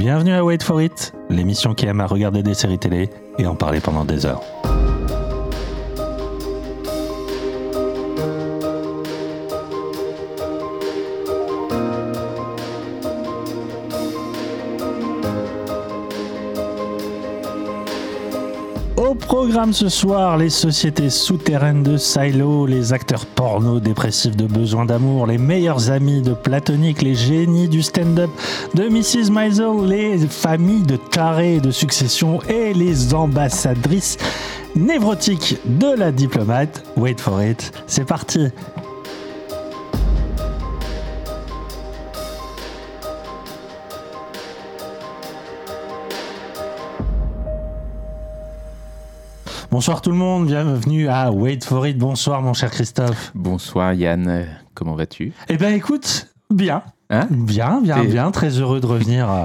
Bienvenue à Wait for It, l'émission qui aime à regarder des séries télé et en parler pendant des heures. Au programme ce soir, les sociétés souterraines de Silo, les acteurs porno dépressifs de besoin d'amour, les meilleurs amis de Platonique, les génies du stand-up de Mrs. Maisel, les familles de tarés de succession et les ambassadrices névrotiques de la diplomate. Wait for it, c'est parti. Bonsoir tout le monde, bienvenue à Wait for it. Bonsoir mon cher Christophe. Bonsoir Yann, comment vas-tu? Eh ben écoute, bien. Hein? Bien, bien, bien. Très heureux de revenir euh,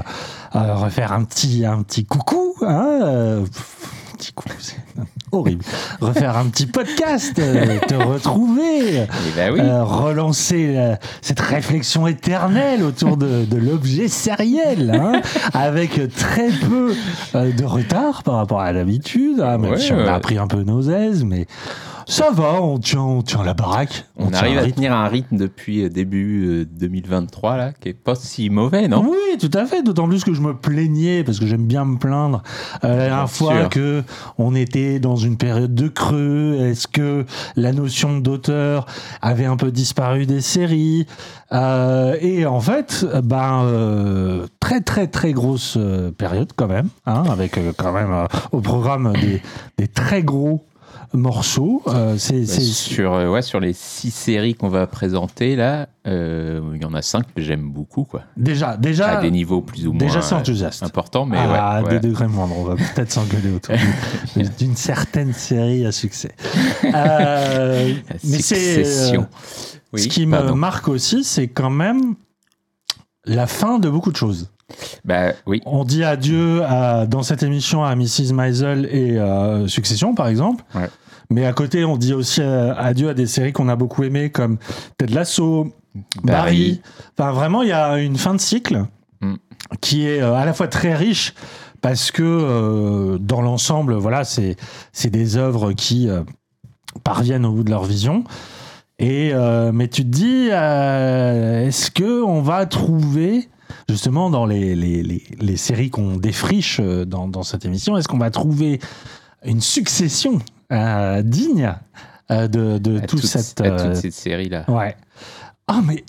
euh, refaire un petit, un petit coucou. Hein, euh, pff, petit coucou, c'est horrible. Refaire un petit podcast, euh, te retrouver. Eh ben oui, euh, relancer euh, cette réflexion éternelle autour de, de l'objet sériel, hein, avec très peu de retard par rapport à l'habitude, hein, même Ouais, si on a pris un peu nos aises, mais ça va, on tient, on tient la baraque. on, arrive à rythme. tenir un rythme depuis euh, début euh, 2023 là, qui est pas si mauvais, non? Oui, tout à fait. D'autant plus que je me plaignais parce que j'aime bien me plaindre euh, la dernière fois sûr. que on était dans une période de creux. Est-ce que la notion d'auteur avait un peu disparu des séries Euh, Et en fait, ben euh, très très très grosse euh, période quand même, hein, avec euh, quand même euh, au programme des, des très gros morceaux. Euh, c'est Bah, sur, euh, ouais, sur les six séries qu'on va présenter là, euh, il y en a cinq que j'aime beaucoup, quoi. déjà déjà à des niveaux plus ou moins déjà c'est enthousiaste. importants, mais à ouais, Ah, des degrés moindres. On va peut-être s'engueuler autour d'une- d'une certaine série à succès. Mais c'est succession. Oui, ce qui me marque aussi, c'est quand même la fin de beaucoup de choses. Bah oui, On dit adieu à- dans cette émission à Mrs. Maisel et euh, Succession, par exemple. Ouais. Mais à côté, on dit aussi euh, adieu à des séries qu'on a beaucoup aimées, comme Ted Lasso, Barry. Barry. Enfin, vraiment, il y a une fin de cycle Mm. qui est euh, à la fois très riche parce que euh, dans l'ensemble, voilà, c'est c'est des œuvres qui euh, parviennent au bout de leur vision. Et euh, mais tu te dis, est-ce que on va trouver justement dans les, les, les, les séries qu'on défriche euh, dans, dans cette émission, est-ce qu'on va trouver une succession euh, digne euh, de, de à, tout toutes, cette à ces séries là. Ouais. Ah, mais.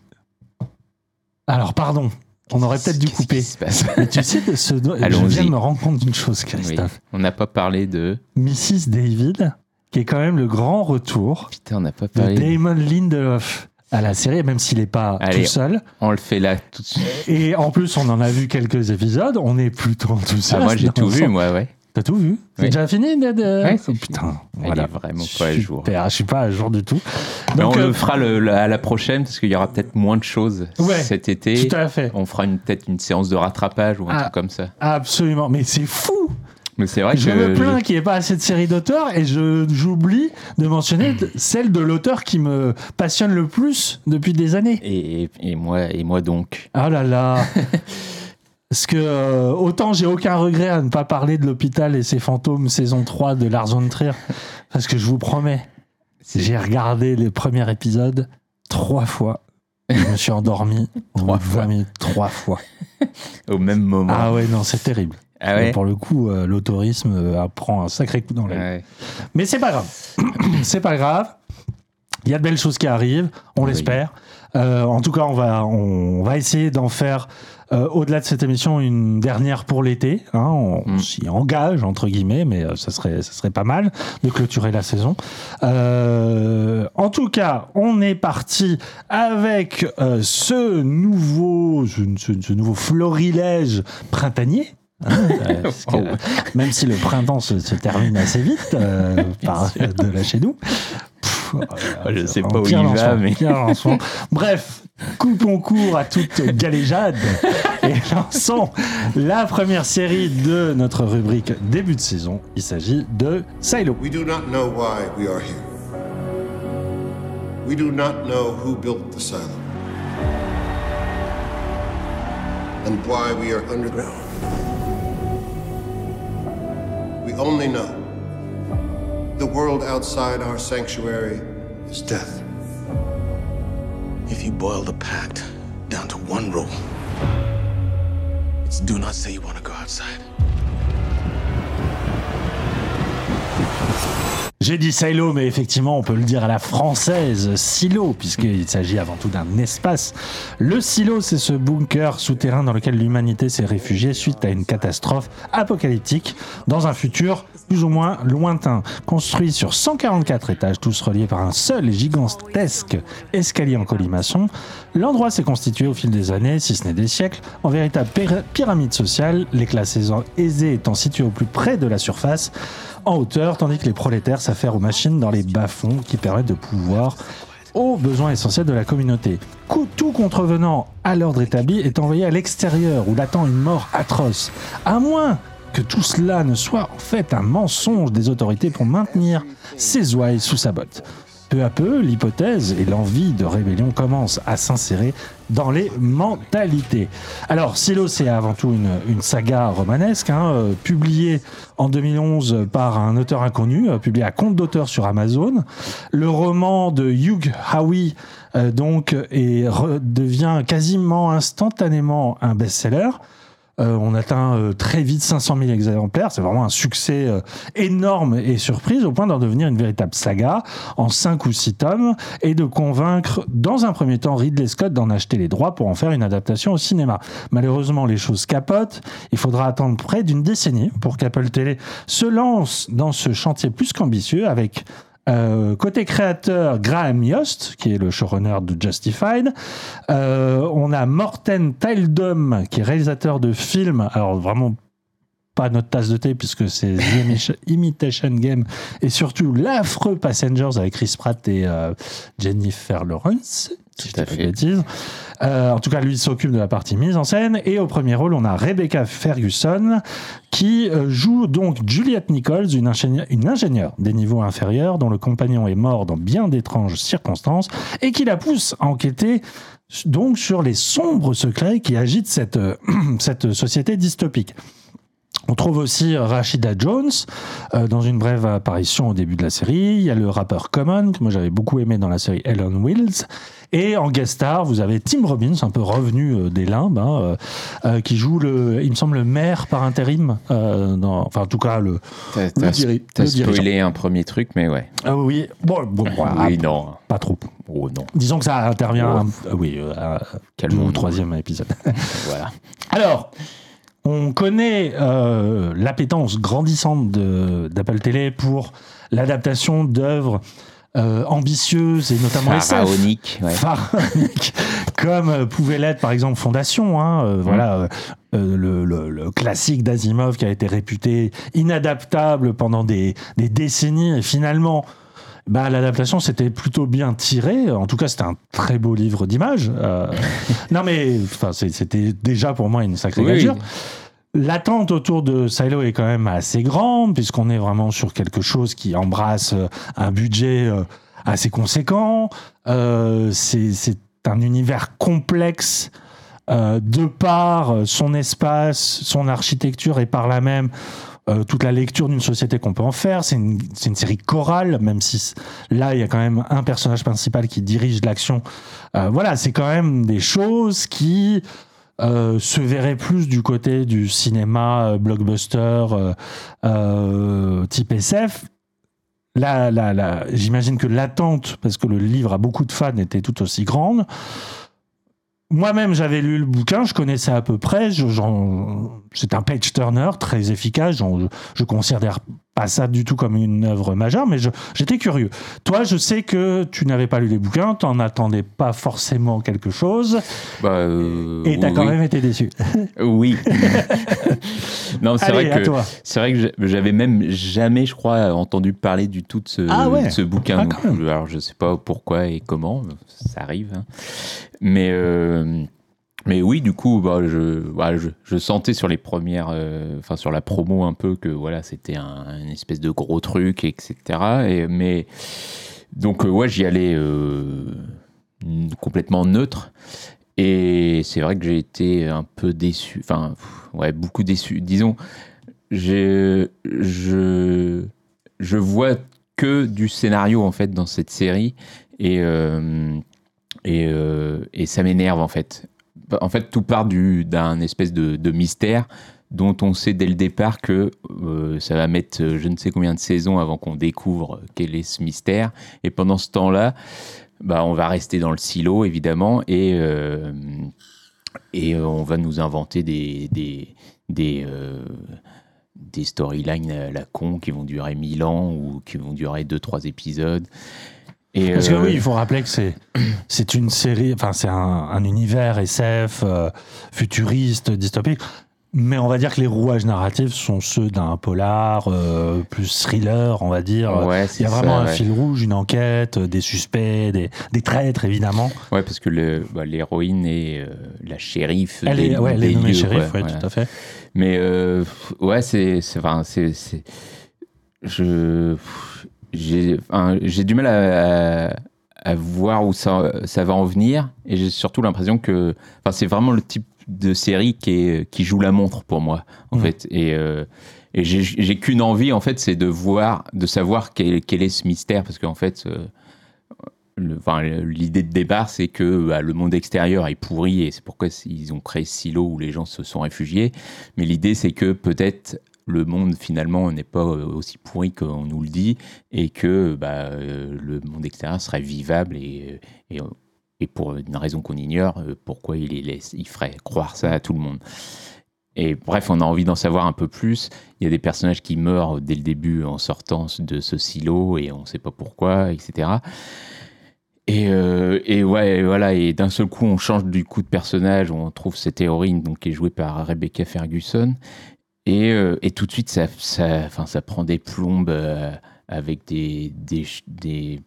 Alors, pardon. On aurait peut-être dû couper. Se passe? Mais tu sais, de ce... je viens de me rendre compte d'une chose, Oui, Christophe. On n'a pas parlé de. Mrs. David, qui est quand même le grand retour Putain, on n'a pas de parlé. Damon Lindelof à la série, même s'il n'est pas Allez. tout seul. On le fait là tout de suite. Et en plus, on en a vu quelques épisodes. On est plutôt enthousiaste. Ah, moi j'ai tout vu, moi, ouais. T'as tout vu? C'est Oui. déjà fini de... de- Ouais, Oh. Putain, Elle voilà. est vraiment pas à jour. Super, je suis pas à jour du tout. Mais Donc, on euh, le fera le- le- à la prochaine parce qu'il y aura peut-être moins de choses Ouais, cet été. tout à fait. On fera peut-être une séance de rattrapage ou un Ah. truc comme ça. Absolument. Mais c'est fou Mais c'est vrai Je que me plains qu'il n'y ait pas assez de séries d'auteurs et je j'oublie de mentionner Hmm. celle de l'auteur qui me passionne le plus depuis des années. et, et- et moi et moi donc. Ah là là Parce que euh, autant j'ai aucun regret à ne pas parler de l'hôpital et ses fantômes saison 3 de Lars von Trier parce que je vous promets, j'ai regardé les premiers épisodes trois fois. Je me suis endormi Trois bout de 20 fois. trois fois. Au même moment. Ah ouais, non, c'est terrible. Ah ouais. Pour le coup, euh, l'autorisme euh, prend un sacré coup dans la Ouais. Mais c'est pas grave. c'est pas grave. Il y a de belles choses qui arrivent, on Oui. l'espère. Euh, en tout cas, on va, on va essayer d'en faire, au-delà de cette émission, une dernière pour l'été. hein. on on Mm. s'y engage, entre guillemets, mais ça, serait, ça serait pas mal de clôturer la saison. En tout cas, on est parti avec ce, nouveau, ce nouveau florilège printanier. Hein, euh, que, Oh. même si le printemps se, se termine assez vite euh, par, de là chez nous. Pff, Je sais pas où il va, mais-. Bref, coupons court à toute galéjade et lançons la première série de notre rubrique début de saison. Il s'agit de Silo. We do not know why we are here. We do not know who built the silo. And why we are underground. Only know the world outside our sanctuary is death. If you boil the pact down to one rule, it's do not say you want to go outside. J'ai dit silo, mais effectivement, on peut le dire à la française, silo, puisqu'il s'agit avant tout d'un espace. Le silo, c'est ce bunker souterrain dans lequel l'humanité s'est réfugiée suite à une catastrophe apocalyptique dans un futur plus ou moins lointain. Construit sur 144 étages, tous reliés par un seul gigantesque escalier en colimaçon, l'endroit s'est constitué au fil des années, si ce n'est des siècles, en véritable pyra- pyramide sociale, les classes aisées étant situées au plus près de la surface, en hauteur, tandis que les prolétaires aux machines dans les bas-fonds qui permettent de pouvoir aux besoins essentiels de la communauté. Tout contrevenant à l'ordre établi est envoyé à l'extérieur où l'attend une mort atroce. À moins que tout cela ne soit en fait un mensonge des autorités pour maintenir ses ouailles sous sa botte. Peu à peu, l'hypothèse et l'envie de rébellion commencent à s'insérer dans les mentalités. Alors, Silo, c'est avant tout une, saga romanesque, hein, euh, publiée en 2011 par un auteur inconnu, euh, publié à compte d'auteur sur Amazon. Le roman de Hugh Howey, euh, donc, re- devient quasiment instantanément un best-seller. Euh, on atteint euh, très vite 500 000 exemplaires. C'est vraiment un succès euh, énorme et surprise au point d'en devenir une véritable saga en 5 ou 6 tomes et de convaincre dans un premier temps Ridley Scott d'en acheter les droits pour en faire une adaptation au cinéma. Malheureusement, les choses capotent. Il faudra attendre près d'une décennie pour qu'Apple Télé se lance dans ce chantier plus qu'ambitieux avec euh, côté créateur, Graham Yost, qui est le showrunner de Justified. Euh, on a Morten Tyldum, qui est réalisateur de films. Alors, vraiment pas notre tasse de thé, puisque c'est The Imitation Game et surtout l'affreux Passengers avec Chris Pratt et euh, Jennifer Lawrence. Si Tout à fait. bêtises. Euh, en tout cas, lui s'occupe de la partie mise en scène. Et au premier rôle, on a Rebecca Ferguson, qui euh, joue donc Juliette Nichols, une, ingénieure, une ingénieure des niveaux inférieurs, dont le compagnon est mort dans bien d'étranges circonstances, et qui la pousse à enquêter donc sur les sombres secrets qui agitent cette, euh, cette société dystopique. On trouve aussi Rashida Jones euh, dans une brève apparition au début de la série. Il y a le rappeur Common, que moi j'avais beaucoup aimé dans la série Ellen Wills. Et en guest star, vous avez Tim Robbins, un peu revenu euh, des limbes, hein, euh, qui joue, le, il me semble, le maire par intérim. dans, enfin, en tout cas, le, T'as le spoilé un premier truc, mais ouais. Ah oui, bon, bon, voilà, oui, non. pas trop. Oh non. Disons que ça intervient, Oh. un- oui, à- ou troisième épisode. Voilà. Alors, on connaît euh, l'appétence grandissante d'Apple Télé pour l'adaptation d'œuvres euh, ambitieuses et notamment SF. Pharaonique. Ouais. pharaoniques, comme euh, pouvait l'être par exemple Fondation, hein, euh, voilà euh, le, le- le classique d'Asimov qui a été réputé inadaptable pendant des, des décennies et finalement bah, l'adaptation c'était plutôt bien tiré. En tout cas, c'était un très beau livre d'images. Euh, non, mais c'était déjà pour moi une sacrée Oui. L'attente autour de Silo est quand même assez grande, puisqu'on est vraiment sur quelque chose qui embrasse euh, un budget euh, assez conséquent. Euh, c'est un univers complexe euh, de par son espace, son architecture et par là même euh, toute la lecture d'une société qu'on peut en faire. C'est une, série chorale, même si là, il y a quand même un personnage principal qui dirige l'action. Euh, voilà, c'est quand même des choses qui euh, se verraient plus du côté du cinéma blockbuster type SF. Là, là, là, j'imagine que l'attente, parce que le livre a beaucoup de fans, était tout aussi grande. Moi-même, j'avais lu le bouquin, je connaissais à peu près. C'est un page turner très efficace. je considère pas ça du tout comme une œuvre majeure, mais j'étais curieux. Toi, je sais que tu n'avais pas lu les bouquins, tu n'en attendais pas forcément quelque chose, Bah, euh, et tu as oui, quand même été déçu. Oui. non, c'est vrai que c'est vrai que j'a- j'avais même jamais, je crois, entendu parler du tout de ce, Ah ouais. de ce bouquin. Ah, Donc, alors, je sais pas pourquoi et comment, ça arrive. hein. Mais euh, mais oui, du coup, bah, je, je sentais sur les premières, euh, enfin sur la promo un peu que voilà, c'était un, une espèce de gros truc, etc. Et, mais donc euh, ouais, j'y allais euh, complètement neutre. Et c'est vrai que j'ai été un peu déçu, enfin, ouais, beaucoup déçu. Disons, je, je vois que du scénario en fait dans cette série et et ça m'énerve en fait. En fait, tout part du, d'un espèce de, mystère dont on sait dès le départ que euh, ça va mettre euh, je ne sais combien de saisons avant qu'on découvre quel est ce mystère. Et pendant ce temps-là, bah, on va rester dans le silo, évidemment, et, euh, on va nous inventer des, des, storylines à la con qui vont durer 1000 ans ou qui vont durer 2-3 épisodes. Et, Parce que euh, oui, il faut rappeler que c'est c'est une série, enfin c'est un, un univers SF euh, futuriste, dystopique. Mais on va dire que les rouages narratifs sont ceux d'un polar euh, plus thriller, on va dire. Ouais, Il y a vraiment ça, un ouais. fil rouge, une enquête, des suspects, des, des traîtres évidemment. Ouais, parce que bah, l'héroïne est euh, la shérif. Elle des- est, ouais, elle est nommée lieux, shérif, ouais, voilà. tout à fait. Mais euh, ouais, c'est, c'est, enfin, c'est- je, j'ai, enfin, du mal à, à- à voir où ça, ça va en venir, et j'ai surtout l'impression que, enfin, c'est vraiment le type de série qui est, qui joue la montre pour moi, en Mhm. fait, et euh, et j'ai, qu'une envie, en fait, c'est de voir, de savoir quel, quel est ce mystère, parce qu'en fait. euh, enfin, l'idée de départ, c'est que bah, le monde extérieur est pourri et c'est pourquoi ils ont créé ce silo où les gens se sont réfugiés. Mais l'idée, c'est que peut-être le monde finalement n'est pas euh, aussi pourri qu'on nous le dit et que bah, euh, le monde extérieur serait vivable et, et pour une raison qu'on ignore, euh, pourquoi il, laisse, il ferait croire ça à tout le monde. Et bref, on a envie d'en savoir un peu plus. Il y a des personnages qui meurent dès le début en sortant de ce silo et on ne sait pas pourquoi, etc. Et, euh, et ouais, voilà, et d'un seul coup, on change du coup de personnage, on trouve cette héroïne donc, qui est jouée par Rebecca Ferguson, et, euh, et tout de suite, ça, ça, ça prend des plombes euh, avec des, des,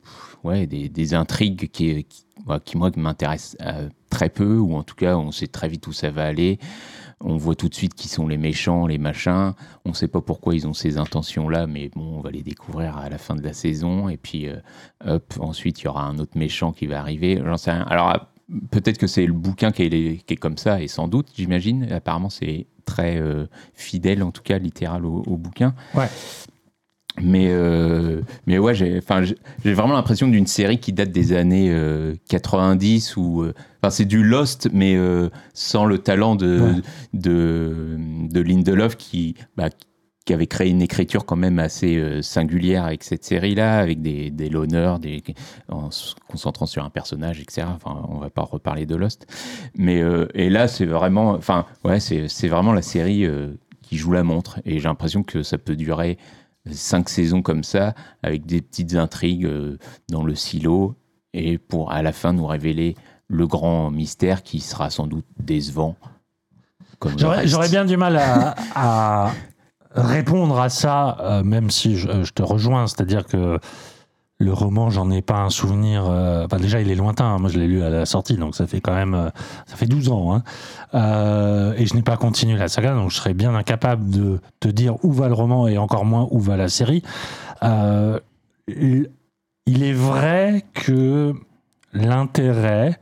ouais, des, intrigues qui, qui, qui, moi, m'intéressent euh, très peu, ou en tout cas, on sait très vite où ça va aller. On voit tout de suite qui sont les méchants, les machins. On ne sait pas pourquoi ils ont ces intentions-là, mais bon, on va les découvrir à la fin de la saison. Et puis, hop, ensuite, il y aura un autre méchant qui va arriver. Alors, peut-être que c'est le bouquin qui est comme ça, et sans doute, j'imagine. Apparemment, c'est très euh, fidèle, en tout cas, littéral au, au bouquin. Ouais. Mais, euh, mais ouais, j'ai vraiment l'impression d'une série qui date des années euh, 90 ou euh, enfin, c'est du Lost, mais sans le talent de, Ouais. de, de Lindelof qui, bah, qui avait créé une écriture quand même assez euh, singulière avec cette série-là, avec des, des loners, des, en se concentrant sur un personnage, etc. Enfin, on va pas reparler de Lost. Mais, euh, et là, c'est vraiment, enfin, ouais, c'est vraiment la série euh, qui joue la montre. Et j'ai l'impression que ça peut durer cinq saisons comme ça, avec des petites intrigues euh, dans le silo, et pour à la fin nous révéler le grand mystère qui sera sans doute décevant. J'aurais bien du mal à, à répondre à ça, euh, même si je, je te rejoins, c'est-à-dire que le roman, j'en ai pas un souvenir. euh, déjà, il est lointain. hein. Moi, je l'ai lu à la sortie, donc ça fait quand même, euh, ça fait 12 ans. hein. Euh, et je n'ai pas continué la saga, donc je serais bien incapable de te dire où va le roman et encore moins où va la série. Euh, il est vrai que l'intérêt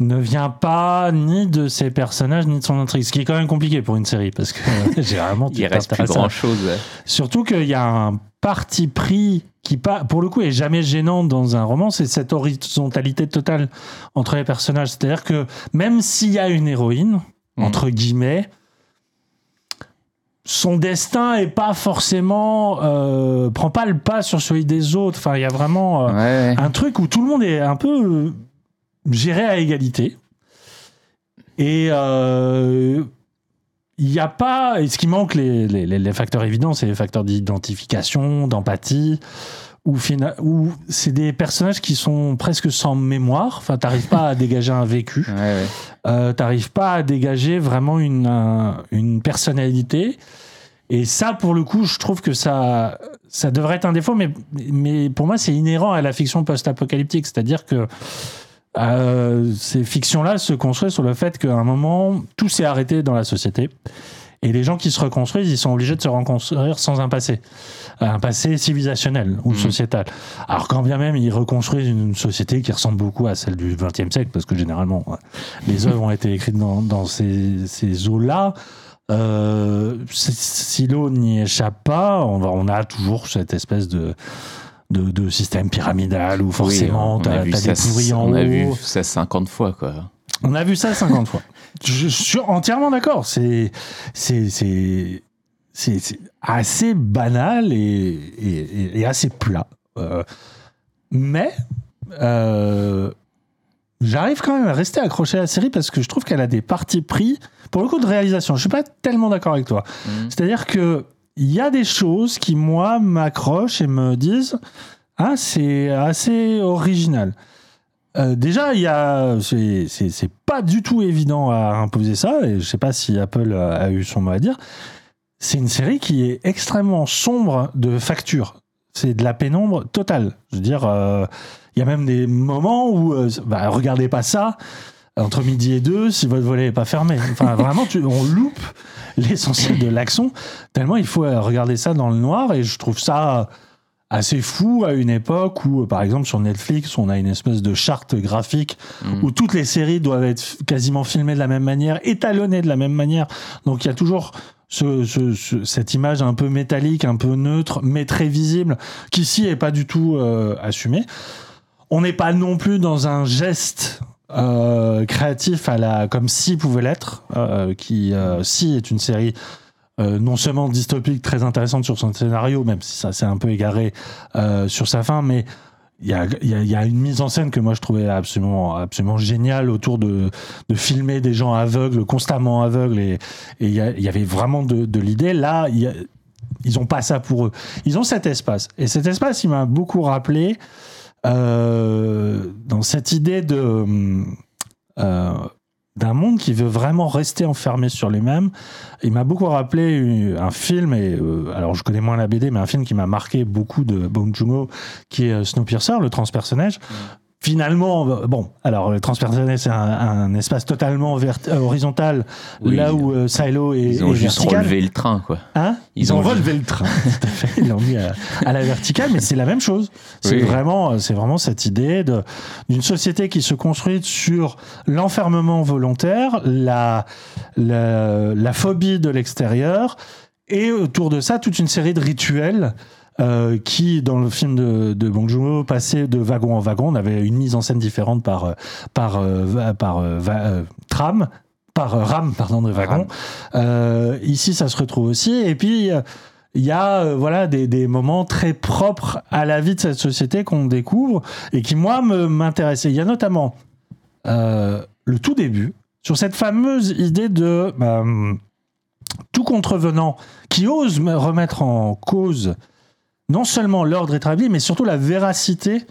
ne vient pas ni de ses personnages ni de son intrigue, ce qui est quand même compliqué pour une série parce que euh, généralement tu Il reste plus grand chose. Surtout qu'il y a un parti pris qui, pas, pour le coup, est jamais gênant dans un roman, c'est cette horizontalité totale entre les personnages. C'est-à-dire que même s'il y a une héroïne, Mhm. entre guillemets, son destin est pas forcément euh, prend pas le pas sur celui des autres. Enfin, il y a vraiment euh, Ouais. un truc où tout le monde est un peu euh, géré à égalité. Et euh, il n'y a pas. Et ce qui manque, les, les- facteurs évidents, c'est les facteurs d'identification, d'empathie, où, où c'est des personnages qui sont presque sans mémoire. Enfin, t'arrives pas à dégager un vécu. Ouais, ouais. Euh, t'arrives pas à dégager vraiment une, un- une personnalité. Et ça, pour le coup, je trouve que ça, ça devrait être un défaut, mais, mais pour moi, c'est inhérent à la fiction post-apocalyptique. C'est-à-dire que euh, ces fictions-là se construisent sur le fait qu'à un moment, tout s'est arrêté dans la société. Et les gens qui se reconstruisent, ils sont obligés de se reconstruire sans un passé. Un passé civilisationnel ou Mhm. sociétal. Alors quand bien même ils reconstruisent une société qui ressemble beaucoup à celle du XXe siècle, parce que généralement, les œuvres ont été écrites dans, dans ces, ces eaux-là, Euh, C- Silo n'y échappe pas. On, va- on a toujours cette espèce de, de, de système pyramidal où forcément Oui, t'as a des pourris en on a haut. vu ça 50 fois, quoi. On a vu ça 50 fois. Je suis entièrement d'accord. C'est, c'est, c'est, c'est, c'est assez banal et, et, assez plat. Euh, mais euh, j'arrive quand même à rester accroché à la série parce que je trouve qu'elle a des partis pris. Pour le coup de réalisation, je suis pas tellement d'accord avec toi. Mhm. C'est-à-dire que il y a des choses qui moi m'accrochent et me disent ah c'est assez original. Euh, déjà, il y a, c'est, pas du tout évident à imposer ça, et je sais pas si Apple a, a eu son mot à dire. C'est une série qui est extrêmement sombre de facture. C'est de la pénombre totale. Je veux dire, euh, il y a même des moments où, euh, bah, regardez pas ça entre midi et deux si votre volet est pas fermé. Enfin, vraiment, tu- on loupe l'essentiel de l'action tellement il faut euh, regarder ça dans le noir, et je trouve ça assez fou à une époque où, euh, par exemple, sur Netflix, on a une espèce de charte graphique Mhm. où toutes les séries doivent être quasiment filmées de la même manière, étalonnées de la même manière. Donc il y a toujours ce- ce- ce- cette image un peu métallique, un peu neutre, mais très visible, qui ici est pas du tout euh, assumée. On n'est pas non plus dans un geste euh, créatif à la comme Si pouvait l'être, euh, qui euh, Si est une série non seulement dystopique, très intéressante sur son scénario, même si ça s'est un peu égaré sur sa fin, mais il y a, y a- une mise en scène que moi je trouvais absolument, absolument géniale autour de, de filmer des gens aveugles, constamment aveugles, et, il, y avait vraiment de, l'idée. Là, ils ont pas ça pour eux. Ils ont cet espace. Et cet espace, il m'a beaucoup rappelé dans cette idée de euh, d'un monde qui veut vraiment rester enfermé sur lui-même. Il m'a beaucoup rappelé un film, et euh, alors je connais moins la BD, mais un film qui m'a marqué beaucoup de Bong Joon-ho, qui est euh, Snowpiercer, le transpersonnage. Finalement, bon, alors le transpersonnage, c'est un, un espace totalement vert- euh, horizontal, Oui. là où euh, Silo est, Ils ont est juste vertical. relevé le train, quoi. Hein? Ils, Ils ont, ont relevé le train. Tout à fait. Ils l'ont mis à, à la verticale, mais c'est la même chose. C'est Oui. vraiment, c'est vraiment cette idée de d'une société qui se construit sur l'enfermement volontaire, la, la la phobie de l'extérieur, et autour de ça toute une série de rituels. Euh, qui, dans le film de, de Bong Joon-ho, passait de wagon en wagon. On avait une mise en scène différente par, euh, par, euh, par tram, par rame, pardon, de wagon. Ici, ça se retrouve aussi. Et puis, il y a voilà des, des moments très propres à la vie de cette société qu'on découvre et qui, moi, m'intéressaient. Il y a notamment le tout début sur cette fameuse idée de tout contrevenant qui ose me remettre en cause non seulement l'ordre établi, mais surtout la véracité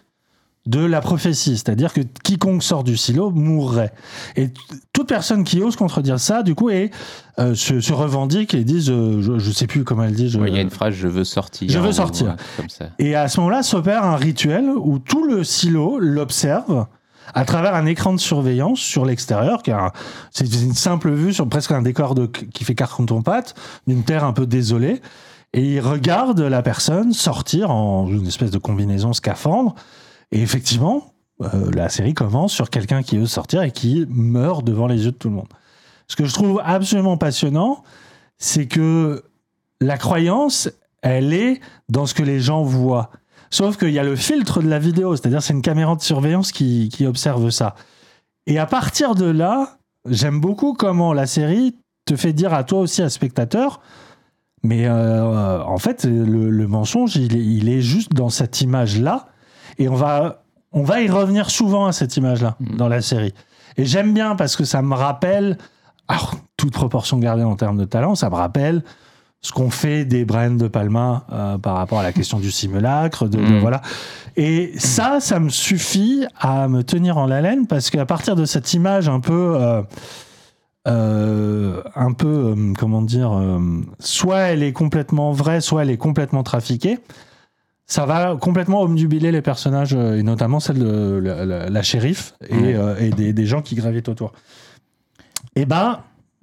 de la prophétie, c'est-à-dire que quiconque sort du silo mourrait. Et toute personne qui ose contredire ça, du coup, est, euh, se, se revendique et disent, euh, je, je sais plus comment elle dit, je, Ouais, Il y a une phrase, je veux sortir. Je veux sortir. Comme ça. et à ce moment-là s'opère un rituel où tout le silo l'observe à travers un écran de surveillance sur l'extérieur, un- c'est une simple vue sur presque un décor de, qui fait carton-pâte, d'une terre un peu désolée, et il regarde la personne sortir en une espèce de combinaison scaphandre, et effectivement, euh, la série commence sur quelqu'un qui ose sortir et qui meurt devant les yeux de tout le monde. Ce que je trouve absolument passionnant, c'est que la croyance, elle est dans ce que les gens voient. Sauf qu'il y a le filtre de la vidéo, c'est-à-dire c'est une caméra de surveillance qui, qui observe ça. Et à partir de là, j'aime beaucoup comment la série te fait dire à toi aussi, à spectateur, mais euh, en fait, le, le mensonge, il est, il est juste dans cette image-là. Et on va, on va y revenir souvent à cette image-là Mhm. dans la série. Et j'aime bien parce que ça me rappelle, alors, toute proportion gardée en termes de talent, ça me rappelle ce qu'on fait des Brian de Palma euh, par rapport à la question du simulacre, de, de- Mhm. voilà. Et ça, ça me suffit à me tenir en haleine parce qu'à partir de cette image un peu, euh, euh, un peu, euh, comment dire, euh, soit elle est complètement vraie, soit elle est complètement trafiquée. Ça va complètement omnubiler les personnages, et notamment celle de la, la- la shérif et, des, des gens qui gravitent autour. Et ben,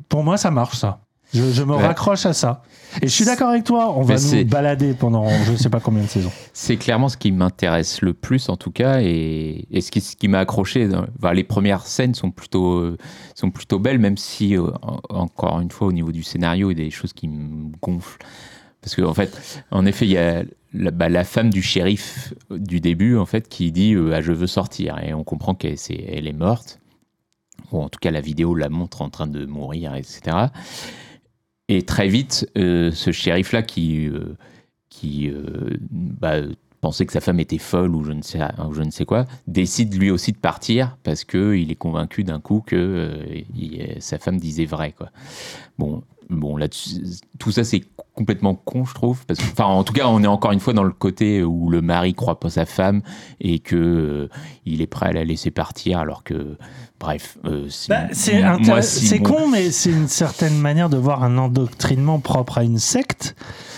pour moi, ça marche, ça. Je, je me Ouais. raccroche à ça. Et je suis d'accord avec toi, on va nous balader pendant je ne sais pas combien de saisons. C'est clairement ce qui m'intéresse le plus, en tout cas, et, et ce qui, ce qui m'a accroché. enfin, les premières scènes sont plutôt, euh, sont plutôt belles, même si, euh, en- encore une fois, au niveau du scénario, il y a des choses qui me gonflent. Parce qu'en en fait, en effet, il y a la, bah, la femme du shérif du début, en fait, qui dit euh, Ah, Je veux sortir. Et on comprend qu'elle est, elle est morte. Ou en tout cas, la vidéo la montre en train de mourir, etc. Et très vite, euh, ce shérif-là qui, euh, qui euh, bah, pensait que sa femme était folle ou je ne sais, ou je ne sais quoi, décide lui aussi de partir parce qu'il est convaincu d'un coup que sa femme disait vrai. Quoi. Bon, bon là, tout ça c'est complètement con, je trouve. Parce que, enfin, en tout cas, on est encore une fois dans le côté où le mari croit pas sa femme et que euh, il est prêt à la laisser partir, alors que, bref, euh, c'est Bah, c'est si con, mais c'est une certaine manière de voir un endoctrinement propre à une secte.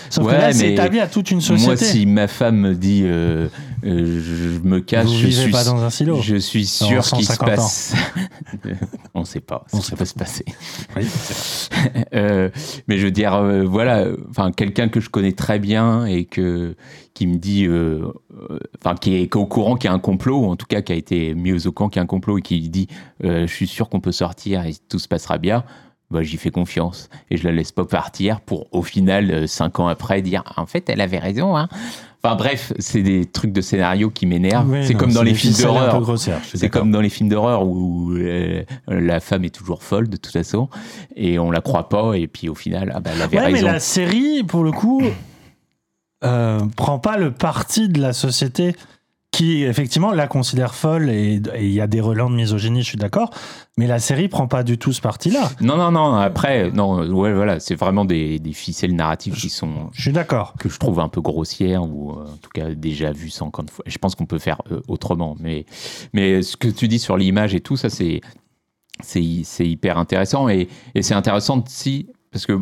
Sauf Ouais, que là, c'est établi à toute une société. Moi, si ma femme me dit euh, euh, je me casse, Vous je vivez suis, pas dans un silo. je suis sûr qu'il se 150 ans. passe. On sait pas On ce qui peut se passer. Oui. Euh, mais je veux dire, euh, voilà, enfin quelqu'un que je connais très bien et que qui me dit, euh, enfin qui est, au courant qu'il y a un complot, ou en tout cas qui a été mis au courant qu'il y a un complot et qui dit, je suis sûr qu'on peut sortir et tout se passera bien. Bah, j'y fais confiance et je la laisse pas partir pour au final cinq ans après dire en fait elle avait raison hein. Enfin bref, c'est des trucs de scénario qui m'énervent. Oui, c'est comme dans les films d'horreur. C'est comme dans les films d'horreur où euh, la femme est toujours folle de toute façon et on la croit pas et puis au final ah bah, elle avait Ouais, mais la série, pour le coup, euh, prend pas le parti de la société qui, effectivement, la considère folle et il y a des relents de misogynie, je suis d'accord, mais la série prend pas du tout ce parti-là. Non non non après non ouais voilà c'est vraiment des, des ficelles narratives qui sont Je suis d'accord. que je trouve un peu grossières ou euh, en tout cas déjà vues 50 fois. Je pense qu'on peut faire euh, autrement mais mais ce que tu dis sur l'image et tout ça c'est c'est hy- c'est hyper intéressant et, et c'est intéressant si parce que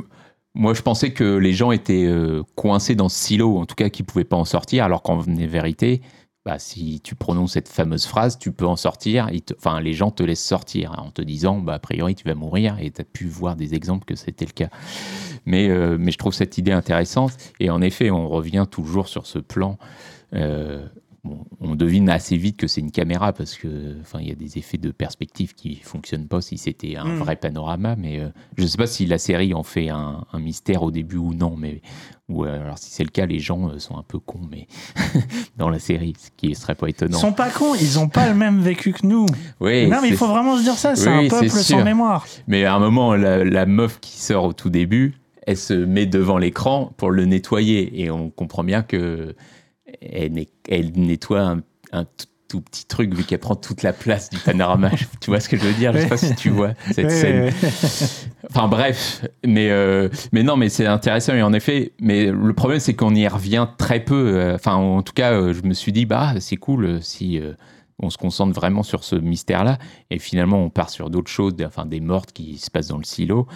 moi je pensais que les gens étaient euh, coincés dans ce silo en tout cas qu'ils pouvaient pas en sortir alors qu'en vérité bah, si tu prononces cette fameuse phrase, tu peux en sortir. Enfin, les gens te laissent sortir hein, en te disant, bah, a priori, tu vas mourir. Et tu as pu voir des exemples que c'était le cas. Mais, euh, mais je trouve cette idée intéressante. Et en effet, on revient toujours sur ce plan. Euh, bon, on devine assez vite que c'est une caméra parce que, enfin, il y a des effets de perspective qui fonctionnent pas si c'était un Mm. vrai panorama. Mais euh, je ne sais pas si la série en fait un, un mystère au début ou non. Mais ou euh, alors si c'est le cas, les gens euh, sont un peu cons. Mais dans la série, ce qui serait pas Ils étonnant. sont pas cons, ils ont pas le même vécu que nous. Oui, non, mais il faut vraiment se dire ça, c'est Oui, un peuple sans mémoire. Mais à un moment, la, la meuf qui sort au tout début, elle se met devant l'écran pour le nettoyer. Et on comprend bien que elle, nettoie un, un tout, petit truc vu qu'elle prend toute la place du panorama. tu vois ce que je veux dire? Je sais pas si tu vois cette scène. Enfin bref, mais, euh, mais non, mais c'est intéressant et en effet, mais le problème c'est qu'on y revient très peu. euh, Enfin, en tout cas, euh, je me suis dit, bah c'est cool si euh, on se concentre vraiment sur ce mystère-là et finalement on part sur d'autres choses, enfin des mortes qui se passent dans le silo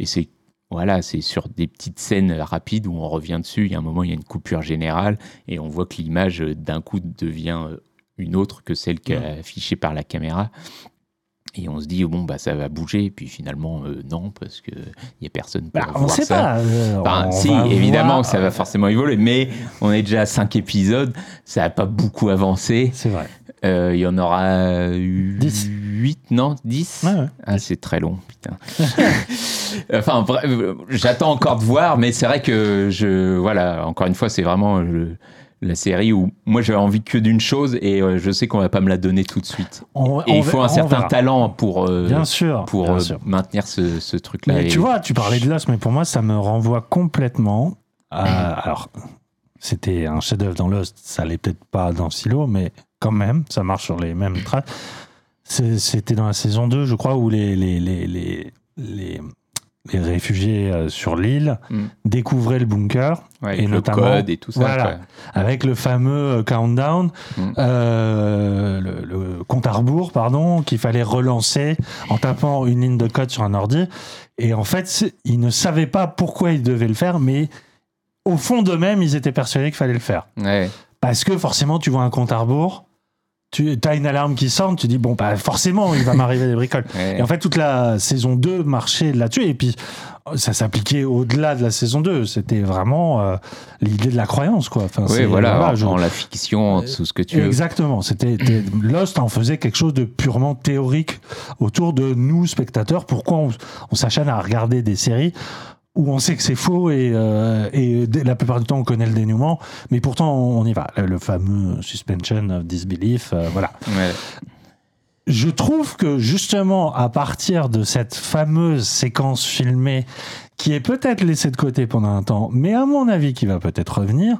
et c'est voilà, c'est sur des petites scènes rapides où on revient dessus. Il y a un moment, il y a une coupure générale et on voit que l'image euh, d'un coup devient euh, une autre que celle qui est affichée par la caméra. Et on se dit, bon, bah, ça va bouger. Et puis finalement, euh, non, parce qu'il n'y a personne pour Bah, on voir sait ça. pas. euh, Enfin, on si, évidemment voir. ça va forcément évoluer, mais on est déjà à 5 épisodes, ça n'a pas beaucoup avancé. C'est vrai. Euh, Il y en aura Dix. 8, non 10 Ouais, ouais. Ah, c'est très long, putain. enfin, j'attends encore de voir, mais c'est vrai que je. Voilà, encore une fois, c'est vraiment le- la série où moi j'avais envie que d'une chose et euh, je sais qu'on va pas me la donner tout de suite. On- et on il faut un certain talent pour, euh, Bien sûr. pour bien euh, sûr. maintenir ce, ce truc-là. Mais Et- tu vois, tu parlais de Lost, mais pour moi, ça me renvoie complètement à. Alors, c'était un chef-d'œuvre dans Lost, ça allait peut-être pas dans Silo, mais quand même, ça marche sur les mêmes traces. C'était dans la saison 2, je crois, où les, les, les, les, les, les réfugiés euh, sur l'île Mm. découvraient le bunker, Ouais, et le notamment- code et tout ça. voilà. avec le fameux euh, countdown, Mm. euh, le, le compte à rebours, pardon, qu'il fallait relancer en tapant une ligne de code sur un ordi. Et en fait, ils ne savaient pas pourquoi ils devaient le faire, mais au fond d'eux-mêmes, ils étaient persuadés qu'il fallait le faire. Ouais. Parce que forcément, tu vois un compte à rebours, tu as une alarme qui sonne, tu dis bon bah forcément il va m'arriver des bricoles. Ouais. Et en fait toute la saison 2 marchait là-dessus et puis ça s'appliquait au-delà de la saison 2, c'était vraiment euh, l'idée de la croyance quoi. Enfin, Oui, voilà, en, je- en la fiction, tout ce que tu veux. Exactement, c'était Lost en faisait quelque chose de purement théorique autour de nous spectateurs. Pourquoi on, on s'acharne à regarder des séries où on sait que c'est faux et, euh, et la plupart du temps on connaît le dénouement, mais pourtant on y va. Le fameux suspension of disbelief, euh, voilà. Ouais. Je trouve que justement, à partir de cette fameuse séquence filmée qui est peut-être laissée de côté pendant un temps, mais à mon avis qui va peut-être revenir,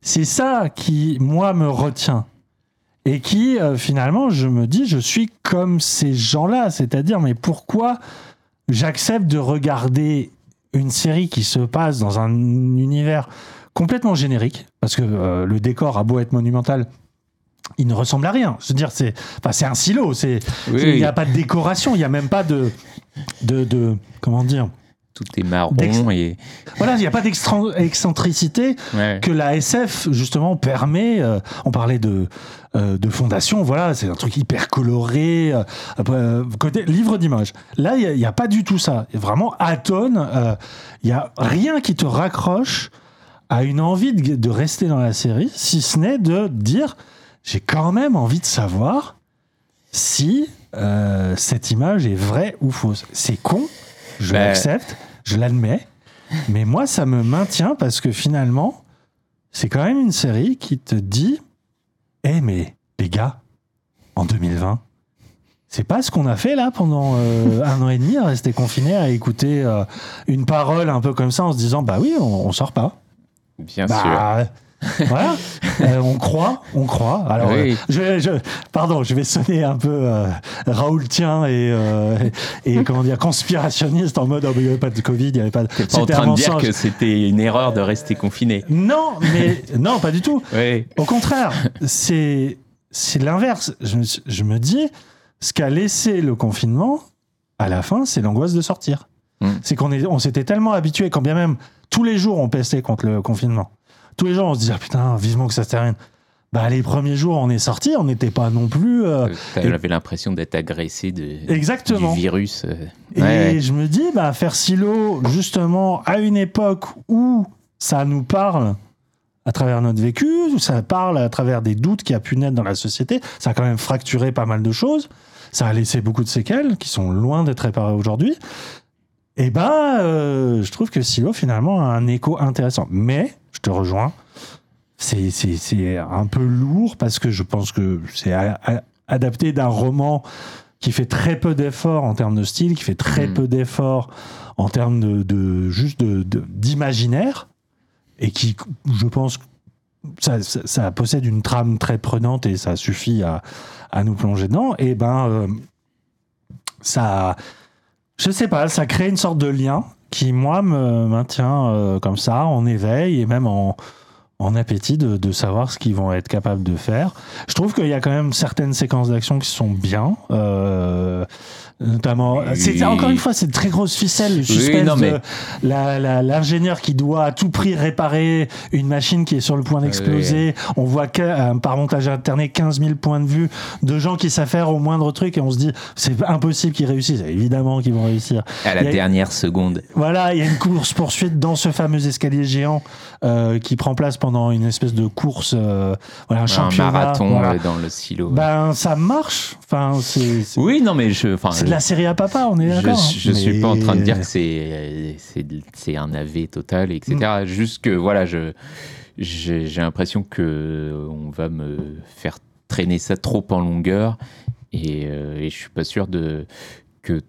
c'est ça qui, moi, me retient. Et qui, euh, finalement, je me dis, je suis comme ces gens-là. C'est-à-dire, mais pourquoi j'accepte de regarder une série qui se passe dans un univers complètement générique Parce que euh, le décor a beau être monumental, il ne ressemble à rien. Je veux dire, c'est enfin, un silo. C'est Oui, il n'y a pas de décoration. Il n'y a même pas de, de, de comment dire. Tout est marron et. Voilà, il n'y a pas d'excentricité Ouais. que la SF justement permet. euh, on parlait de euh, de fondation, voilà, c'est un truc hyper coloré. euh, euh, côté livre d'images. Là, il n'y a, pas du tout ça. A Vraiment atone. Il y a rien qui te raccroche à une envie de, de rester dans la série, si ce n'est de dire j'ai quand même envie de savoir si euh, cette image est vraie ou fausse. C'est con, je Bah. l'accepte, je l'admets, mais moi ça me maintient parce que finalement, c'est quand même une série qui te dit Eh, mais les gars, en 2020, c'est pas ce qu'on a fait là pendant euh, un an et demi à rester confiné à écouter euh, une parole un peu comme ça en se disant Bah oui, on, on sort pas. Bien sûr. Voilà, Euh, on croit, on croit. Alors, Oui. euh, je, je- pardon, je vais sonner un peu euh, Raoultien et, euh, et, et comment dire conspirationniste en mode oh, il n'y avait pas de Covid, il n'y avait pas. de- T'es pas en train de dire que c'était une erreur de rester confiné. Non, mais non, pas du tout. Oui. Au contraire, c'est c'est l'inverse. Je, me suis- je me dis, ce qu'a laissé le confinement, à la fin, c'est l'angoisse de sortir. Mm. C'est qu'on on s'était tellement habitué, quand bien même tous les jours on pestait contre le confinement. Tous les jours on se disait ah, putain, vivement que ça se termine. Bah les premiers jours on est sorti, on n'était pas non plus. euh, T'avais l'impression d'être agressé de, Exactement. du virus. euh. Et Ouais, je me dis, bah, faire silo, justement, à une époque où ça nous parle à travers notre vécu, où ça parle à travers des doutes qui a pu naître dans la société, ça a quand même fracturé pas mal de choses, ça a laissé beaucoup de séquelles qui sont loin d'être réparées aujourd'hui. Et ben, euh, je trouve que Silo, finalement, a un écho intéressant. Mais, te rejoins, c'est- un peu lourd parce que je pense que c'est adapté d'un roman qui fait très peu d'efforts en termes de style, qui fait très Mm. peu d'efforts en termes de, de- juste de- de- d'imaginaire, et qui, je pense, ça, ça- ça possède une trame très prenante et ça suffit à, à nous plonger dedans. Et ben, euh, ça, je sais pas, ça crée une sorte de lien qui, moi, me maintient euh, comme ça, en éveil et même en, en appétit de, de savoir ce qu'ils vont être capables de faire. Je trouve qu'il y a quand même certaines séquences d'action qui sont bien. euh, notamment, Oui. c'est encore une fois, c'est de très grosse ficelle, le suspense mais- la- l'ingénieur qui doit à tout prix réparer une machine qui est sur le point d'exploser. On voit que, euh, par montage alterné 15 000 points de vue de gens qui s'affairent au moindre truc et on se dit c'est impossible qu'ils réussissent. Évidemment qu'ils vont réussir. À la dernière seconde. Voilà, il y a une course poursuite dans ce fameux escalier géant euh, qui prend place pendant une espèce de course, euh, voilà, un Un championnat. marathon voilà. euh, dans le silo. Ben ça marche. Enfin c'est- oui, non, mais je. enfin, c'est de la série à papa, on est Je, d'accord. hein. je suis Mais- pas en train de dire que c'est euh, c'est c'est un AV total, etc. Mm. Juste que voilà, je j'ai l'impression que on va me faire traîner ça trop en longueur et, euh, et je suis pas sûr de que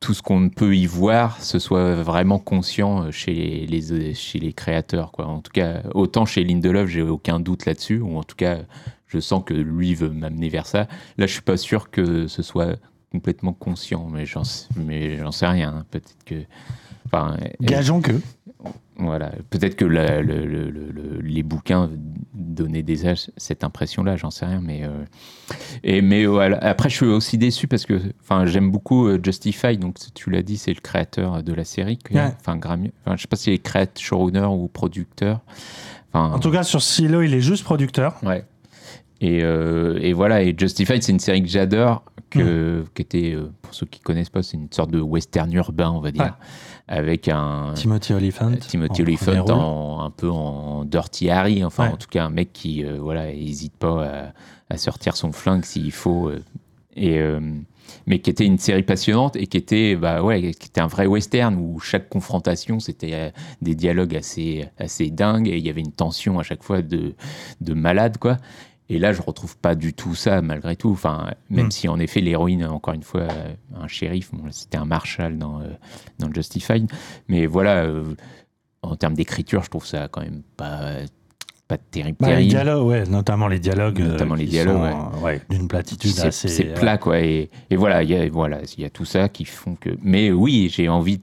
tout ce qu'on peut y voir, ce soit vraiment conscient chez les, les- chez les créateurs. Quoi. En tout cas, autant chez Lindelof, j'ai aucun doute là-dessus, ou en tout cas, je sens que lui veut m'amener vers ça. Là, je suis pas sûr que ce soit complètement conscient, mais j'en sais- mais j'en sais rien. hein. Peut-être que. Enfin, Gageons que. voilà, peut-être que la- le- le- le- le- les bouquins donnaient déjà cette impression-là, j'en sais rien, mais euh, et mais voilà. Après, je suis aussi déçu parce que, enfin, j'aime beaucoup euh, Justify, donc tu l'as dit, c'est le créateur de la série, que- Ouais. enfin Grammy, enfin, je sais pas s'il est créateur, showrunner ou producteur, enfin, En tout cas sur Silo, il est juste producteur. ouais. Et, euh, et voilà, et Justified, c'est une série que j'adore, que, qui était, euh, pour ceux qui connaissent pas, c'est une sorte de western urbain, on va dire, Ouais. avec un Timothy Olyphant. Timothy en en- un peu en Dirty Harry, enfin Ouais. en tout cas un mec qui euh, voilà hésite pas à, à sortir son flingue s'il faut, euh, et mais qui était une série passionnante et qui était bah ouais qui était un vrai western où chaque confrontation c'était des dialogues assez assez dingues et il y avait une tension à chaque fois de de malade quoi. Et là, je retrouve pas du tout ça, malgré tout. Enfin, même Mm. si en effet l'héroïne, encore une fois, euh, un shérif, bon, c'était un marshal dans, euh, dans Justified, mais voilà, euh, en termes d'écriture, je trouve ça quand même pas, pas terrible. Bah, les dialogues, ouais, notamment les dialogues. euh, Notamment les dialogues, sont, ouais. ouais, d'une platitude C'est assez. c'est plat, quoi. Et, et voilà, il y a voilà, il y a tout ça qui font que. Mais oui, j'ai envie,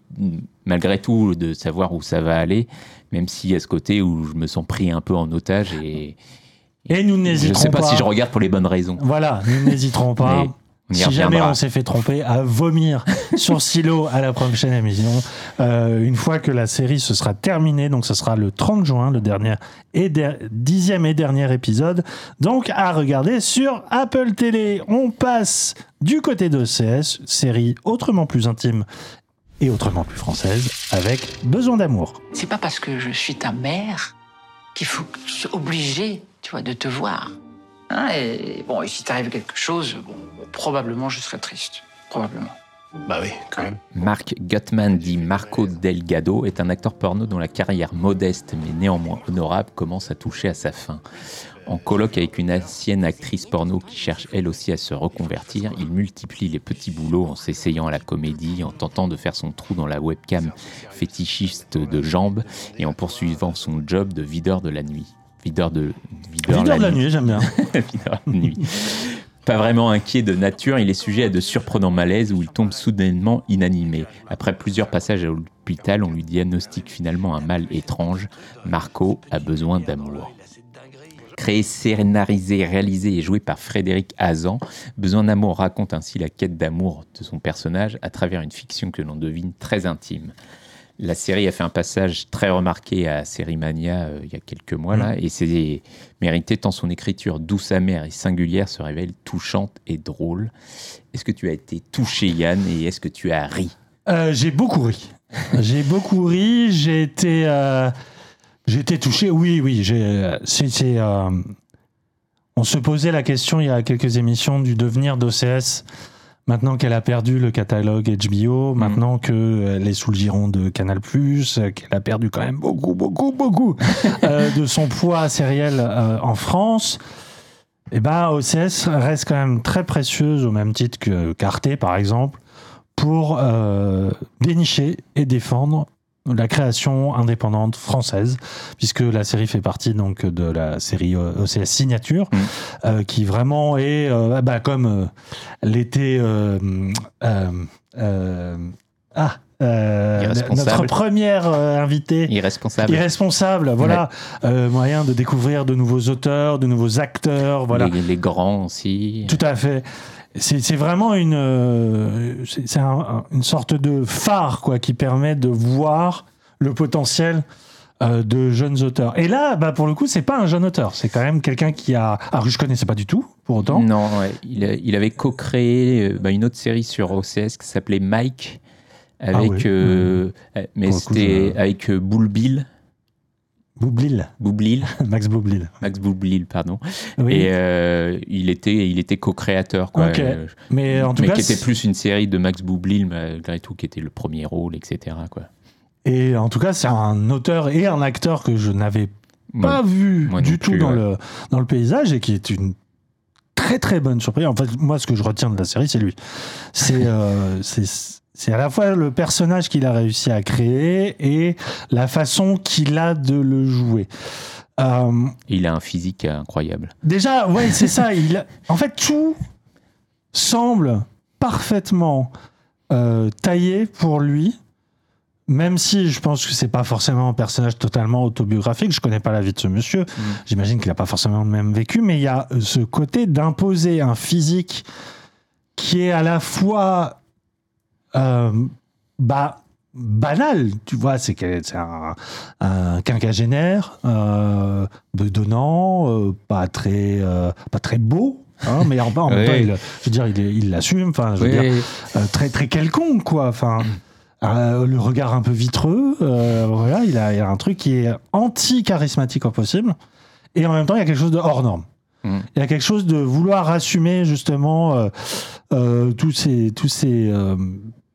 malgré tout, de savoir où ça va aller, même s'il y a ce côté où je me sens pris un peu en otage et. Et nous je n'hésiterons sais pas, pas. si je regarde pour les bonnes raisons. Voilà, nous n'hésiterons pas. Si jamais on s'est fait tromper, à vomir sur Silo à la prochaine émission. Euh, une fois que la série se sera terminée, donc ce sera le 30 juin, le dernier et der- dixième et dernier épisode. Donc à regarder sur Apple Télé. On passe du côté d'OCS, série autrement plus intime et autrement plus française, avec Besoin d'amour. C'est pas parce que je suis ta mère qu'il faut que je sois obligé, tu vois, de te voir. Hein, et bon, et si t'arrive quelque chose, bon, probablement je serai triste. Probablement. Bah oui, quand même. Mark Gutman, dit Marco Delgado, est un acteur porno dont la carrière modeste mais néanmoins honorable commence à toucher à sa fin. En colloque avec une ancienne actrice porno qui cherche elle aussi à se reconvertir, il multiplie les petits boulots en s'essayant à la comédie, en tentant de faire son trou dans la webcam fétichiste de jambes et en poursuivant son job de videur de la nuit. Videur de, videur Leader de la nuit, j'aime bien. Videur de nuit. Pas vraiment inquiet de nature, il est sujet à de surprenants malaises où il tombe soudainement inanimé. Après plusieurs passages à l'hôpital, on lui diagnostique finalement un mal étrange. Marco a besoin d'amour. Créé, scénarisé, réalisé et joué par Frédéric Hazan, Besoin d'amour raconte ainsi la quête d'amour de son personnage à travers une fiction que l'on devine très intime. La série a fait un passage très remarqué à Série Mania euh, il y a quelques mois là, et c'est mérité tant son écriture douce, amère et singulière se révèle touchante et drôle. Est-ce que tu as été touché Yann et est-ce que tu as ri? Euh, j'ai beaucoup ri. J'ai beaucoup ri. J'ai été, euh, j'ai été touché. Oui, oui. Euh, euh, on se posait la question il y a quelques émissions du devenir d'OCS. Maintenant qu'elle a perdu le catalogue HBO, maintenant qu'elle est sous le giron de Canal+, euh, qu'elle a perdu quand même beaucoup, beaucoup, beaucoup euh, de son poids sériel euh, en France, eh ben, OCS reste quand même très précieuse au même titre que Carté, par exemple, pour euh, dénicher et défendre la création indépendante française, puisque la série fait partie donc de la série euh, OCS Signature, Mm. euh, qui vraiment est, euh, bah, comme euh, l'était euh, euh, euh, ah, euh, notre première euh, invitée. Irresponsable Irresponsable, voilà, Euh, moyen de découvrir de nouveaux auteurs, de nouveaux acteurs, voilà. les, les grands aussi. Tout à fait. C'est vraiment une, euh, c'est un- une sorte de phare quoi, qui permet de voir le potentiel euh, de jeunes auteurs. Et là, bah, pour le coup, c'est pas un jeune auteur, c'est quand même quelqu'un qui a. Alors que je connaissais pas du tout, pour autant. Non, ouais. il, a- il avait co-créé euh, bah, une autre série sur OCS qui s'appelait Mike, avec, Ah euh, euh, mais c'était je- avec Boule Bill, Boublil, Boublil, Max Boublil. Max Boublil, pardon. Oui. Et euh, il était, il était co-créateur, quoi. Euh, mais en tout mais cas, qui était plus une série de Max Boublil, malgré tout, qui était le premier rôle, etc. Quoi. et en tout cas, c'est un auteur et un acteur que je n'avais pas Ouais. vu moi du tout plus, dans, ouais. le, dans le paysage et qui est une très très bonne surprise. En fait, moi, ce que je retiens de la série, c'est lui. C'est euh, c'est- c'est à la fois le personnage qu'il a réussi à créer et la façon qu'il a de le jouer. Euh, Il a un physique incroyable. Déjà, ouais, c'est ça. Il, a- en fait, tout semble parfaitement euh, taillé pour lui, même si je pense que c'est pas forcément un personnage totalement autobiographique. Je connais pas la vie de ce monsieur. J'imagine qu'il a pas forcément le même vécu, mais il y a ce côté d'imposer un physique qui est à la fois euh, bah, banal, tu vois, c'est un, un quinquagénaire euh, bedonnant, euh, pas très euh, pas très beau. hein, mais en, en même temps, il, je veux dire, il l'assume. Enfin, je veux Oui. dire, très très quelconque, quoi. Enfin, le regard un peu vitreux. voilà, il a, il a un truc qui est anti charismatique au possible, et en même temps, il y a quelque chose de hors norme. Mm. Il y a quelque chose de vouloir assumer justement euh, euh, tous ces tous ces euh,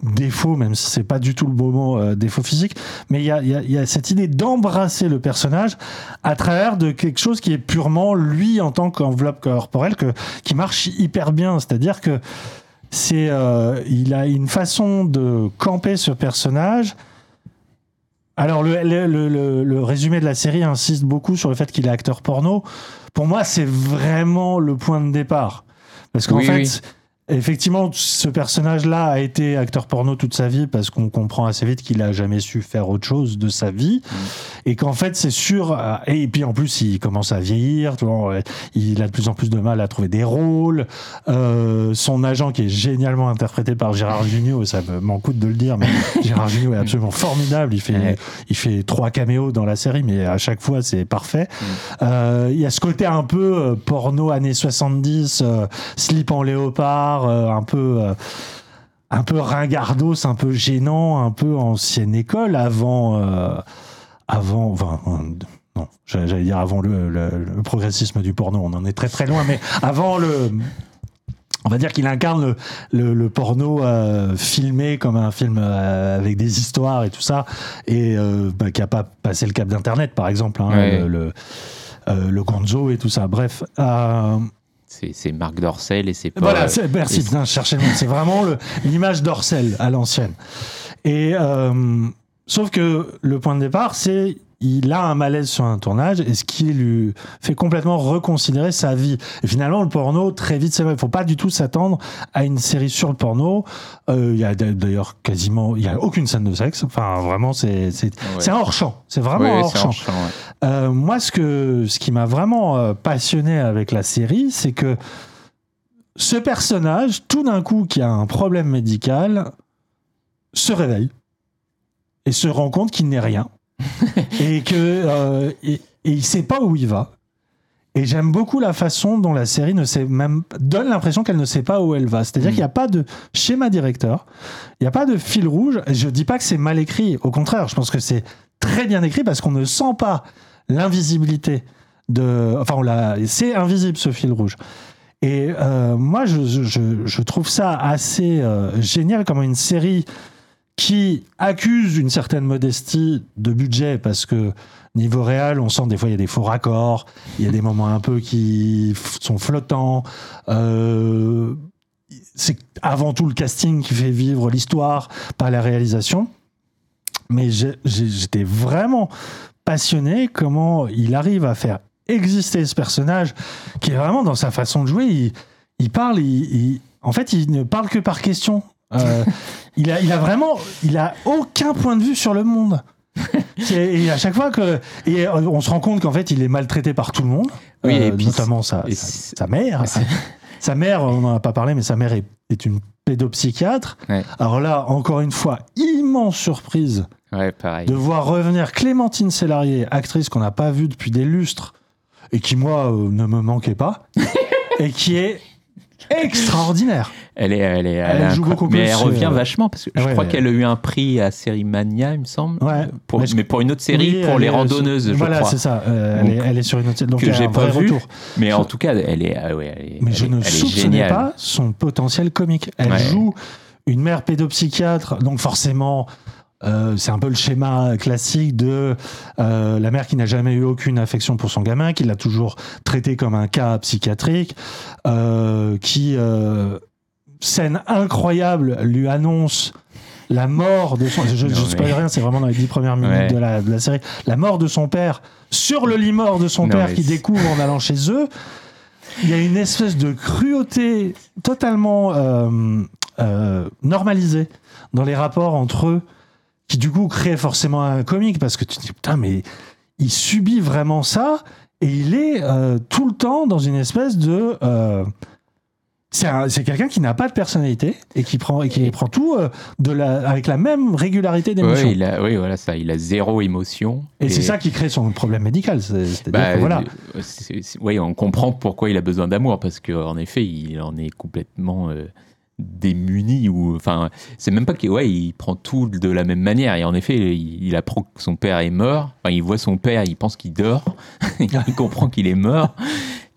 défauts, même si c'est pas du tout le beau mot, euh, défaut physique, mais il y a, y a- y a cette idée d'embrasser le personnage à travers de quelque chose qui est purement lui en tant qu'enveloppe corporelle que, qui marche hyper bien. C'est-à-dire que c'est, euh, il a une façon de camper ce personnage. Alors le, le, le- le- le résumé de la série insiste beaucoup sur le fait qu'il est acteur porno. Pour moi, c'est vraiment le point de départ. Parce qu'en Oui, fait, oui. Effectivement, ce personnage-là a été acteur porno toute sa vie parce qu'on comprend assez vite qu'il a jamais su faire autre chose de sa vie. Et qu'en fait, c'est sûr. euh, Et puis en plus, il commence à vieillir. Tu vois, il a de plus en plus de mal à trouver des rôles. Euh, son agent, qui est génialement interprété par Gérard Jugnot, ça me- m'en coûte de le dire, mais Gérard Jugnot est absolument formidable. Il fait, Ouais. il fait trois caméos dans la série, mais à chaque fois, c'est parfait. Euh, Il y a ce côté un peu porno années 70, euh, slip en léopard, euh, un peu. euh, un peu ringardos, un peu gênant, un peu ancienne école avant, euh, avant, enfin, non, j'allais dire avant le, le- le progressisme du porno, on en est très très loin, mais avant le, on va dire qu'il incarne le, le, porno euh, filmé comme un film euh, avec des histoires et tout ça, et bah, qui a pas passé le cap d'internet, par exemple, hein, Ouais. le, le Gonzo et tout ça. Bref. Euh, C'est c'est Marc Dorcel et c'est pas. voilà, c'est- merci, je cherchais le. C'est vraiment l'image d'Orcel à l'ancienne. Et euh, sauf que le point de départ, c'est il a un malaise sur un tournage et ce qui lui fait complètement reconsidérer sa vie. Et finalement, le porno, très vite, c'est vrai, il faut pas du tout s'attendre à une série sur le porno. Euh, Il y a d'ailleurs quasiment, il y a aucune scène de sexe. Enfin, vraiment, c'est c'est Ouais. un hors champ. C'est vraiment Ouais, un hors c'est champ. hors champ, ouais. Euh, moi, ce, que, ce qui m'a vraiment euh, passionné avec la série, c'est que ce personnage, tout d'un coup, qui a un problème médical, se réveille et se rend compte qu'il n'est rien et que euh, et, et il sait pas où il va. Et j'aime beaucoup la façon dont la série ne sait même donne l'impression qu'elle ne sait pas où elle va. C'est-à-dire Mm. qu'il n'y a pas de schéma directeur, il n'y a pas de fil rouge. Je dis pas que c'est mal écrit. Au contraire, je pense que c'est très bien écrit parce qu'on ne sent pas l'invisibilité de. Enfin, on. C'est invisible ce fil rouge. Et euh, moi, je, je- je trouve ça assez euh, génial comme une série qui accuse une certaine modestie de budget parce que niveau réel, on sent des fois il y a des faux raccords, il y a des moments un peu qui sont flottants. Euh, c'est avant tout le casting qui fait vivre l'histoire, pas la réalisation. Mais j'étais vraiment passionné comment il arrive à faire exister ce personnage qui est vraiment dans sa façon de jouer. Il, parle, en fait, il ne parle que par question. Euh, il, a, il a vraiment, il a aucun point de vue sur le monde. Et à chaque fois que, et on se rend compte qu'en fait, il est maltraité par tout le monde, Oui, euh, et puis notamment sa, et sa, c'est- sa mère. Sa mère, on n'en a pas parlé, mais sa mère est, est une pédopsychiatre. Ouais. Alors là, encore une fois, immense surprise Ouais, de voir revenir Clémentine Sélarié, actrice qu'on n'a pas vue depuis des lustres et qui, moi, euh, ne me manquait pas, et qui est extraordinaire. Elle est, elle est, Elle joue beaucoup mais elle revient euh, vachement parce que je ouais, crois ouais. qu'elle a eu un prix à Série Mania, il me semble. Ouais. Pour- Mais je- mais pour une autre série, Oui, pour les euh, randonneuses, sur- je Voilà, crois. c'est ça. euh, elle, est, elle est sur une autre Donc, que j'ai pas vu. retour. Mais en tout cas, elle est, ah ouais, elle est, Mais je ne soupçonnais pas son potentiel comique. Elle joue une mère pédopsychiatre, donc forcément, euh, c'est un peu le schéma classique de euh, la mère qui n'a jamais eu aucune affection pour son gamin, qui l'a toujours traité comme un cas psychiatrique, euh, qui, scène incroyable, lui annonce la mort de son... Je ne spoil mais- rien, c'est vraiment dans les dix premières minutes Ouais. de, la, de la série. La mort de son père sur le lit mort de son Non, père mais qui découvre en allant chez eux. Il y a une espèce de cruauté totalement normalisée dans les rapports entre eux, qui du coup crée forcément un comique parce que tu te dis putain, mais il subit vraiment ça et il est euh, tout le temps dans une espèce de. euh, c'est un- c'est quelqu'un qui n'a pas de personnalité et qui prend, et qui prend tout euh, de la, avec la même régularité d'émotion. Ouais, oui, voilà, ça. Il a zéro émotion. et c'est ça qui crée son problème médical. C'est-à-dire Bah, voilà. euh, ouais, on comprend pourquoi il a besoin d'amour parce qu'en effet, il en est complètement démuni ou enfin, c'est même pas qu'il ouais, il prend tout de la même manière et en effet, il, il apprend que son père est mort. Enfin, il voit son père, il pense qu'il dort, il comprend qu'il est mort.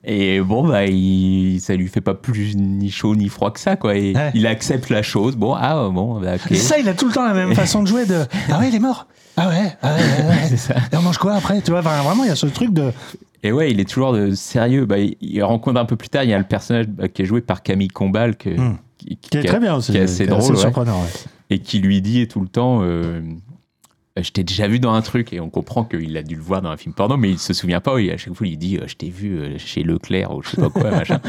Et bon, bah, il, ça lui fait pas plus ni chaud ni froid que ça, quoi. Et Ouais. il accepte la chose. Bon, ah, bon, bah, ok. C'est ça, il a tout le temps la même façon de jouer de Ah ouais, il est mort. Ah ouais, ah ouais, ouais, ouais. C'est ça. Et on mange quoi après Tu vois, enfin, vraiment, il y a ce truc de. Et ouais, il est toujours de sérieux. Bah, il, il rencontre un peu plus tard, il y a le personnage bah, qui est joué par Camille Combal, que, Hmm. Qui, qui est très bien aussi. qui est assez drôle, ouais. surprenant. ouais. et qui lui dit tout le temps euh, je t'ai déjà vu dans un truc et on comprend qu'il a dû le voir dans un film porno mais il se souvient pas et à chaque fois il dit euh, je t'ai vu euh, chez Leclerc ou je sais pas quoi machin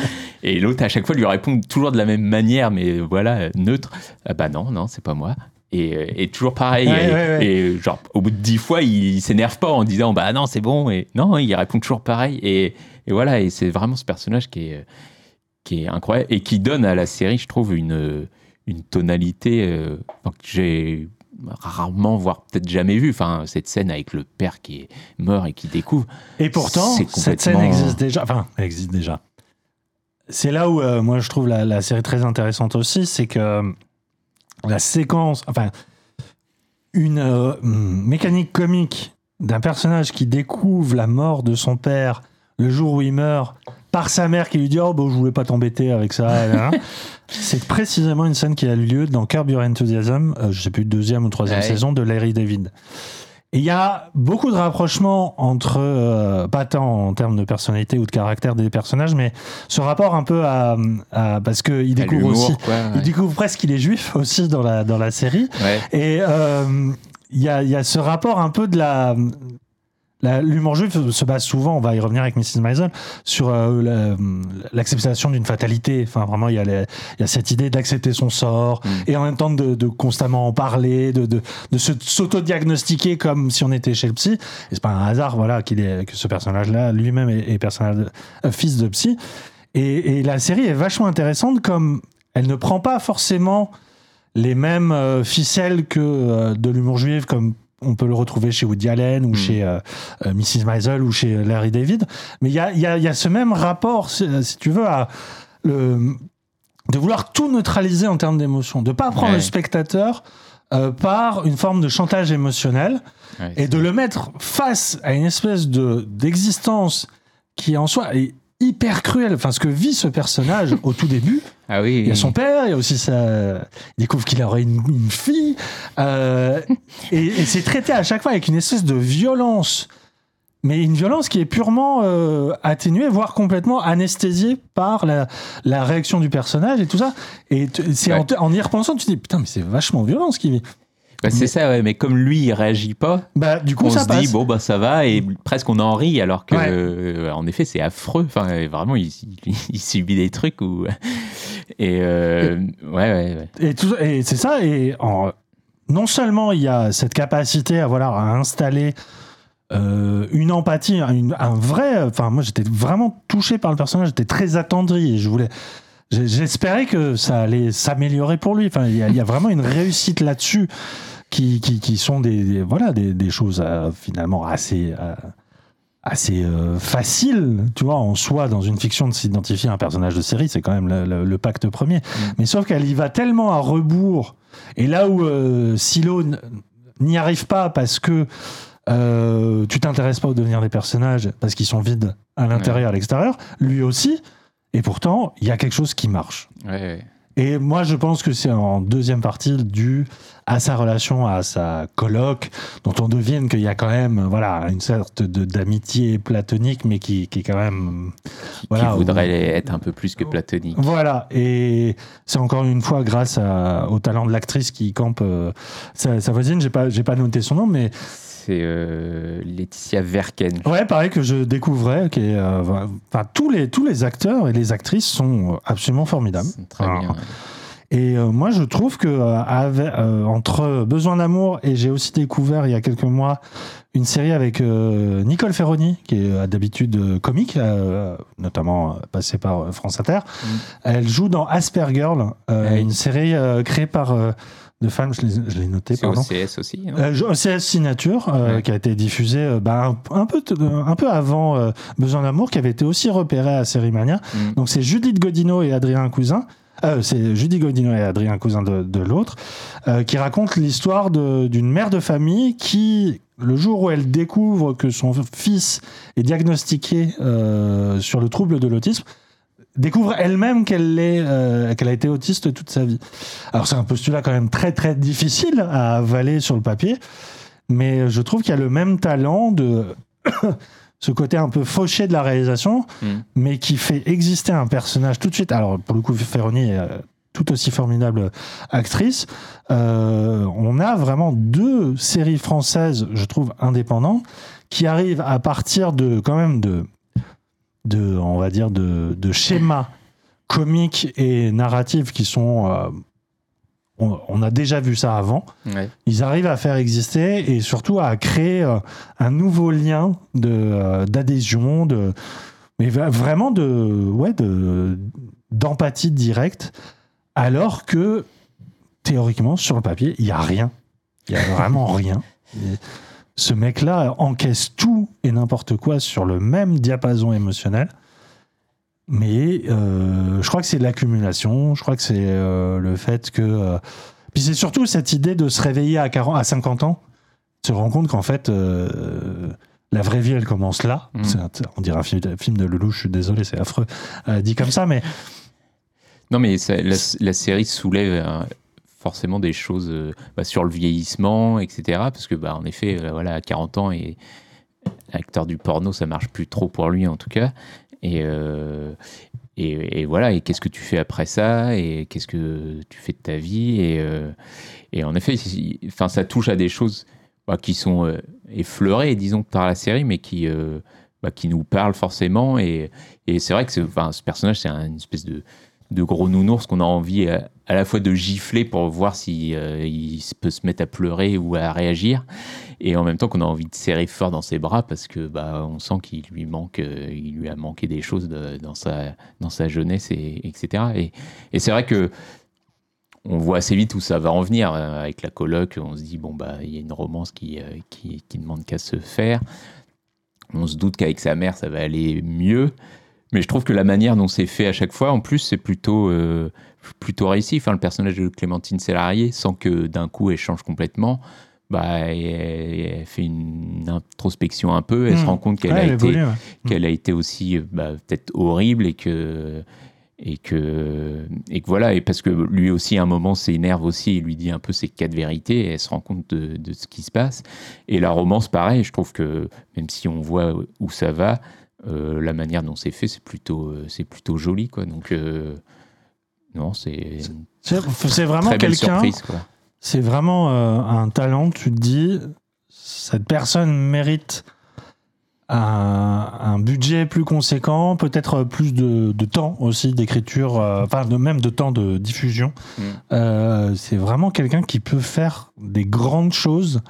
et l'autre à chaque fois lui répond toujours de la même manière mais euh, voilà euh, neutre ah bah non non c'est pas moi et, euh, et toujours pareil Ouais, et, ouais, ouais. et genre au bout de dix fois il, il s'énerve pas en disant bah non c'est bon et non il répond toujours pareil et, et voilà et c'est vraiment ce personnage qui est qui est incroyable et qui donne à la série je trouve une une tonalité euh, que j'ai rarement, voire peut-être jamais vue. Enfin, cette scène avec le père qui est mort et qui découvre. Et pourtant, cette scène existe déjà. Enfin, elle existe déjà. C'est là où euh, moi je trouve la, la série très intéressante aussi, c'est que euh, la séquence, enfin, une euh, hum, mécanique comique d'un personnage qui découvre la mort de son père le jour où il meurt par sa mère qui lui dit oh bon je voulais pas t'embêter avec ça c'est précisément une scène qui a eu lieu dans Curb Your Enthusiasm euh, je sais plus deuxième ou troisième Ouais. saison de Larry David et il y a beaucoup de rapprochements entre, euh, pas tant en termes de personnalité ou de caractère des personnages, mais ce rapport un peu à, à- parce qu'il à découvre aussi, quoi, il découvre presque qu'il est juif aussi dans la dans la série, Ouais. et euh, il y, a, il y a ce rapport un peu de la. L'humour juif se base souvent, on va y revenir avec Mrs. Maisel, sur euh, la- l'acceptation d'une fatalité. Enfin, vraiment, il y a, les- il y a cette idée d'accepter son sort Mm. et en même temps de, de constamment en parler, de, de, s'auto-diagnostiquer comme si on était chez le psy. Et c'est pas un hasard, voilà, qu'il est, que ce personnage-là lui-même est, est personnage, euh, fils de psy. Et, et la série est vachement intéressante comme elle ne prend pas forcément les mêmes euh, ficelles que de l'humour juif, comme on peut le retrouver chez Woody Allen ou Mm. chez euh, euh, Mrs. Maisel ou chez Larry David. Mais il y a, il y a- il y a ce même rapport, si, si tu veux, à le, de vouloir tout neutraliser en termes d'émotion, de pas prendre Ouais. le spectateur euh, par une forme de chantage émotionnel Ouais, et de le mettre face à une espèce de d'existence qui en soi est hyper cruelle. Enfin, ce que vit ce personnage au tout début, Ah oui. il y a son père, il y a aussi sa... Il découvre qu'il aurait une, une fille. euh, et et c'est traité à chaque fois avec une espèce de violence. Mais une violence qui est purement euh, atténuée, voire complètement anesthésiée par la, la réaction du personnage et tout ça. Et c'est Ouais. en, y repensant, tu te dis, putain, mais c'est vachement violent ce qu'il vit. Bah, c'est ça, ouais, mais comme lui, il réagit pas, Bah, du coup, on ça se passe. dit, bon, bah ça va, et presque on en rit, alors que, Ouais. euh, en effet, c'est affreux. Enfin, vraiment, il, il- il subit des trucs où. Et euh, ouais, ouais, ouais. Et, tout- et c'est ça. Et en- non seulement il y a cette capacité à, voilà, à installer euh, une empathie, une- un vrai. Enfin, moi, j'étais vraiment touché par le personnage. J'étais très attendri. Et je voulais. J'espérais que ça allait s'améliorer pour lui. Enfin, il y, a- il y a vraiment une réussite là-dessus qui, qui, qui sont des, des- voilà des, des choses euh, finalement assez euh, assez euh, faciles, tu vois, en soi dans une fiction de s'identifier à un personnage de série, c'est quand même le, le- le pacte premier. Mais sauf qu'elle y va tellement à rebours. Et là où euh, Silo n'y arrive pas parce que euh, tu t'intéresses pas au devenir des personnages parce qu'ils sont vides à l'intérieur, à l'extérieur, lui aussi. Et pourtant, il y a quelque chose qui marche. ouais, ouais. Et moi, je pense que c'est en deuxième partie dû à sa relation à sa coloc, dont on devine qu'il y a quand même, voilà, une sorte d'amitié platonique, mais qui, qui est quand même, voilà, qui voudrait être un peu plus que platonique. voilà, et c'est encore une fois grâce à- au talent de l'actrice qui campe euh, sa, sa voisine. J'ai pas, j'ai pas noté son nom, mais C'est euh, Laetitia Verken. ouais, pareil que je découvrais. Qui est, euh, tous les tous les acteurs et les actrices sont absolument formidables. Très bien. Et euh, moi, je trouve que euh, avec- euh, entre Besoin d'amour et j'ai aussi découvert il y a quelques mois une série avec Nicole Ferroni, qui est d'habitude comique, notamment passée par France Inter. Elle joue dans Aspergirl, Oui. une série créée par euh, de femmes, je l'ai- noté, C'est pardon. OCS aussi. non Euh, OCS Signature, euh, Ouais. qui a été diffusée euh, bah, un, un peu, t- un peu avant Besoin d'amour, qui avait été aussi repéré à Série Mania. Mm. Donc c'est Judith Godino et Adrien Cousin. Euh, c'est Judith Godino et Adrien Cousin de, de l'autre, euh, qui racontent l'histoire d'une mère de famille qui, le jour où elle découvre que son fils est diagnostiqué euh, sur le trouble de l'autisme, découvre elle-même qu'elle euh, qu'elle a été autiste toute sa vie. Alors c'est un postulat quand même très très difficile à avaler sur le papier, mais je trouve qu'il y a le même talent de ce côté un peu fauché de la réalisation, Mm. mais qui fait exister un personnage tout de suite. Alors pour le coup, Ferroni est euh, tout aussi formidable actrice. Euh, on a vraiment deux séries françaises, je trouve, indépendantes, qui arrivent à partir de quand même de, de on va dire, de, de schémas comiques et narratifs qui sont euh, on, on a déjà vu ça avant. Ouais. Ils arrivent à faire exister et surtout à créer euh, un nouveau lien de euh, d'adhésion, de mais vraiment de ouais de d'empathie directe, alors que théoriquement sur le papier il y a rien, il y a vraiment rien. Et ce mec-là encaisse tout et n'importe quoi sur le même diapason émotionnel. Mais euh, je crois que c'est l'accumulation, je crois que c'est euh, le fait que. euh, puis c'est surtout cette idée de se réveiller à, 40, à 50 ans, se rendre compte qu'en fait, la vraie vie, elle commence là. Un- on dirait un film, film de Lelouch, je suis désolé, c'est affreux, dit comme ça, mais Non, mais ça- la, la série soulève forcément des choses bah, sur le vieillissement, etc. Parce que, bah, en effet, voilà, à 40 ans, et acteur du porno, ça marche plus trop pour lui, en tout cas. Et, euh, et, et voilà, et qu'est-ce que tu fais après ça Et qu'est-ce que tu fais de ta vie et, euh, et en effet, enfin, ça touche à des choses bah, qui sont euh, effleurées, disons, par la série, mais qui, bah, qui nous parlent forcément. Et, et c'est vrai que enfin, ce personnage, c'est un- une espèce de, de gros nounours qu'on a envie à, à la fois de gifler pour voir si euh, peut se mettre à pleurer ou à réagir, et en même temps qu'on a envie de serrer fort dans ses bras parce que bah on sent qu'il lui manque, euh, il lui a manqué des choses dans sa dans sa jeunesse et etc. Et, c'est vrai que on voit assez vite où ça va en venir euh, avec la coloc. On se dit bon bah il y a une romance qui euh, qui, qui demande qu'à se faire. On se doute qu'avec sa mère ça va aller mieux. Mais je trouve que la manière dont c'est fait à chaque fois, en plus, c'est plutôt, euh, plutôt réussi. Enfin, le personnage de Clémentine Sélarié, sans que d'un coup elle change complètement, bah, elle, elle fait une introspection un peu. Elle Hmm. se rend compte qu'elle ouais, a, été, ouais. qu'elle a été aussi bah, peut-être horrible et que. Et que, et que voilà, et parce que lui aussi, à un moment, s'énerve aussi, il lui dit un peu ses quatre vérités, et elle se rend compte de, de ce qui se passe. Et la romance, pareil, je trouve que même si on voit où ça va, la manière dont c'est fait, c'est plutôt, euh, c'est plutôt joli, quoi. Donc, euh, non, c'est C'est vraiment quelqu'un. C'est vraiment euh, un talent. Tu te dis, cette personne mérite un, un budget plus conséquent, peut-être plus de, de temps aussi d'écriture, euh, enfin de, même de temps de diffusion. Mm. Euh, c'est vraiment quelqu'un qui peut faire des grandes choses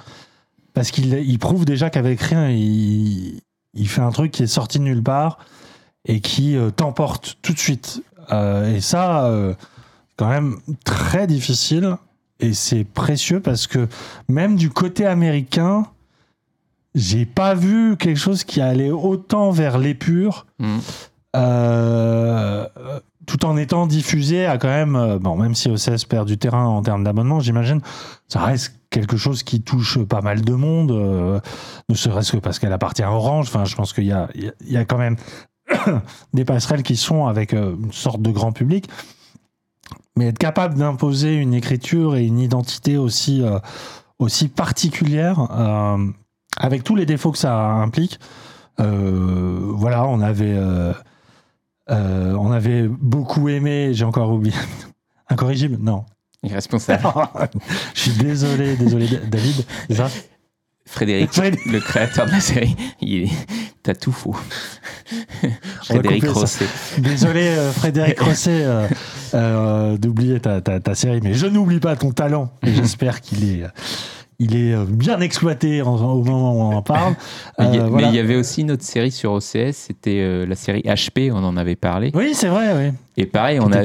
parce qu'il il prouve déjà qu'avec rien, il, il fait un truc qui est sorti de nulle part et qui euh, t'emporte tout de suite. Euh, et ça, euh, quand même très difficile et c'est précieux parce que même du côté américain, j'ai pas vu quelque chose qui allait autant vers l'épure, Mm. euh, tout en étant diffusé à quand même, bon, même si OCS perd du terrain en termes d'abonnement, j'imagine, ça reste quelque chose qui touche pas mal de monde, euh, ne serait-ce que parce qu'elle appartient à Orange. Enfin, je pense qu'il y a, il y a- quand même des passerelles qui sont avec euh, une sorte de grand public. Mais être capable d'imposer une écriture et une identité aussi, euh, aussi particulière, avec tous les défauts que ça implique, voilà, on avait, on avait beaucoup aimé, j'ai encore oublié, Incorrigible Non. Irresponsable. Je suis désolé, désolé, David. ça Frédéric, Frédéric. le créateur de la série, il est... t'as tout faux. Va Frédéric. Rosset. Désolé, euh, Frédéric Rosset, euh, euh, d'oublier ta, ta- ta série, mais je n'oublie pas ton talent. Et j'espère qu'il est, il est euh, bien exploité en- au moment où on en parle. Mais il y a- Euh, mais voilà. il y avait aussi une autre série sur OCS, c'était euh, la série HP, on en avait parlé. Oui, c'est vrai, oui. Et pareil, on a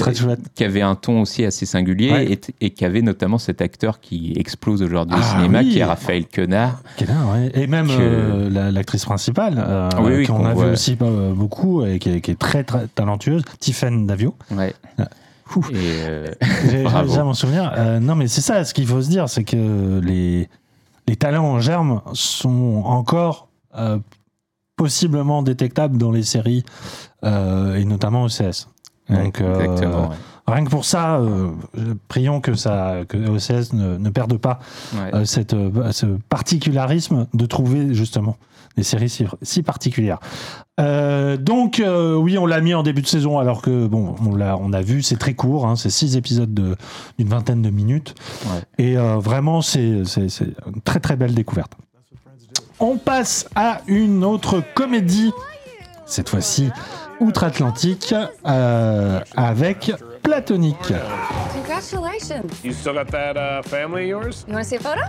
qui avait un ton aussi assez singulier Ouais. et, et qui avait notamment cet acteur qui explose aujourd'hui au Ah cinéma, oui. qui est Raphaël Quenard. Quel art, ouais. Et même Que- euh, l'actrice principale, Oui, oui, qu'on qu'on a vu voit. aussi euh, beaucoup et qui est, qui est très, très talentueuse, Tiffen Davio. Ouais. Euh, Bravo. déjà mon souvenir. Euh, non, mais c'est ça, ce qu'il faut se dire, c'est que les, les talents en germe sont encore euh, possiblement détectables dans les séries euh, et notamment OCS. Donc, ouais, exactement. ouais. rien que pour ça, prions que, ça, que OCS ne, ne perde pas Ouais. cette, ce particularisme de trouver justement séries si, si particulières. Euh, donc euh, oui, on l'a mis en début de saison alors que bon, on l'a, on a vu, c'est très court, hein, c'est six épisodes de- d'une vingtaine de minutes, Ouais. et euh, vraiment c'est, c'est, c'est une très très belle découverte. On passe à une autre comédie, cette fois-ci outre-Atlantique, euh, avec Platonique. Congratulations. You still got that uh, family of yours? You want to see a photo?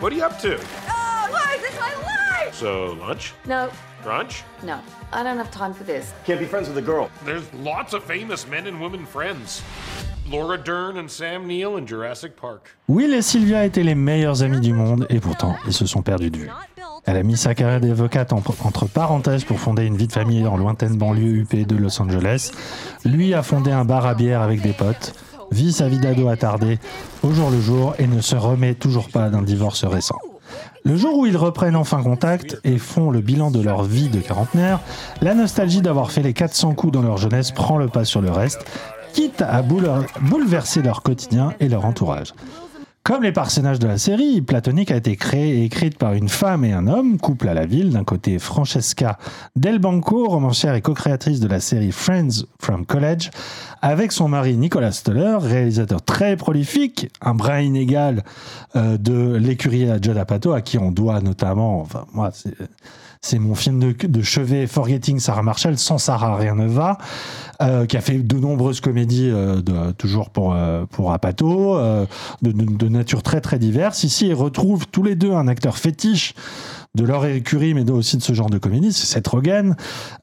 What are you up to? Oh, look, it's my life! So, lunch? No, Brunch? no, I don't have time for this. Can't be friends with a girl. There's lots of famous men and women friends. Laura Dern and Sam Neill in Jurassic Park. Will et Sylvia étaient les meilleurs amis du monde et pourtant ils se sont perdus de vue. Elle a mis sa carrière d'avocate en- entre parenthèses pour fonder une vie de famille en lointaine banlieue UP de Los Angeles. Lui a fondé un bar à bière avec des potes, vit sa vie d'ado attardée au jour le jour et ne se remet toujours pas d'un divorce récent. Le jour où ils reprennent enfin contact et font le bilan de leur vie de quarantenaire, la nostalgie d'avoir fait les 400 coups dans leur jeunesse prend le pas sur le reste, quitte à boule- bouleverser leur quotidien et leur entourage. Comme les personnages de la série, Platonique a été créée et écrite par une femme et un homme, couple à la ville. D'un côté, Francesca Del Banco, romancière et co-créatrice de la série Friends from College, avec son mari Nicolas Stoller, réalisateur très prolifique, un brin inégal euh, de l'écurie à Judd à qui on doit notamment, enfin moi, c'est mon film de, de chevet Forgetting Sarah Marshall. Sans Sarah, rien ne va. euh, qui a fait de nombreuses comédies, euh, de- toujours pour, euh, pour Apatow, euh, de, de, de nature très très diverse. Ici, ils retrouvent tous les deux un acteur fétiche de leur écurie, mais aussi de ce genre de comédie, c'est Seth Rogen,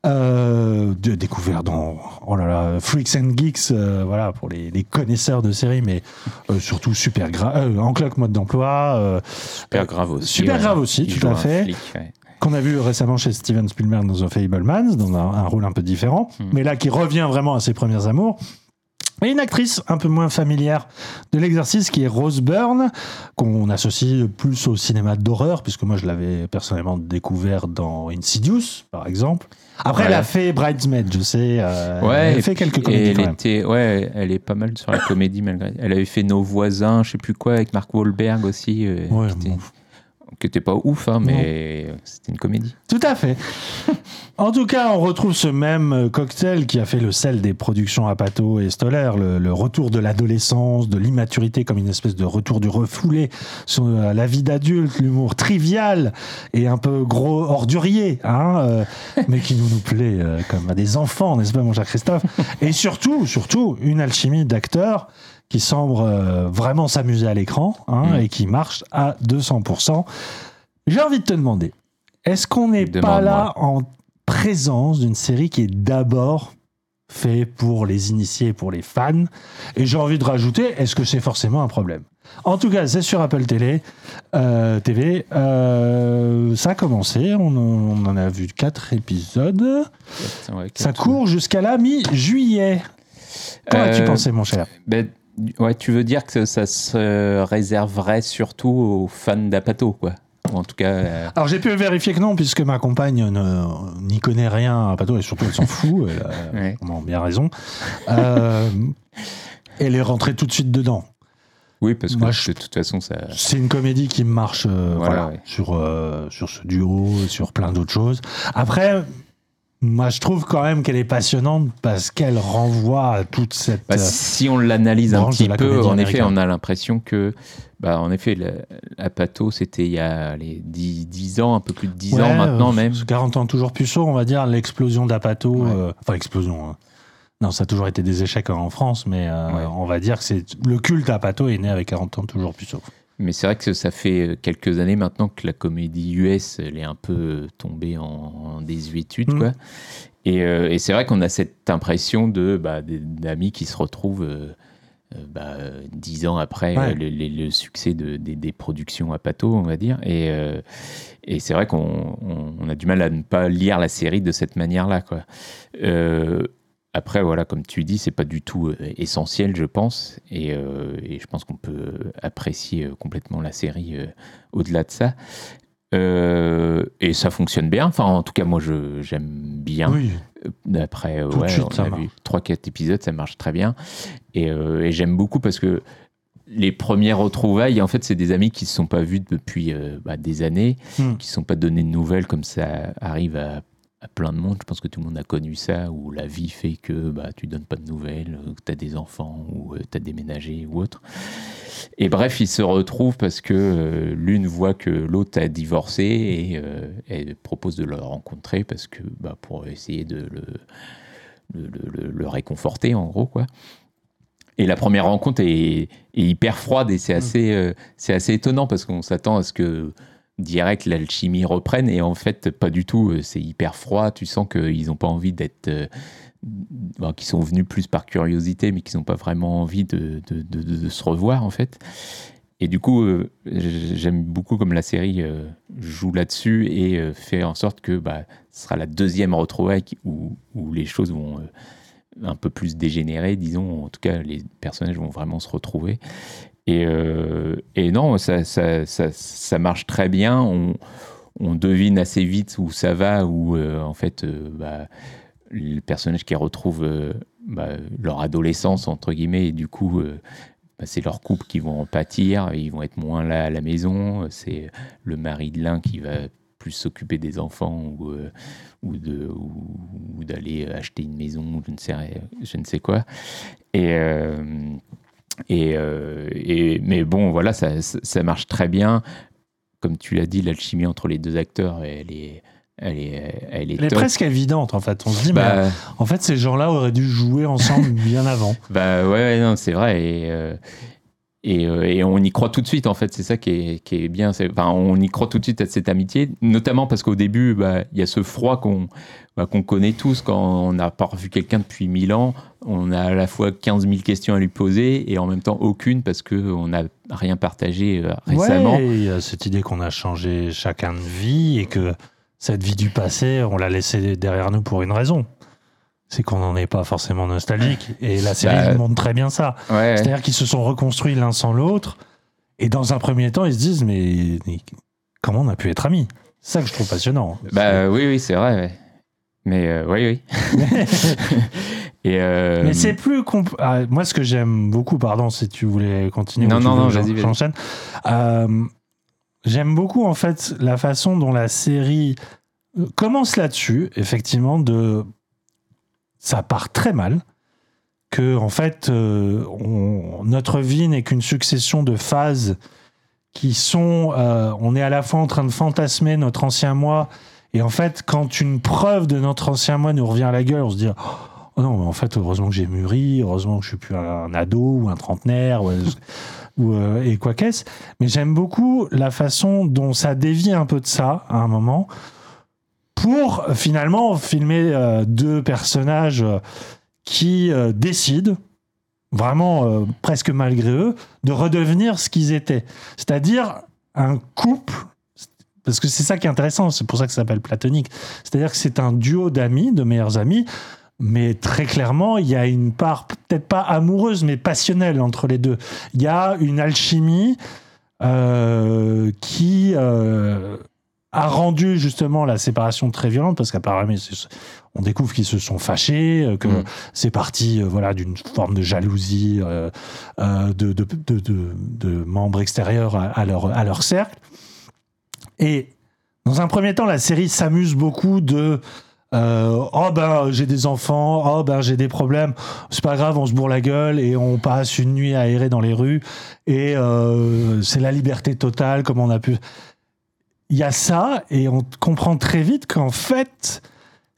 de- découvert dans oh là là, Freaks and Geeks, voilà, pour les, les connaisseurs de séries, mais surtout super grave, en cloque mode d'emploi, Super grave aussi. super ouais. grave aussi, tout à fait. flic, ouais. Qu'on a vu récemment chez Steven Spielberg dans The Fablemans, dans un, un rôle un peu différent, Mm. mais là qui revient vraiment à ses premiers amours. Et une actrice un peu moins familière de l'exercice qui est Rose Byrne, qu'on associe plus au cinéma d'horreur, puisque moi je l'avais personnellement découvert dans Insidious, par exemple. Après, Ouais. elle a fait Bridesmaid, je sais. euh, Ouais, elle et fait quelques comédies quand elle même. était, ouais, elle est pas mal sur la comédie malgré. Elle avait fait Nos voisins, je sais plus quoi, avec Mark Wahlberg aussi, euh, Ouais, qui, était, bon. qui était pas ouf, hein, mais c'était une comédie. Tout à fait. en tout cas, on retrouve ce même euh, cocktail qui a fait le sel des productions Apato et Stoller, le, le retour de l'adolescence, de l'immaturité comme une espèce de retour du refoulé sur euh, la vie d'adulte, l'humour trivial et un peu gros ordurier, hein, euh, mais qui nous, nous plaît euh, comme à des enfants, n'est-ce pas, mon cher Christophe? Et surtout, surtout, une alchimie d'acteurs qui semble euh, vraiment s'amuser à l'écran hein, Mm. et qui marche à 200%. J'ai envie de te demander, est-ce qu'on n'est pas là en présence d'une série qui est d'abord fait pour les initiés, pour les fans? Et j'ai envie de rajouter, est-ce que c'est forcément un problème? En tout cas, c'est sur Apple Télé, euh, TV. Euh, ça a commencé, on, en- on en a vu quatre épisodes. Ouais, Ça court jusqu'à la mi-juillet. Qu'en as-tu Euh, pensé, mon cher? Ben, ouais, tu veux dire que ça se réserverait surtout aux fans d'Apato, quoi. Ou en tout cas, euh, Alors j'ai pu vérifier que non, puisque ma compagne ne- n'y connaît rien à Pato, et surtout elle s'en fout, elle a Ouais. bien raison. Euh, elle est rentrée tout de suite dedans. oui, parce que Moi, je- de toute façon, ça. C'est une comédie qui marche euh, Voilà, voilà, ouais. sur, sur ce duo, sur plein d'autres choses. Après, moi, je trouve quand même qu'elle est passionnante parce qu'elle renvoie à toute cette. Bah, euh, si on l'analyse un petit la peu, en effet, on a l'impression que, bah, en effet, le- Apato, c'était il y a les 10, 10 ans, un peu plus de 10 ans maintenant euh, même. 40 ans toujours puceau, on va dire, l'explosion d'Apato. Ouais. euh, enfin, explosion. hein. Non, ça a toujours été des échecs en France, mais euh, Ouais. on va dire que c'est le culte Apato est né avec 40 ans toujours puceau. Mais c'est vrai que ça fait euh, quelques années maintenant que la comédie US, elle est un peu euh, tombée en, en désuétude, Mm. quoi. Et, euh, et c'est vrai qu'on a cette impression de bah, d'amis qui se retrouvent euh, bah, dix ans après Ouais. le, le- le succès de- des, des productions à Pato, on va dire. Et, euh, et c'est vrai qu'on on- on a du mal à ne pas lire la série de cette manière-là, quoi. Après, voilà, comme tu dis, c'est pas du tout euh, essentiel, je pense, et, euh, et je pense qu'on peut apprécier euh, complètement la série euh, au-delà de ça. Euh, et ça fonctionne bien. Enfin, en tout cas, moi, je j'aime bien. Oui, de ouais, suite, on ça a marche. vu 3-4 épisodes, ça marche très bien. Et, et j'aime beaucoup parce que les premières retrouvailles, en fait, c'est des amis qui ne se sont pas vus depuis euh, bah, des années, Hmm. qui ne sont pas donnés de nouvelles comme ça arrive à, à plein de monde. Je pense que tout le monde a connu ça, où la vie fait que bah, tu donnes pas de nouvelles, euh, que tu as des enfants ou tu as déménagé ou autre. Et bref, ils se retrouvent parce que euh, l'une voit que l'autre a divorcé et euh, elle propose de le rencontrer parce que bah, pour essayer de le, réconforter, en gros, quoi. Et la première rencontre est, est hyper froide et c'est assez, euh, c'est assez étonnant parce qu'on s'attend à ce que direct l'alchimie reprenne et en fait pas du tout. Euh, C'est hyper froid. Tu sens qu'ils n'ont pas envie d'être, euh, qu'ils sont venus plus par curiosité, mais qu'ils n'ont pas vraiment envie de, se revoir en fait. Et du coup, euh, j'aime beaucoup comme la série joue là-dessus et fait en sorte que bah, ce sera la deuxième retrouvaille où, les choses vont un peu plus dégénérer, disons. En tout cas, les personnages vont vraiment se retrouver. Et, euh, et non, ça, ça, ça, marche très bien. On, devine assez vite où ça va, où euh, en fait, euh, bah, les personnages qui retrouvent euh, bah, leur adolescence, entre guillemets, et du coup, bah, c'est leur couple qui vont en pâtir, ils vont être moins là à la maison. C'est le mari de l'un qui va plus s'occuper des enfants ou, ou de ou, d'aller acheter une maison je ne sais je ne sais quoi et et, euh, et mais bon voilà ça, marche très bien comme tu l'as dit l'alchimie entre les deux acteurs elle est elle est elle est, elle est presque évidente en fait. On se dit, mais bah, en fait, ces gens-là auraient dû jouer ensemble bien avant. Bah ouais, non, c'est vrai. Et, euh, et, euh, et on y croit tout de suite, en fait. C'est ça qui est, qui est bien. Enfin, on y croit tout de suite à cette amitié, notamment parce qu'au début, bah, il y a ce froid qu'on bah, qu'on connaît tous quand on n'a pas revu quelqu'un depuis mille ans. On a à la fois 15 000 questions à lui poser et en même temps aucune parce qu'on n'a rien partagé euh, récemment. Ouais, il y a cette idée qu'on a changé chacun de vie et que cette vie du passé, on l'a laissée derrière nous pour une raison. C'est qu'on n'en est pas forcément nostalgique. Et la série Bah, montre très bien ça. Ouais. C'est-à-dire qu'ils se sont reconstruits l'un sans l'autre. Et dans un premier temps, ils se disent Mais, mais comment on a pu être amis? C'est ça que je trouve passionnant. Bah oui, oui, c'est vrai. ouais. Mais euh, oui, oui. et euh, Mais c'est plus. compl- ah, moi, ce que j'aime beaucoup, pardon, si tu voulais continuer. Non, non, non, vas-y, j'enchaîne. Euh, j'aime beaucoup, en fait, la façon dont la série commence là-dessus, effectivement, de. Ça part très mal. Que, en fait, on- notre vie n'est qu'une succession de phases qui sont. on est à la fois en train de fantasmer notre ancien moi. Et en fait, quand une preuve de notre ancien moi nous revient à la gueule, on se dit Oh non, mais en fait, heureusement que j'ai mûri, heureusement que je suis plus un ado ou un trentenaire ou, ou, euh, et quoi qu'est-ce. Mais j'aime beaucoup la façon dont ça dévie un peu de ça à un moment pour finalement filmer euh, deux personnages euh, qui décident vraiment presque malgré eux de redevenir ce qu'ils étaient. C'est-à-dire un couple parce que c'est ça qui est intéressant, c'est pour ça que ça s'appelle platonique. C'est-à-dire que c'est un duo d'amis, de meilleurs amis, mais très clairement, il y a une part peut-être pas amoureuse, mais passionnelle entre les deux. Il y a une alchimie euh, qui euh, a rendu justement la séparation très violente, parce qu'apparemment, on découvre qu'ils se sont fâchés, euh, que Mm. c'est parti euh, voilà, d'une forme de jalousie de, de, de- de- de membres extérieurs à, à leur, à leur cercle. Et dans un premier temps, la série s'amuse beaucoup de Euh, oh ben j'ai des enfants, oh ben j'ai des problèmes, c'est pas grave, on se bourre la gueule et on passe une nuit aérée dans les rues et euh, c'est la liberté totale comme on a pu. Il y a ça et on comprend très vite qu'en fait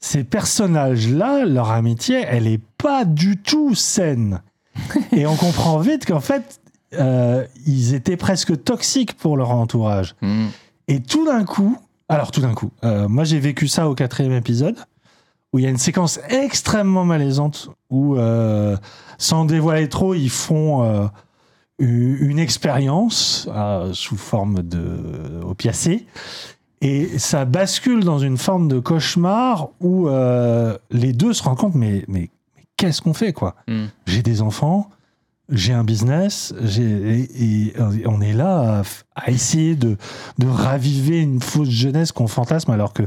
ces personnages-là, leur amitié, elle est pas du tout saine. et on comprend vite qu'en fait euh, ils étaient presque toxiques pour leur entourage. Mm. Et tout d'un coup, alors tout d'un coup, euh, moi j'ai vécu ça au quatrième épisode, où il y a une séquence extrêmement malaisante, où euh, sans dévoiler trop, ils font euh, une expérience sous forme de opiacé. Et ça bascule dans une forme de cauchemar où les deux se rendent compte, mais, mais, mais qu'est-ce qu'on fait quoi? Mm. J'ai des enfants, j'ai un business, et, on est là à, essayer de, raviver une fausse jeunesse qu'on fantasme alors que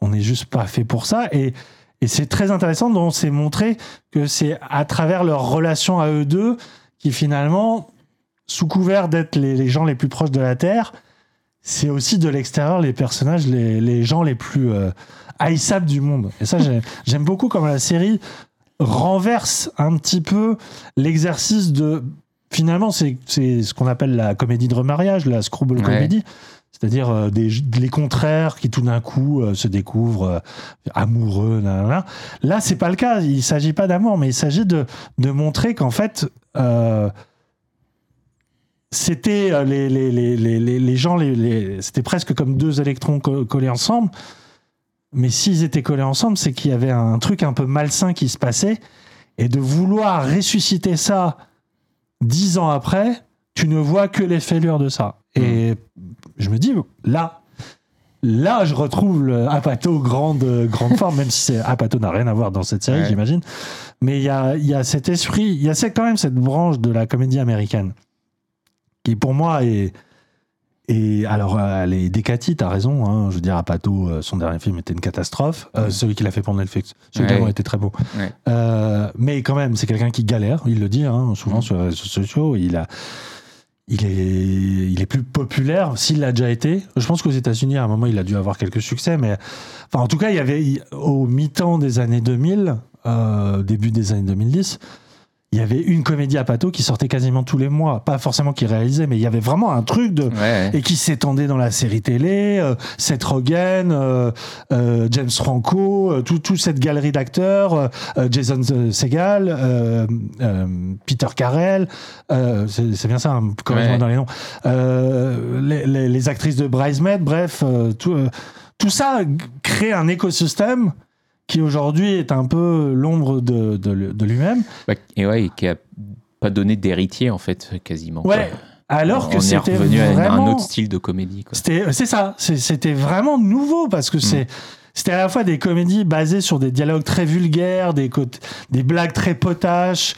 on n'est juste pas fait pour ça. Et, c'est très intéressant dont c'est montré que c'est à travers leur relation à eux deux qui finalement, sous couvert d'être les, gens les plus proches de la Terre, c'est aussi de l'extérieur les personnages, les, gens les plus euh, haïssables du monde. Et ça, j'ai- j'aime beaucoup comme la série renverse un petit peu l'exercice de. Finalement, c'est ce qu'on appelle la comédie de remariage, la screwball Ouais. comedy. C'est-à-dire euh, les contraires qui tout d'un coup euh, se découvrent euh, amoureux. nanana. Là, c'est pas le cas. Il s'agit pas d'amour, mais il s'agit de, de montrer qu'en fait, c'était les, les, les, les, gens, c'était presque comme deux électrons co- collés ensemble. Mais s'ils étaient collés ensemble, c'est qu'il y avait un truc un peu malsain qui se passait. Et de vouloir ressusciter ça dix ans après, tu ne vois que les fêlures de ça. Et je me dis, là, là, je retrouve le Apato grande, grande forme, même si Apato n'a rien à voir dans cette série, Ouais. j'imagine. Mais il y a, y a cet esprit, il y a quand même cette branche de la comédie américaine qui, pour moi, est. Et alors, euh, elle est décatie, t'as raison. Hein, je veux dire, Apato, euh, son dernier film était une catastrophe. Euh, Celui qu'il a fait pour Netflix, celui Ouais. d'avant était très beau. Ouais. Euh, mais quand même, c'est quelqu'un qui galère, il le dit hein, souvent Mm. sur les réseaux sociaux. Il, a, il, est, il est plus populaire, s'il l'a déjà été. Je pense qu'aux États-Unis, à un moment, il a dû avoir quelques succès. Mais enfin, en tout cas, il y avait, il- au mi-temps des années 2000, euh, début des années 2010, il y avait une comédie à Pato qui sortait quasiment tous les mois. Pas forcément qui réalisait, mais il y avait vraiment un truc de Ouais. et qui s'étendait dans la série télé, euh, Seth Rogen, euh, euh, James Franco, tout, toute cette galerie d'acteurs, Jason euh, Peter Carell, c'est bien ça, hein, corrige-moi Ouais. dans les noms, les, les- les actrices de Bridesmaid, bref, tout, tout ça crée un écosystème qui aujourd'hui est un peu l'ombre de, de- de lui-même. Bah, et ouais, et qui a pas donné d'héritier en fait, quasiment. Ouais, quoi. alors que on c'était revenu à vraiment... un autre style de comédie. C'était, c'est ça, c'était vraiment nouveau parce que c'est, c'était à la fois des comédies basées sur des dialogues très vulgaires, des, blagues très potaches,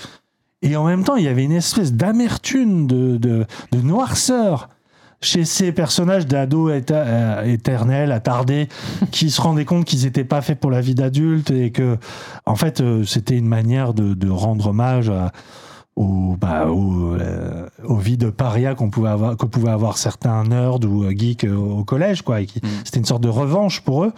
et en même temps, il y avait une espèce d'amertume, de, de, de noirceur chez ces personnages d'ados euh, éternels, attardés, qui se rendaient compte qu'ils n'étaient pas faits pour la vie d'adulte et que, en fait, euh, c'était une manière de, de rendre hommage à, au, bah, au, euh, aux vies de paria qu'on pouvait avoir, que pouvaient avoir certains nerds ou geeks au collège, quoi. et qui- Mm. C'était une sorte de revanche pour eux.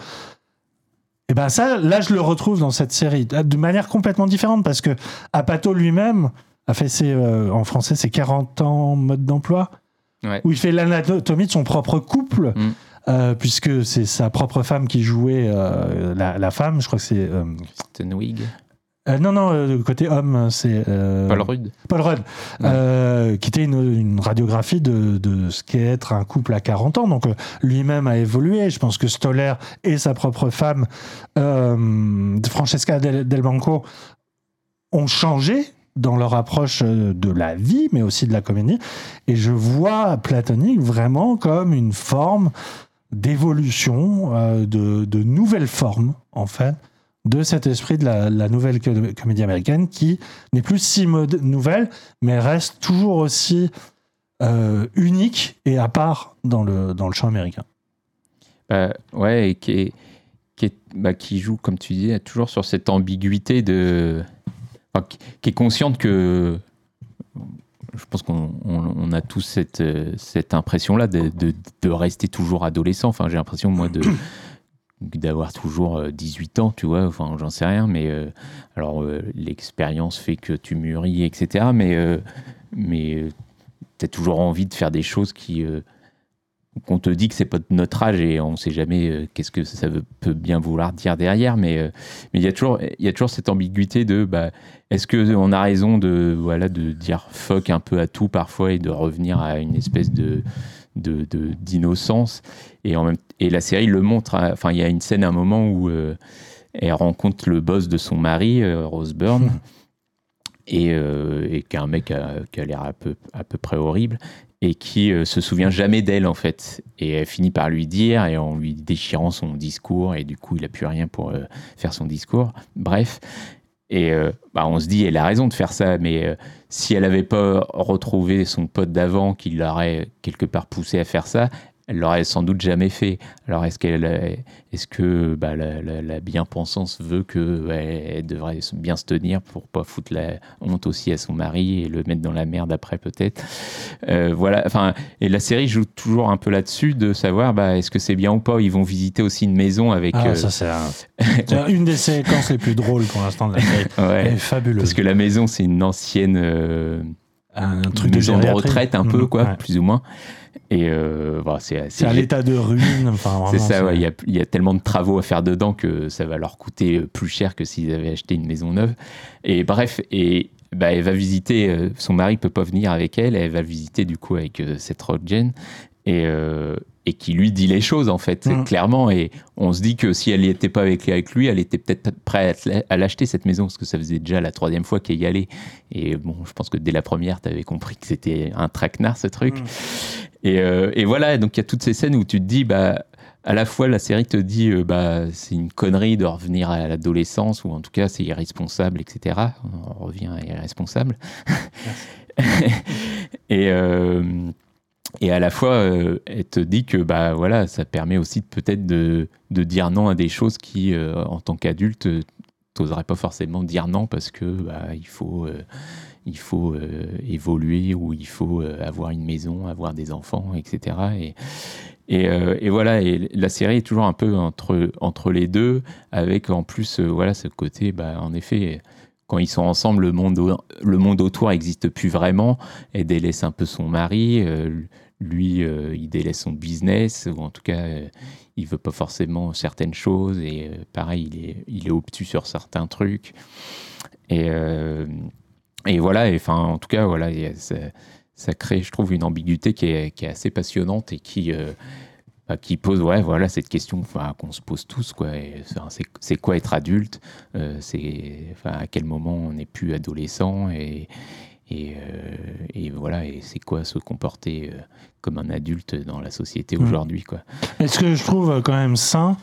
Et ben ça, là, je le retrouve dans cette série de manière complètement différente parce que Apato lui-même a fait ses, euh, en français ses 40 ans mode d'emploi Ouais. où il fait l'anatomie de son propre couple. Mm. euh, puisque c'est sa propre femme qui jouait euh, la, la femme, je crois que c'est. euh, Kristen Wiig, euh, non, non, côté homme, c'est. Paul Rudd. Paul Rudd, qui était une, une radiographie de, de ce qu'est être un couple à 40 ans. Donc lui-même a évolué. Je pense que Stoller et sa propre femme, Francesca Del, Del Banco, ont changé dans leur approche euh, de la vie, mais aussi de la comédie. Et je vois Platonique vraiment comme une forme d'évolution, euh, de, de nouvelles formes, en fait, de cet esprit de la, nouvelle co- comédie américaine qui n'est plus si nouvelle, mais reste toujours aussi euh, unique et à part dans le, dans le champ américain. Bah, ouais, et qui, qui, bah, qui joue, comme tu dis, toujours sur cette ambiguïté de. Qui, est consciente que. Je pense qu'on on- on a tous cette, euh, impression-là de, de, rester toujours adolescent. Enfin, j'ai l'impression, moi, de. d'avoir toujours euh, 18 ans, tu vois, enfin j'en sais rien, mais euh, alors euh, l'expérience fait que tu mûris, etc. Mais, euh, mais tu as toujours envie de faire des choses qui euh, qu'on te dit que c'est pas de notre âge et on sait jamais euh, qu'est-ce que ça veut- peut bien vouloir dire derrière, mais euh, mais il y a toujours il y a toujours cette ambiguïté de bah, est-ce que on a raison de voilà de dire fuck un peu à tout parfois et de revenir à une espèce de de- de- d'innocence? Et en même et la série le montre hein. enfin il y a une scène à un moment où euh, elle rencontre le boss de son mari Rose Byrne et, euh, et qui est un mec qui a l'air à peu, à peu près horrible et qui euh, se souvient jamais d'elle en fait. Et elle finit par lui dire et en lui déchirant son discours et du coup il a plus rien pour euh, faire son discours. Bref. Et euh, bah, on se dit elle a raison de faire ça mais si elle avait pas retrouvé son pote d'avant qui l'aurait quelque part poussé à faire ça elle l'aurait sans doute jamais fait. Alors est-ce qu'elle, est-ce que bah, la, la- la bien-pensance veut que ouais, elle devrait bien se tenir pour pas foutre la honte aussi à son mari et le mettre dans la merde après peut-être? Euh, voilà. Enfin, et la série joue toujours un peu là-dessus de savoir bah, est-ce que c'est bien ou pas? Ils vont visiter aussi une maison avec. Ah, euh, ça, c'est un- c'est une des séquences les plus drôles pour l'instant de la série. ouais. Elle est fabuleuse. Parce que la maison, c'est une ancienne euh, un truc de maison de, gériatrie. retraite, un peu, Mhm, quoi, ouais. plus ou moins. Et euh, voilà, c'est à l'état de ruine. Enfin, C'est ça, ouais, il y, a, il y a tellement de travaux à faire dedans que ça va leur coûter euh, plus cher que s'ils avaient acheté une maison neuve. Et bref, et bah, elle va visiter, euh, son mari peut pas venir avec elle, elle va visiter du coup avec euh, cette Rodgen et, et qui lui dit les choses en fait, Mm. clairement. Et on se dit que si elle n'y était pas avec, avec lui, elle était peut-être prête à, l'acheter cette maison parce que ça faisait déjà la troisième fois qu'elle y allait. Et bon, je pense que dès la première, tu avais compris que c'était un traquenard ce truc. Mm. Et, euh, et voilà, donc il y a toutes ces scènes où tu te dis, bah, à la fois la série te dit, euh, bah, c'est une connerie de revenir à l'adolescence, ou en tout cas c'est irresponsable, etc. On revient à irresponsable. et, euh, et à la fois, euh, elle te dit que bah, voilà, ça permet aussi peut-être de, de dire non à des choses qui, euh, en tant qu'adulte, euh, t'oserais pas forcément dire non parce que bah, il faut, euh, il faut évoluer ou il faut avoir une maison, avoir des enfants, etc. Et, et, voilà, et la série est toujours un peu entre, entre les deux, avec en plus voilà, ce côté, bah, en effet, quand ils sont ensemble, le monde, le monde autour n'existe plus vraiment. Elle délaisse un peu son mari, lui, euh, il délaisse son business, ou en tout cas, euh, il veut pas forcément certaines choses, et euh, pareil, il est, obtus sur certains trucs. Et, euh, et voilà, en tout cas, voilà, ça, crée, je trouve, une ambiguïté qui est, assez passionnante et qui, bah, qui pose, ouais, voilà, cette question qu'on se pose tous, c'est, quoi être adulte C'est, à quel moment on n'est plus adolescent et, et, voilà, et c'est quoi se comporter comme un adulte dans la société Mm. aujourd'hui, quoi. Et ce que je trouve quand même sain,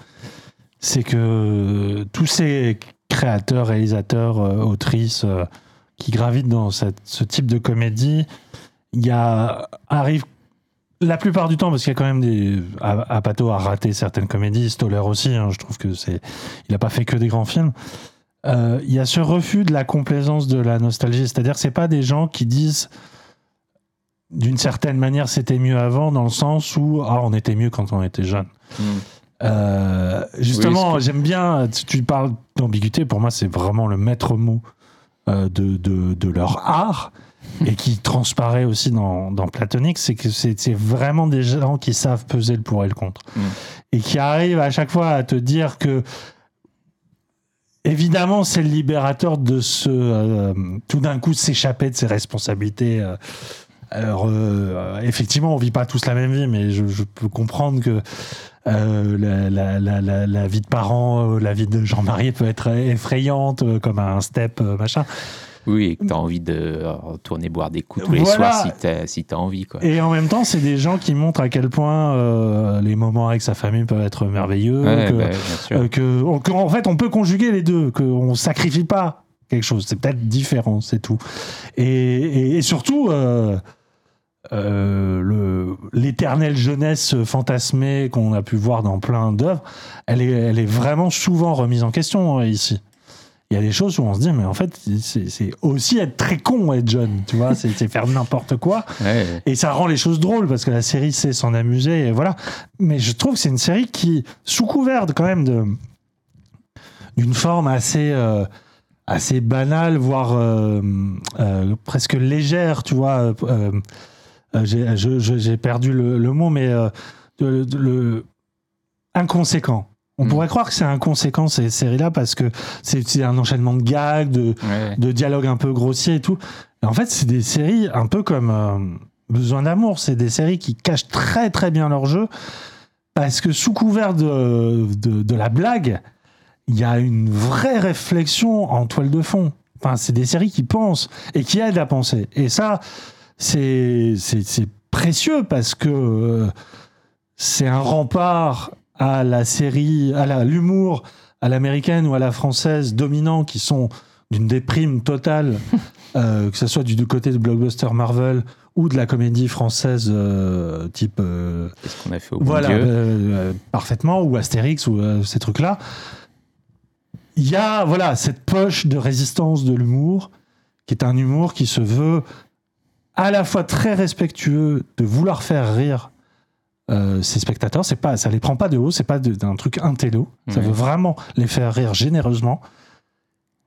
c'est que tous ces créateurs, réalisateurs, euh, autrices euh, qui gravitent dans cette- ce type de comédie, il y a arrive la plupart du temps, parce qu'il y a quand même des. A- Apatow a raté certaines comédies, Stoller aussi, hein, je trouve que c'est. Il n'a pas fait que des grands films. Euh, Il y a ce refus de la complaisance de la nostalgie, c'est-à-dire que c'est pas des gens qui disent d'une certaine manière c'était mieux avant, dans le sens où ah, on était mieux quand on était jeune. Euh, justement, Oui, j'aime bien, tu, tu parles d'ambiguïté, pour moi c'est vraiment le maître mot euh, de, de, de leur art et qui transparaît aussi dans, dans Platonique, c'est que c'est vraiment des gens qui savent peser le pour et le contre. Mm. Et qui arrivent à chaque fois à te dire que évidemment c'est le libérateur de ce euh, tout d'un coup s'échapper de ses responsabilités. euh, alors, euh, effectivement, on vit pas tous la même vie, mais je, je peux comprendre que euh, la, la- la- la- la vie de parent, euh, la vie de Jean-Marie peut être effrayante, euh, comme un step, euh, machin. Oui, et que tu as envie de retourner boire des coups tous les Voilà. soirs si tu as, si t'as envie, quoi. Et en même temps, c'est des gens qui montrent à quel point euh, les moments avec sa famille peuvent être merveilleux. Ouais, que, bah, bien sûr. euh, que- on- que, en fait, on peut conjuguer les deux, qu'on ne sacrifie pas quelque chose. C'est peut-être différent, c'est tout. Et, et- et surtout, euh, euh, le- l'éternelle jeunesse fantasmée qu'on a pu voir dans plein d'œuvres, elle est, elle est vraiment souvent remise en question hein, ici. il y a des choses où on se dit, mais en fait, c'est aussi être très con, être jeune, tu vois, c'est faire n'importe quoi. Ouais. Et ça rend les choses drôles parce que la série sait s'en amuser, et voilà. Mais je trouve que c'est une série qui, sous couvert quand même de d'une forme assez euh, assez banale, voire euh, presque légère, tu vois. Euh, j'ai perdu le, le mot, mais euh, de- de- le inconséquent. On Mm. pourrait croire que c'est inconséquent ces séries-là parce que c'est c'est un enchaînement de gags, de, Ouais. de dialogues un peu grossiers et tout. Et en fait, c'est des séries un peu comme euh, Besoin d'amour. C'est des séries qui cachent très très bien leur jeu parce que sous couvert de, de, de la blague, il y a une vraie réflexion en toile de fond. Enfin, c'est des séries qui pensent et qui aident à penser. Et ça, c'est précieux parce que euh, c'est un rempart à la série, à la- l'humour, à l'américaine ou à la française dominant qui sont d'une déprime totale, euh, que ce soit du, du côté de blockbuster Marvel ou de la comédie française euh, type euh, Qu'est-ce qu'on a fait au voilà, parfaitement, ou Astérix, ou ces trucs-là. Il y a voilà, cette poche de résistance de l'humour, qui est un humour qui se veut à la fois très respectueux de vouloir faire rire euh, ses spectateurs. C'est pas, ça les prend pas de haut, c'est pas d'un truc intello. Ça veut vraiment les faire rire généreusement,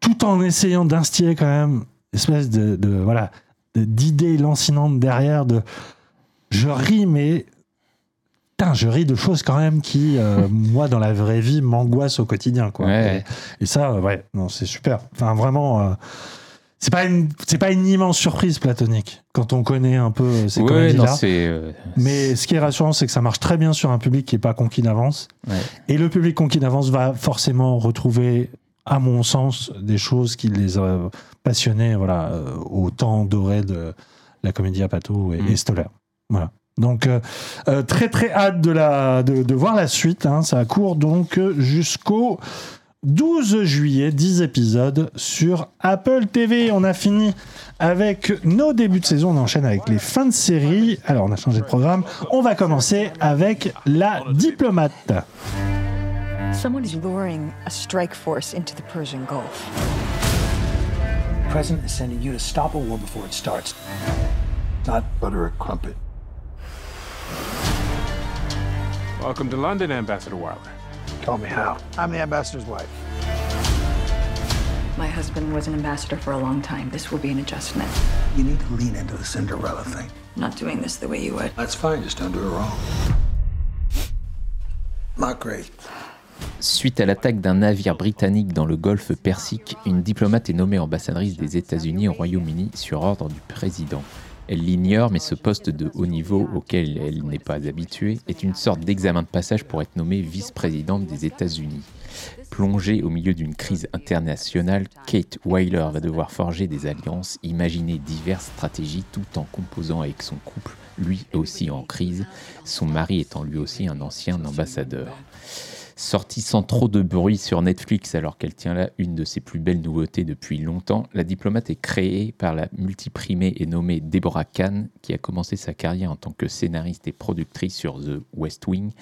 tout en essayant d'instiller quand même une espèce de, de voilà de- d'idée lancinante derrière de je ris mais putain je ris de choses quand même qui euh, moi dans la vraie vie m'angoissent au quotidien quoi Ouais. et, et ça ouais non c'est super enfin vraiment euh, c'est pas une c'est pas une immense surprise platonique quand on connaît un peu euh, ces Ouais, comédies là euh, mais ce qui est rassurant, c'est que ça marche très bien sur un public qui n'est pas conquis d'avance. Ouais. Et le public conquis d'avance va forcément retrouver, à mon sens, des choses qui les a passionnés voilà, euh, au temps doré de la comédie à Pato et, Mm. et Stoller. Voilà. Donc, très très hâte de, la, de, de voir la suite. hein. Ça court donc jusqu'au 12 juillet, 10 épisodes sur Apple TV. On a fini avec nos débuts de saison. On enchaîne avec les fins de série. Alors, on a changé de programme. On va commencer avec La Diplomate. Someone is luring a strike force into the Persian Gulf. The president is sending you to stop a war before it starts. Not butter a crumpet. Welcome to London, Ambassador Wilder. Tell me how. I'm the ambassador's wife. My husband was an ambassador for a long time. This will be an adjustment. You need to lean into the Cinderella thing. Not doing this the way you would. That's fine, just don't do it wrong. Not great. Suite à l'attaque d'un navire britannique dans le golfe Persique, une diplomate est nommée ambassadrice des États-Unis au Royaume-Uni sur ordre du président. Elle l'ignore, mais ce poste de haut niveau auquel elle n'est pas habituée est une sorte d'examen de passage pour être nommée vice-présidente des États-Unis. Plongée au milieu d'une crise internationale, Kate Weiler va devoir forger des alliances, imaginer diverses stratégies tout en composant avec son couple, lui aussi en crise, son mari étant lui aussi un ancien ambassadeur. Sortie sans trop de bruit sur Netflix alors qu'elle tient là une de ses plus belles nouveautés depuis longtemps, La Diplomate est créée par la multiprimée et nommée Deborah Kahn qui a commencé sa carrière en tant que scénariste et productrice sur The West Wing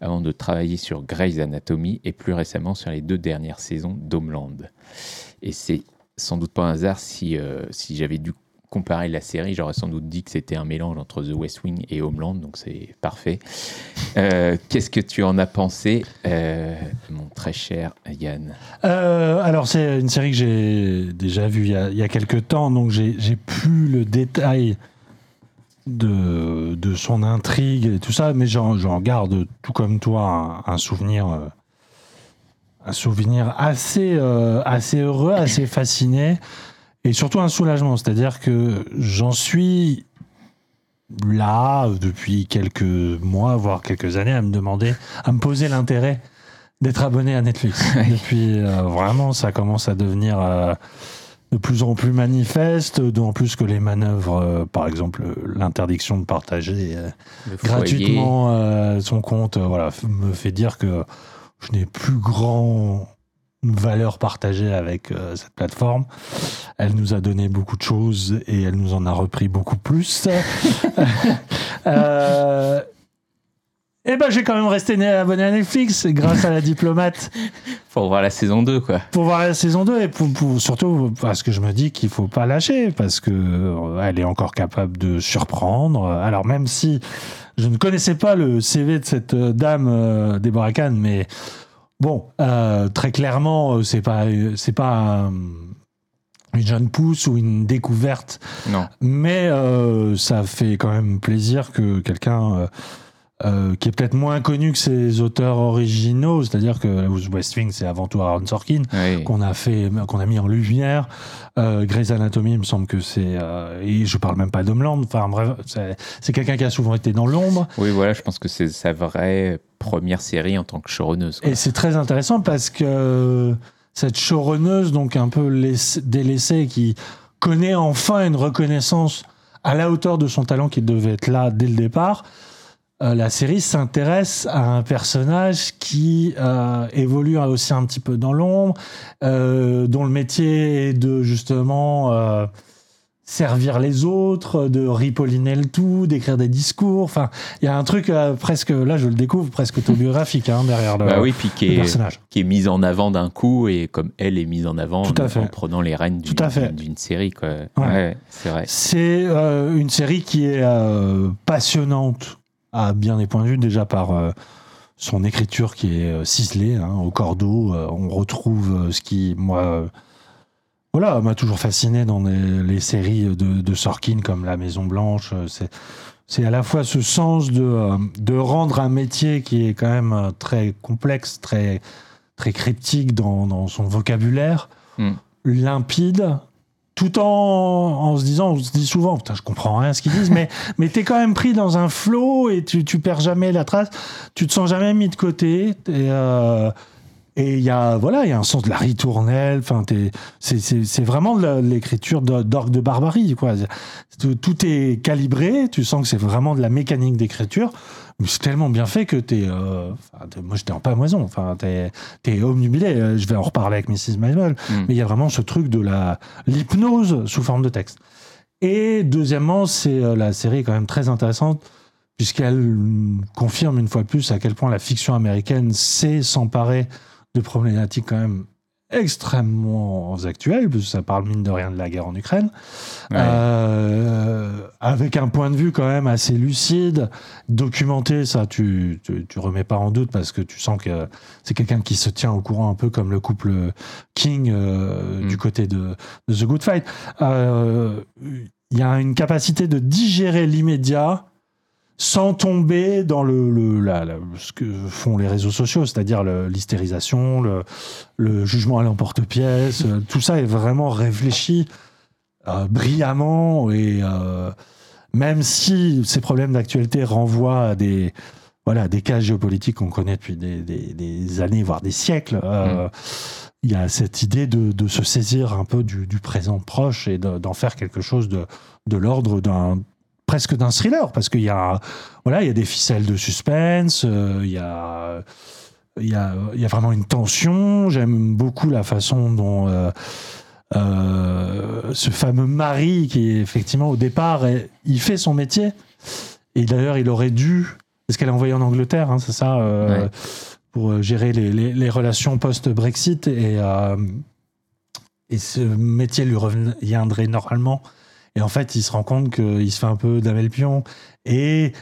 avant de travailler sur Grey's Anatomy et plus récemment sur les deux dernières saisons d'Homeland. Et c'est sans doute pas un hasard si, euh, si j'avais dû comparer la série, j'aurais sans doute dit que c'était un mélange entre The West Wing et Homeland, donc c'est parfait. Euh, Qu'est-ce que tu en as pensé, euh, mon très cher Yann? Euh, alors, c'est une série que j'ai déjà vue il y a, il y a quelques temps, donc j'ai plus le détail de, de son intrigue et tout ça, mais j'en garde, tout comme toi, un, un souvenir. un souvenir assez, assez heureux, assez fasciné, et surtout un soulagement. C'est-à-dire que j'en suis là depuis quelques mois, voire quelques années, à me demander, à me poser l'intérêt d'être abonné à Netflix. Depuis euh, vraiment, ça commence à devenir euh, de plus en plus manifeste, d'autant plus que les manœuvres, euh, par exemple l'interdiction de partager gratuitement son compte, voilà, me fait dire que je n'ai plus grand valeur partagée avec euh, cette plateforme. Elle nous a donné beaucoup de choses et elle nous en a repris beaucoup plus. Euh, Eh ben, j'ai quand même resté né- abonné à Netflix grâce à la diplomate Pour voir la saison 2, quoi. pour voir la saison 2 et pour, pour- surtout parce que je me dis qu'il faut pas lâcher parce que euh, elle est encore capable de surprendre. Alors même si je ne connaissais pas le CV de cette euh, dame euh, Deborah Kahn, mais bon, euh, très clairement, euh, c'est pas c'est pas un- une jeune pousse ou une découverte Non. mais euh, ça fait quand même plaisir que quelqu'un euh, qui est peut-être moins connu que ses auteurs originaux, c'est-à-dire que West Wing, c'est avant tout Aaron Sorkin, Oui. qu'on a fait, qu'on a mis en lumière. Euh, Grey's Anatomy, il me semble que c'est, euh, et je parle même pas d'Homeland. Enfin bref, c'est c'est quelqu'un qui a souvent été dans l'ombre. Oui, voilà, je pense que c'est sa vraie première série en tant que showrunneuse. quoi. Et c'est très intéressant parce que cette showrunneuse, donc un peu laissée- délaissée, qui connaît enfin une reconnaissance à la hauteur de son talent qui devait être là dès le départ, euh, la série s'intéresse à un personnage qui euh, évolue aussi un petit peu dans l'ombre, euh, dont le métier est de justement servir les autres, de ripolliner le tout, d'écrire des discours. Enfin, il y a un truc presque, là je le découvre, presque autobiographique hein, derrière le, Bah oui, puis qui est, personnage. qui est mise en avant d'un coup et comme elle est mise en avant Tout à en, fait. en prenant les rênes d'une série. Quoi. Ouais, c'est vrai. C'est une série qui est passionnante à bien des points de vue, déjà par euh, son écriture qui est euh, ciselée, hein, au cordeau. euh, on retrouve ce qui, moi, voilà, m'a toujours fasciné dans les, les séries de, de Sorkin comme La Maison Blanche. C'est, à la fois ce sens de, de rendre un métier qui est quand même très complexe, très, très cryptique dans, dans son vocabulaire, Mm. limpide, tout en, en se disant, on se dit souvent, putain, je comprends rien à ce qu'ils disent, mais, mais t'es quand même pris dans un flot et tu, tu perds jamais la trace, tu te sens jamais mis de côté. Et, euh, et il y a, voilà, il y a un sens de la ritournelle, enfin, t'es- c'est, vraiment de l'écriture d'orgue de barbarie, quoi. Tout, tout est calibré, tu sens que c'est vraiment de la mécanique d'écriture, mais c'est tellement bien fait que t'es, euh, moi j'étais en pamoison, enfin, t'es, t'es omnubilé, Euh, je vais en reparler avec Mrs. Maisel, Mm. mais il y a vraiment ce truc de la, l'hypnose sous forme de texte. Et deuxièmement, c'est euh, la série est quand même très intéressante puisqu'elle confirme une fois de plus à quel point la fiction américaine sait s'emparer de problématiques quand même extrêmement actuelles, parce que ça parle mine de rien de la guerre en Ukraine, Ouais. Euh, avec un point de vue quand même assez lucide, documenté, ça tu, tu, tu remets pas en doute parce que tu sens que c'est quelqu'un qui se tient au courant un peu comme le couple King euh, Mm. du côté de, de The Good Fight. Euh, Il y a une capacité de digérer l'immédiat sans tomber dans le, le- la- la- ce que font les réseaux sociaux, c'est-à-dire l'hystérisation, le, le jugement à l'emporte-pièce. euh, Tout ça est vraiment réfléchi euh, brillamment et euh, même si ces problèmes d'actualité renvoient à des voilà des cas géopolitiques qu'on connaît depuis des, des- des années voire des siècles. euh, Il y a cette idée de, de se saisir un peu du, du présent proche et de- d'en faire quelque chose de, de l'ordre d'un presque d'un thriller parce qu'il y a voilà il y a des ficelles de suspense euh, il y a il y a il y a vraiment une tension. J'aime beaucoup la façon dont euh, euh, ce fameux mari qui effectivement au départ est- il fait son métier. Et d'ailleurs il aurait dû parce qu'elle est envoyée en Angleterre hein, c'est ça Ouais. pour gérer les, les- les relations post-Brexit. Et et ce métier lui reviendrait normalement et en fait il se rend compte qu'il se fait un peu damer le pion. Et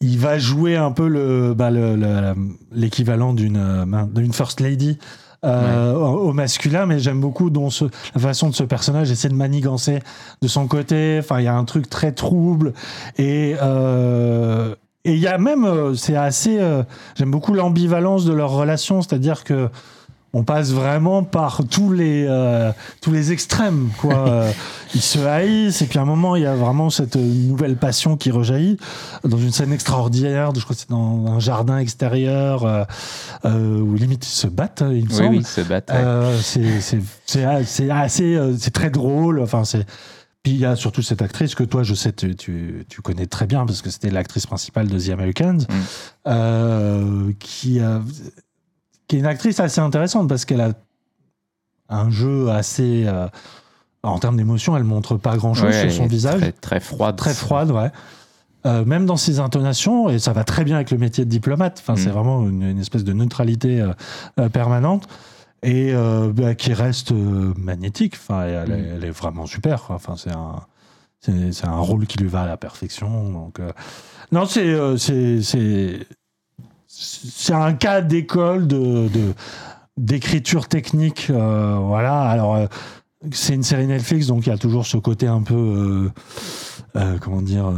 il va jouer un peu le bah, le- le- l'équivalent d'une euh, d'une first lady euh, au, au masculin, mais j'aime beaucoup dont ce, la façon de ce personnage essaie de manigancer de son côté. Enfin, il y a un truc très trouble. Et euh, et il y a même, c'est assez, euh, j'aime beaucoup l'ambivalence de leur relation, c'est-à-dire que on passe vraiment par tous les euh, tous les extrêmes quoi. Euh, Ils se haïssent et puis à un moment il y a vraiment cette nouvelle passion qui rejaillit dans une scène extraordinaire. Je crois que c'est dans un jardin extérieur euh, euh, où limite ils se battent, il me Oui, semble. oui, ils se battent. ouais. C'est assez c'est très drôle. Enfin c'est puis il y a surtout cette actrice que toi je sais tu, tu, tu connais très bien parce que c'était l'actrice principale de The Americans Mm. euh, qui a qui est une actrice assez intéressante parce qu'elle a un jeu assez euh, en termes d'émotion elle montre pas grand chose Ouais, sur son elle est visage Très, très froide. très froide, ouais. euh, même dans ses intonations, et ça va très bien avec le métier de diplomate. Enfin, c'est Mm. vraiment une, une espèce de neutralité euh, permanente et bah, qui reste magnétique. Enfin, et elle, est, Mm. elle est vraiment super. quoi. Enfin, c'est un, c'est, un rôle qui lui va à la perfection. Donc, non, c'est, c'est, c'est, un cas d'école de, d'écriture technique. euh, voilà. Alors, euh, c'est une série Netflix, donc il y a toujours ce côté un peu, euh, comment dire,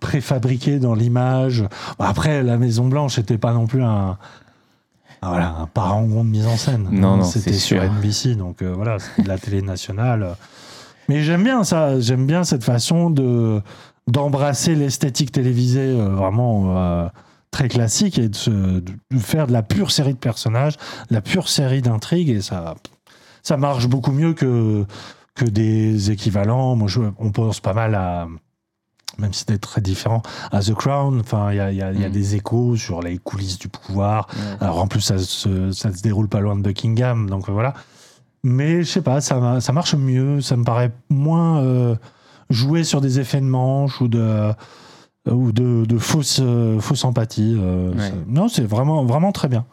préfabriqué dans l'image. Après, la Maison Blanche n'était pas non plus un, voilà, un parangon de mise en scène. Non, non, c'était sur. NBC, donc voilà, de la télé nationale. Mais j'aime bien ça, j'aime bien cette façon de d'embrasser l'esthétique télévisée vraiment très classique et de, se- de faire de la pure série de personnages, de la pure série d'intrigues et ça ça marche beaucoup mieux que que des équivalents. Moi, je- on pense pas mal à même si c'était très différent à The Crown. Enfin, il y a, y a- il y a Mm. des échos sur les coulisses du pouvoir. Alors en plus, ça se, ça se déroule pas loin de Buckingham, donc voilà. Mais je sais pas, ça, ça marche mieux, ça me paraît moins euh, jouer sur des effets de manche ou de ou de, de fausses euh, fausses empathies. euh, Ouais. Non, c'est vraiment vraiment très bien.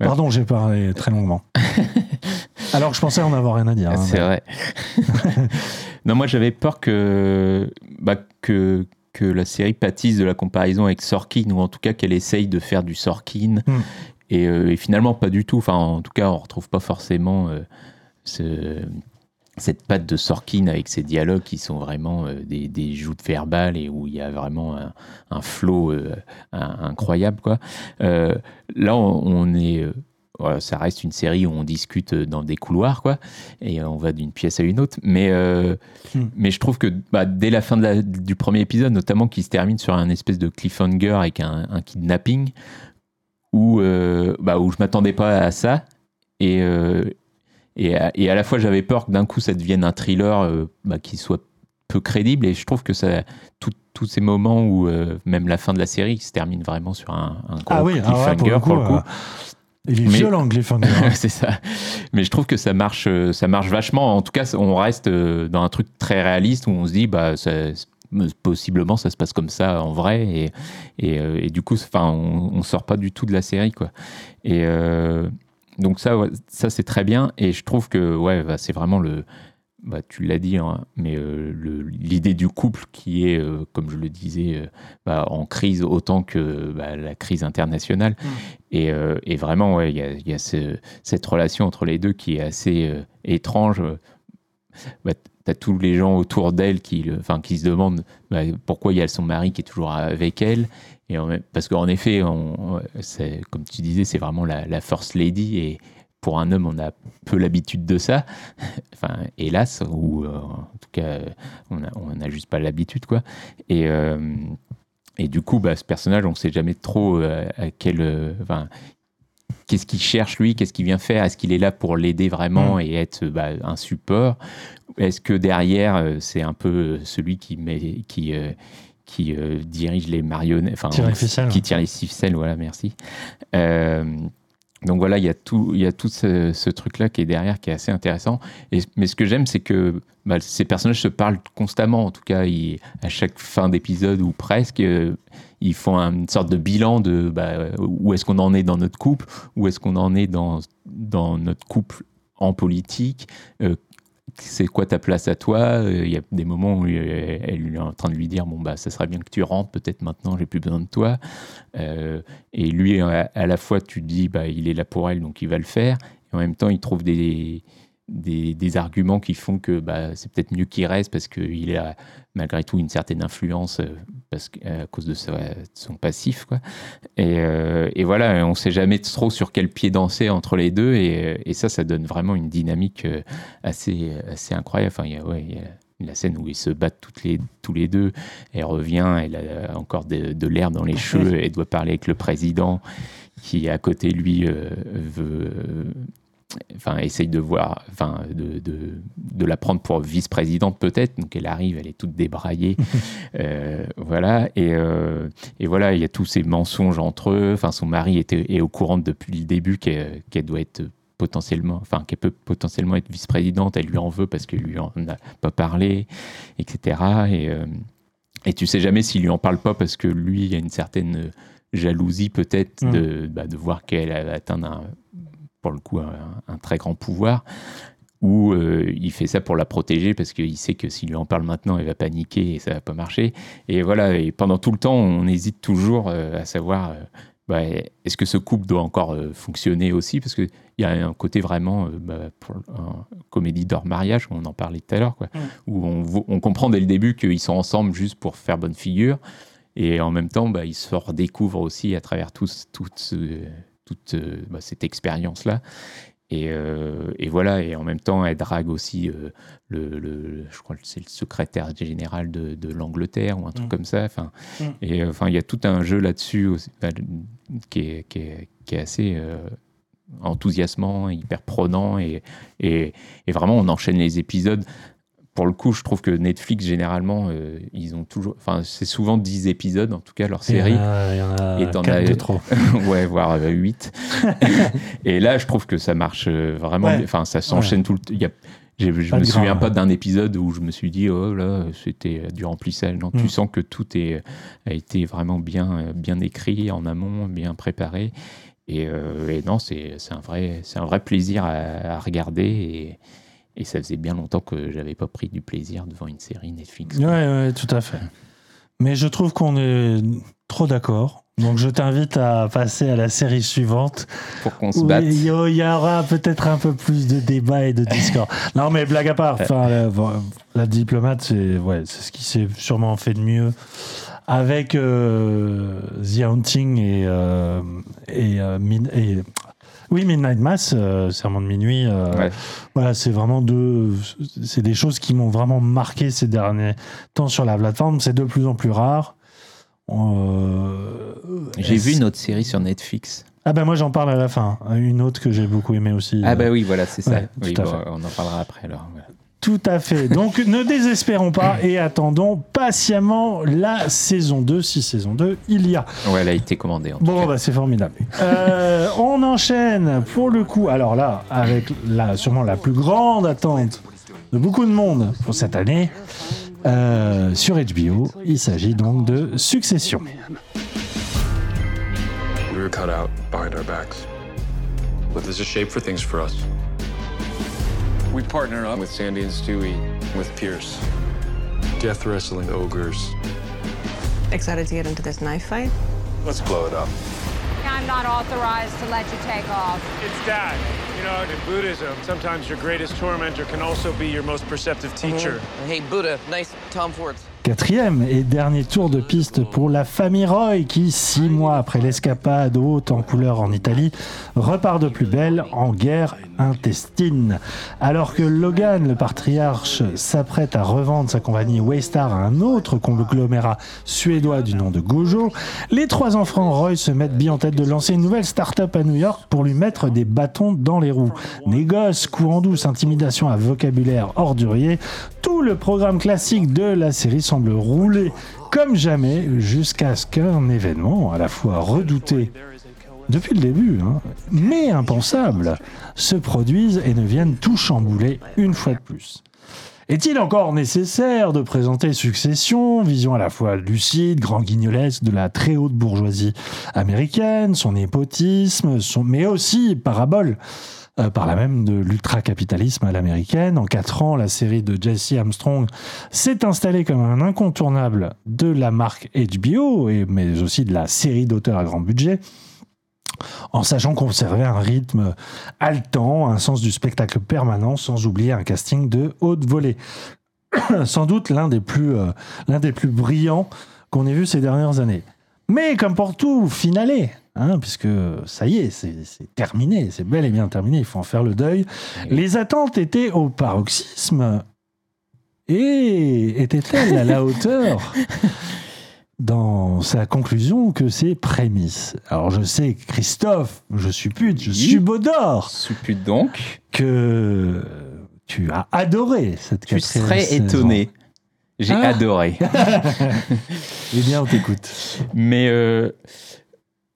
Ouais. Pardon, j'ai parlé très longuement. Alors que je pensais en avoir rien à dire. Hein, c'est mais- vrai. non, moi j'avais peur que, bah, que, que la série pâtisse de la comparaison avec Sorkin, ou en tout cas qu'elle essaye de faire du Sorkin. Hmm. Et, euh, et finalement, pas du tout. Enfin, en tout cas, on retrouve pas forcément euh, ce- cette patte de Sorkin avec ses dialogues qui sont vraiment euh, des, des joutes verbales et où il y a vraiment un, un flow euh, un- incroyable. Quoi. Euh, là, on, on est. voilà, ça reste une série où on discute dans des couloirs, quoi, et on va d'une pièce à une autre. Mais, Hmm. mais je trouve que bah, dès la fin de la- du premier épisode, notamment qui se termine sur un espèce de cliffhanger avec un, un kidnapping, où, bah, où je m'attendais pas à ça, et, euh, et, à, et à la fois j'avais peur que d'un coup ça devienne un thriller euh, bah, qui soit peu crédible, et je trouve que ça, tout- tous ces moments où euh, même la fin de la série se termine vraiment sur un, un gros Ah oui, ah ouais, pour le coup, euh, il est Mais- violent, Cliffhanger. hein. c'est ça. Mais je trouve que ça marche, euh, ça marche vachement. En tout cas, on reste euh, dans un truc très réaliste où on se dit, bah, ça- possiblement, ça se passe comme ça en vrai, et, et, euh, et du coup, enfin, on, on sort pas du tout de la série, quoi. Et euh, donc ça, ouais, ça c'est très bien. Et je trouve que, ouais, bah, c'est vraiment le, bah, tu l'as dit, hein, mais euh, l'idée du couple qui est, euh, comme je le disais, euh, bah, en crise autant que la crise internationale. Et, euh, et vraiment, ouais, il y a, y a ce- cette relation entre les deux qui est assez étrange. Tu as tous les gens autour d'elle qui, enfin, qui se demandent pourquoi il y a son mari qui est toujours avec elle. Et même- parce qu'en effet, on, comme tu disais, c'est vraiment la, la first lady. Et pour un homme, on a peu l'habitude de ça. enfin, hélas, ou euh, en tout cas, on n'a on a juste pas l'habitude. quoi. Et. euh, et du coup, bah, ce personnage, on ne sait jamais trop euh, à quel, enfin, qu'est-ce qu'il cherche lui, qu'est-ce qu'il vient faire, est-ce qu'il est là pour l'aider vraiment Mm. et être bah, un support? Est-ce que derrière, c'est un peu celui qui, met, qui, euh, qui euh, dirige les marionnettes, enfin, qui tire les ficelles, voilà, merci. Euh, donc voilà, il y a tout, il y a tout ce, ce truc-là qui est derrière, qui est assez intéressant. Et, mais ce que j'aime, c'est que bah, ces personnages se parlent constamment. En tout cas, ils- à chaque fin d'épisode ou presque, euh, ils font une sorte de bilan de bah, où est-ce qu'on en est dans notre couple, où est-ce qu'on en est dans, dans notre couple en politique. euh, c'est quoi ta place à toi? Il y a des moments où euh, elle est en train de lui dire bon bah ça serait bien que tu rentres peut-être maintenant j'ai plus besoin de toi. Euh, et lui à, la fois tu dis bah il est là pour elle donc il va le faire. Et en même temps il trouve des des, des arguments qui font que bah, c'est peut-être mieux qu'il reste parce qu'il a malgré tout une certaine influence euh, parce que, à cause de, sa- de son passif. Quoi. Et, euh, et voilà, on ne sait jamais trop sur quel pied danser entre les deux et, et ça, ça donne vraiment une dynamique euh, assez, assez incroyable. Enfin, il y a, ouais, il y a la scène où ils se battent toutes les, tous les deux. Elle revient, elle a encore de, de l'air dans les cheveux, elle doit parler avec le président qui, à côté de lui, euh, veut enfin, essaye de voir, enfin, de, de, de la prendre pour vice-présidente peut-être. Donc elle arrive, elle est toute débraillée. Euh, voilà. Et, euh, et voilà, il y a tous ces mensonges entre eux. Enfin, son mari était, est au courant depuis le début qu'elle doit être potentiellement, enfin, qu'elle peut potentiellement être vice-présidente. Elle lui en veut parce qu'elle lui en a pas parlé, etc. Et, euh, et tu sais jamais s'il lui en parle pas parce que lui, il y a une certaine jalousie peut-être Mm. de, bah, de voir qu'elle a atteint un, pour le coup un, un très grand pouvoir. Ou euh, il fait ça pour la protéger parce qu'il sait que s'il lui en parle maintenant, elle va paniquer et ça va pas marcher. Et voilà, et pendant tout le temps, on hésite toujours euh, à savoir euh, bah, est-ce que ce couple doit encore fonctionner aussi? Parce qu'il y a un côté vraiment bah, pour un comédie d'hors mariage, on en parlait tout à l'heure, quoi, où on, comprend dès le début qu'ils sont ensemble juste pour faire bonne figure. Et en même temps, bah, ils se redécouvrent aussi à travers tout ce- toute euh, bah, cette expérience-là. Et, euh, et voilà, et en même temps, elle drague aussi euh, le, le- je crois que c'est le secrétaire général de, de l'Angleterre ou un truc Mm. comme ça. Enfin, Mm. et enfin, il y a tout un jeu là-dessus bah, qui, est, qui, est, qui est assez euh, enthousiasmant, hyper prenant, et, et, et vraiment, on enchaîne les épisodes. Pour le coup, je trouve que Netflix, généralement, euh, ils ont toujours. Enfin, c'est souvent 10 épisodes, en tout cas, leur Il y en série. a- il y en a Et as- de trop. ouais, voire 8. et là, je trouve que ça marche euh, vraiment Ouais. bien. Enfin, ça s'enchaîne tout le temps. Il y a- j'ai- Je Pas me souviens pas d'un épisode où je me suis dit, oh là, c'était du remplissage. Non, Mm. tu sens que tout est, a été vraiment bien, euh, bien écrit en amont, bien préparé. Et, euh, et non, c'est c'est un, vrai- c'est un vrai plaisir à, à regarder. Et, et ça faisait bien longtemps que j'avais pas pris du plaisir devant une série Netflix. Ouais, ouais, tout à fait. Mais je trouve qu'on est trop d'accord. Donc je t'invite à passer à la série suivante. Pour qu'on se batte. Il y, il y aura peut-être un peu plus de débat et de discours. non, mais blague à part, la, la diplomate, c'est ouais, c'est ce qui s'est sûrement fait de mieux avec euh, The Haunting et, euh, et, euh, et- oui, Midnight Mass, euh, Serment de minuit. euh, Ouais. Voilà, c'est vraiment deux. C'est des choses qui m'ont vraiment marqué ces derniers temps sur la plateforme. C'est de plus en plus rare. Euh, J'ai vu une autre série sur Netflix. Ah ben moi j'en parle à la fin. Une autre que j'ai beaucoup aimée aussi. Ah Euh, bah oui, voilà, c'est ça. ouais, Oui, bon, on en parlera après alors. voilà. Tout à fait. Donc ne désespérons pas et attendons patiemment la saison 2, si saison 2 il y a. Ouais, elle a été commandée. En tout Bon, cas. bah, c'est formidable. Euh, on enchaîne pour le coup. Alors là, avec la, sûrement la plus grande attente de beaucoup de monde pour cette année, euh, sur HBO, il s'agit donc de Succession. We were cut out behind our backs. But there's a shape for things for us. We partner up with Sandy and Stewie, with Pierce. Death wrestling ogres. Excited to get into this knife fight? Let's blow it up. I'm not authorized to let you take off. It's that. You know, in Buddhism, sometimes your greatest tormentor can also be your most perceptive teacher. Mm-hmm. Hey, Buddha, nice Tom Ford. Quatrième et dernier tour de piste pour la famille Roy qui, six mois après l'escapade haute en couleur en Italie, repart de plus belle en guerre intestine. Alors que Logan, le patriarche, s'apprête à revendre sa compagnie Waystar à un autre conglomérat suédois du nom de Gojo, les trois enfants Roy se mettent bien en tête de lancer une nouvelle start-up à New York pour lui mettre des bâtons dans les roues. Négoce, courant douce, intimidation à vocabulaire ordurier, tout le programme classique de la série semble rouler comme jamais jusqu'à ce qu'un événement à la fois redouté depuis le début, hein, mais impensable, se produise et ne vienne tout chambouler une fois de plus. Est-il encore nécessaire de présenter Succession, vision à la fois lucide, grand guignolesque de la très haute bourgeoisie américaine, son népotisme, son, mais aussi parabole euh, par la même de l'ultracapitalisme à l'américaine. En quatre ans, la série de Jesse Armstrong s'est installée comme un incontournable de la marque HBO, et, mais aussi de la série d'auteurs à grand budget en sachant conserver un rythme haletant, un sens du spectacle permanent, sans oublier un casting de haute volée. Sans doute l'un des plus, euh, l'un des plus brillants qu'on ait vu ces dernières années. Mais comme pour tout, finalé, hein, puisque ça y est, c'est terminé, c'est bel et bien terminé, il faut en faire le deuil. Les attentes étaient au paroxysme. Et étaient-elles à la hauteur dans sa conclusion que ses prémices? Alors je sais, Christophe, je suppute, je subodore Suppute donc que tu as adoré cette Tu quatrième serais étonné. J'ai Ah. adoré. eh bien, on t'écoute. Mais, euh,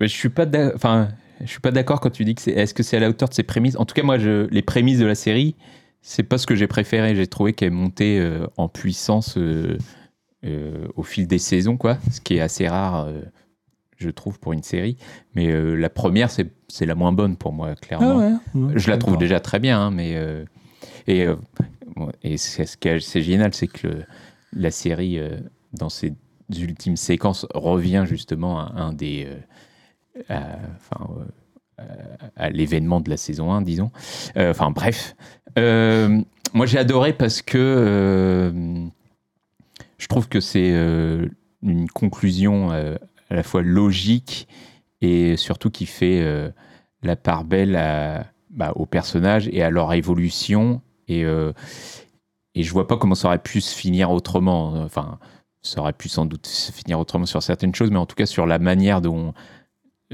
mais je suis pas enfin, je suis pas d'accord quand tu dis que c'est est-ce que c'est à la hauteur de ses prémices? En tout cas, moi, je, les prémices de la série, c'est pas ce que j'ai préféré. J'ai trouvé qu'elle montait euh, en puissance euh, euh, au fil des saisons, quoi, ce qui est assez rare, je trouve, pour une série. Mais la première, c'est la moins bonne pour moi, clairement. Ah ouais, je la trouve déjà très bien, hein, mais et, et c'est ce qui est c'est génial, c'est que le- la série, dans ses ultimes séquences, revient justement à un des, euh, à, l'événement de la saison 1, disons. Euh, Enfin bref, Euh, moi j'ai adoré parce que je trouve que c'est une conclusion à la fois logique et surtout qui fait la part belle à, bah, aux personnages et à leur évolution. Et, euh, et je vois pas comment ça aurait pu se finir autrement. Enfin, ça aurait pu sans doute se finir autrement sur certaines choses, mais en tout cas sur la manière dont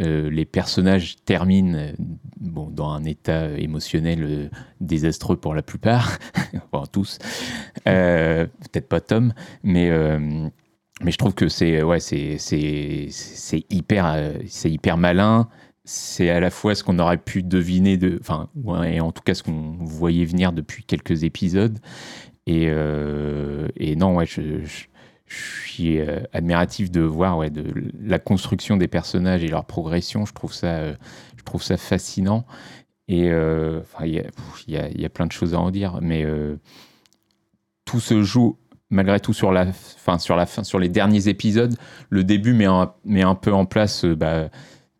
euh, les personnages terminent euh, bon, dans un état émotionnel euh, désastreux pour la plupart, enfin tous, peut-être pas Tom, mais, mais je trouve que c'est ouais, hyper, hyper malin. C'est à la fois ce qu'on aurait pu deviner, de, enfin, et en tout cas ce qu'on voyait venir depuis quelques épisodes. Et, et non, ouais, je, je- je suis euh, admiratif de voir ouais, de la construction des personnages et leur progression. Je trouve ça, euh, je trouve ça fascinant. Et euh, il y, y y a plein de choses à en dire, mais euh, tout se joue malgré tout sur la, fin, sur la fin, sur les derniers épisodes. Le début met un, met un peu en place bah,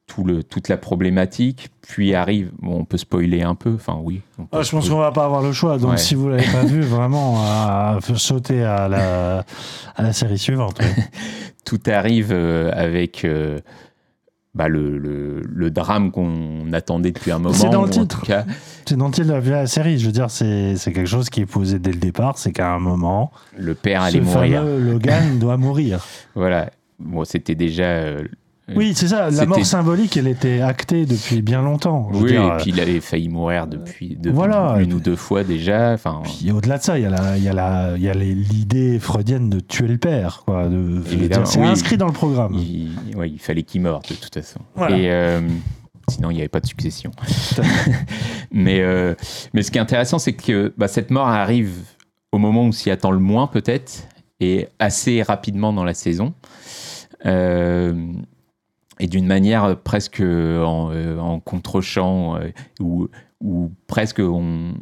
tout le, toute la problématique, puis arrive, bon, on peut spoiler un peu, enfin oui. on peut Ah, je pense qu'on va pas avoir le choix. Donc, Ouais. si vous l'avez pas vu, vraiment, à sauter à la, à la série suivante. ouais. tout arrive euh, avec euh, bah, le, le- le drame qu'on attendait depuis un moment. C'est dans le titre. cas, C'est dont il a vu la série. Je veux dire, c'est quelque chose qui est posé dès le départ. C'est qu'à un moment, le père allait mourir. Logan doit mourir. Voilà. Bon, c'était déjà. Euh, Oui, c'est ça. La mort symbolique, elle était actée depuis bien longtemps. Je veux Oui, dire, et puis il avait failli mourir depuis, depuis Voilà. une ou deux fois déjà. Enfin, Et au-delà de ça, il y a l'idée freudienne de tuer le père. quoi. de- C'est oui. inscrit dans le programme. il, ouais, il fallait qu'il meure de toute façon. Voilà. Et euh, sinon, il n'y avait pas de succession. mais, euh, mais ce qui est intéressant, c'est que bah, cette mort arrive au moment où s'y attend le moins, peut-être, et assez rapidement dans la saison. Euh, et d'une manière presque en, euh, en contre-champ, euh, où, où presque on,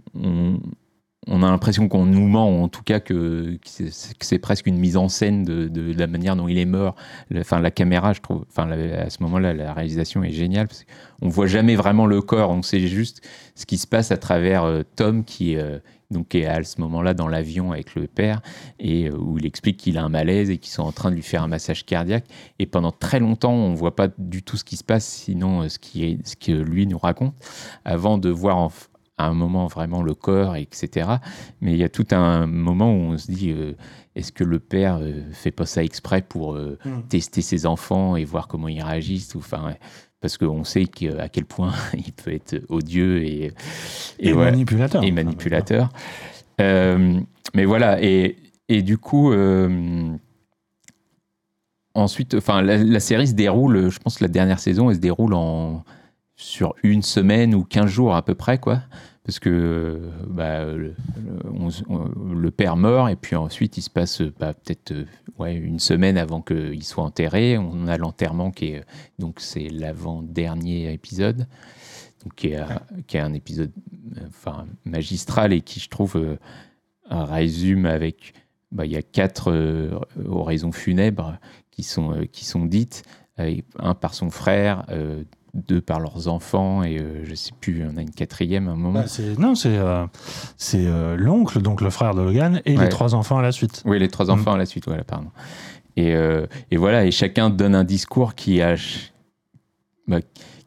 a l'impression qu'on nous ment, en tout cas que, c'est que c'est presque une mise en scène de, la manière dont il est mort. Enfin, la caméra, je trouve, enfin, à ce moment-là, la réalisation est géniale parce qu'on voit jamais vraiment le corps, on sait juste ce qui se passe à travers euh, Tom qui euh, donc est à ce moment-là dans l'avion avec le père et euh, où il explique qu'il a un malaise et qu'ils sont en train de lui faire un massage cardiaque. Et pendant très longtemps, on voit pas du tout ce qui se passe, sinon euh, ce, qui est, ce que lui nous raconte, avant de voir en à un moment vraiment le corps, etc. Mais il y a tout un moment où on se dit, euh, est-ce que le père euh, fait pas ça exprès pour euh, Mm. tester ses enfants et voir comment ils réagissent enfin, parce qu'on sait à quel point il peut être odieux et, Et manipulateur. Et manipulateur. Euh, mais voilà, et, et du coup, euh, ensuite, enfin, la, la série se déroule, je pense que la dernière saison, elle se déroule en, sur une semaine ou 15 jours à peu près, quoi. Parce que bah, le, le- père meurt et puis ensuite il se passe bah, peut-être euh, une semaine avant qu'il soit enterré. On a l'enterrement qui est donc c'est l'avant-dernier épisode, donc qui est, euh, qui est un épisode euh, magistral et qui je trouve euh, résume avec bah, il y a quatre euh, oraisons funèbres qui sont euh, qui sont dites, euh, un par son frère. Deux par leurs enfants et euh, je sais plus, on a une quatrième à un moment. Bah, c'est- non, c'est euh, c'est euh, l'oncle, donc le frère de Logan, et Ouais. les trois enfants à la suite. Oui, les trois enfants à la suite, voilà, pardon. Et, euh, et voilà, et chacun donne un discours qui a, bah,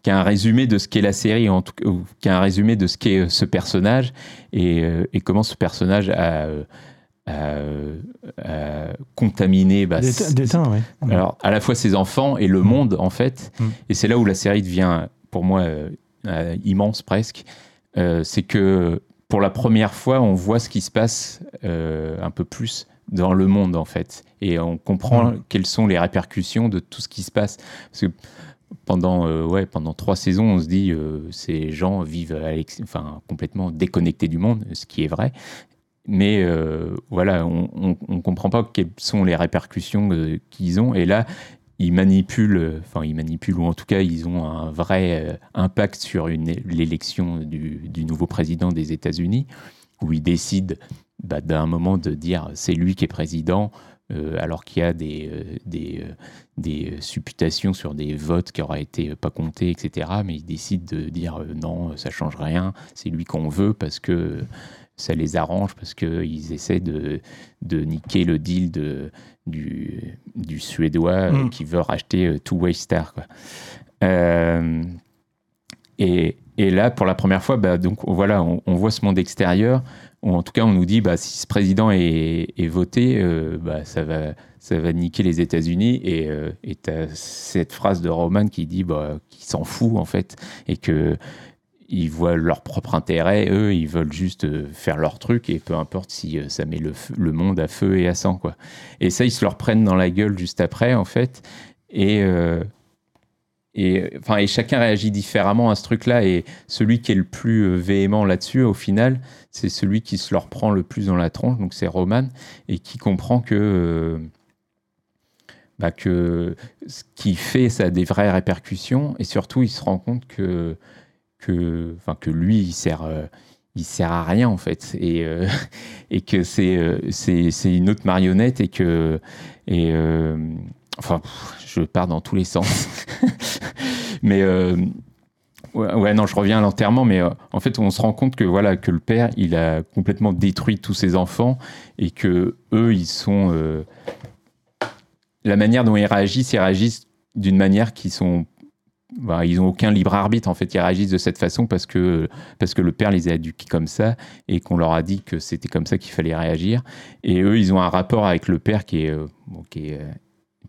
qui a un résumé de ce qu'est la série, en tout cas, ou qui a un résumé de ce qu'est ce personnage et, et comment ce personnage a, euh, euh, a contaminé. bah, D'éteint-. Alors, à la fois ses enfants et le monde, en fait. Mm. Et c'est là où la série devient, pour moi, euh, euh, immense presque. C'est que pour la première fois, on voit ce qui se passe un peu plus dans le monde, en fait. Et on comprend Mm. quelles sont les répercussions de tout ce qui se passe. Parce que pendant, euh, ouais, pendant trois saisons, on se dit euh, ces gens vivent enfin, complètement déconnectés du monde, ce qui est vrai. Mais euh, voilà, on ne comprend pas quelles sont les répercussions euh, qu'ils ont. Et là, ils manipulent, enfin ils manipulent, ou en tout cas ils ont un vrai euh, impact sur l'élection du, nouveau président des États-Unis, où ils décident bah, d'un moment de dire c'est lui qui est président, euh, alors qu'il y a des, euh, des, euh, des euh, supputations sur des votes qui auraient été euh, pas comptés, etc. Mais ils décident de dire euh, non, ça change rien, c'est lui qu'on veut parce que ça les arrange, parce qu'ils essaient de, de niquer le deal de, du, du Suédois euh, Mm. qui veut racheter euh, Two Way Star. Quoi. Euh, et, et là, pour la première fois, bah, donc, voilà, on, on voit ce monde extérieur. Ou en tout cas, on nous dit, bah, si ce président est, est voté, euh, bah, ça, va, ça va niquer les États-Unis. Et euh, et t'as cette phrase de Roman qui dit bah, qu'il s'en fout, en fait, et que ils voient leur propre intérêt. Eux, ils veulent juste euh, faire leur truc, et peu importe si euh, ça met le, monde à feu et à sang. Quoi. Et ça, ils se leur prennent dans la gueule juste après, en fait. Et. euh, et, enfin, et chacun réagit différemment à ce truc-là. Et celui qui est le plus véhément là-dessus, au final, c'est celui qui se leur prend le plus dans la tronche. Donc c'est Roman et qui comprend que, bah, que ce qu'il fait, ça a des vraies répercussions. Et surtout, il se rend compte que, que, enfin, que lui, il sert. euh, il sert à rien en fait et, euh, et que c'est euh, c'est c'est une autre marionnette et que et enfin je pars dans tous les sens mais ouais, ouais, non je reviens à l'enterrement mais en fait on se rend compte que voilà que le père il a complètement détruit tous ses enfants et que eux ils sont la manière dont ils réagissent ils réagissent d'une manière qui sont ils ont aucun libre arbitre en fait ils réagissent de cette façon parce que parce que le père les a éduqués comme ça et qu'on leur a dit que c'était comme ça qu'il fallait réagir. Et eux ils ont un rapport avec le père qui est euh, qui est euh,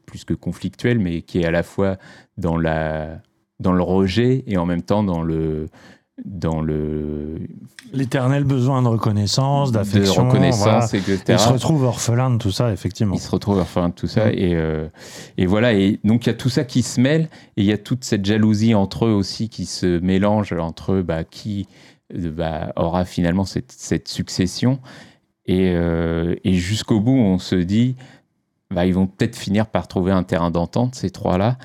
plus que conflictuel mais qui est à la fois dans la dans le rejet et en même temps dans le dans le L'éternel besoin de reconnaissance, d'affection. de reconnaissance, voilà. etc. Il se retrouve orphelin de tout ça, effectivement. Il se retrouve orphelin de tout ça. Et, euh, et voilà. Et donc, il y a tout ça qui se mêle. Et il y a toute cette jalousie entre eux aussi qui se mélange entre eux, bah, qui euh, bah, aura finalement cette, cette succession. Et, euh, et jusqu'au bout, on se dit, bah, ils vont peut-être finir par trouver un terrain d'entente, ces trois-là.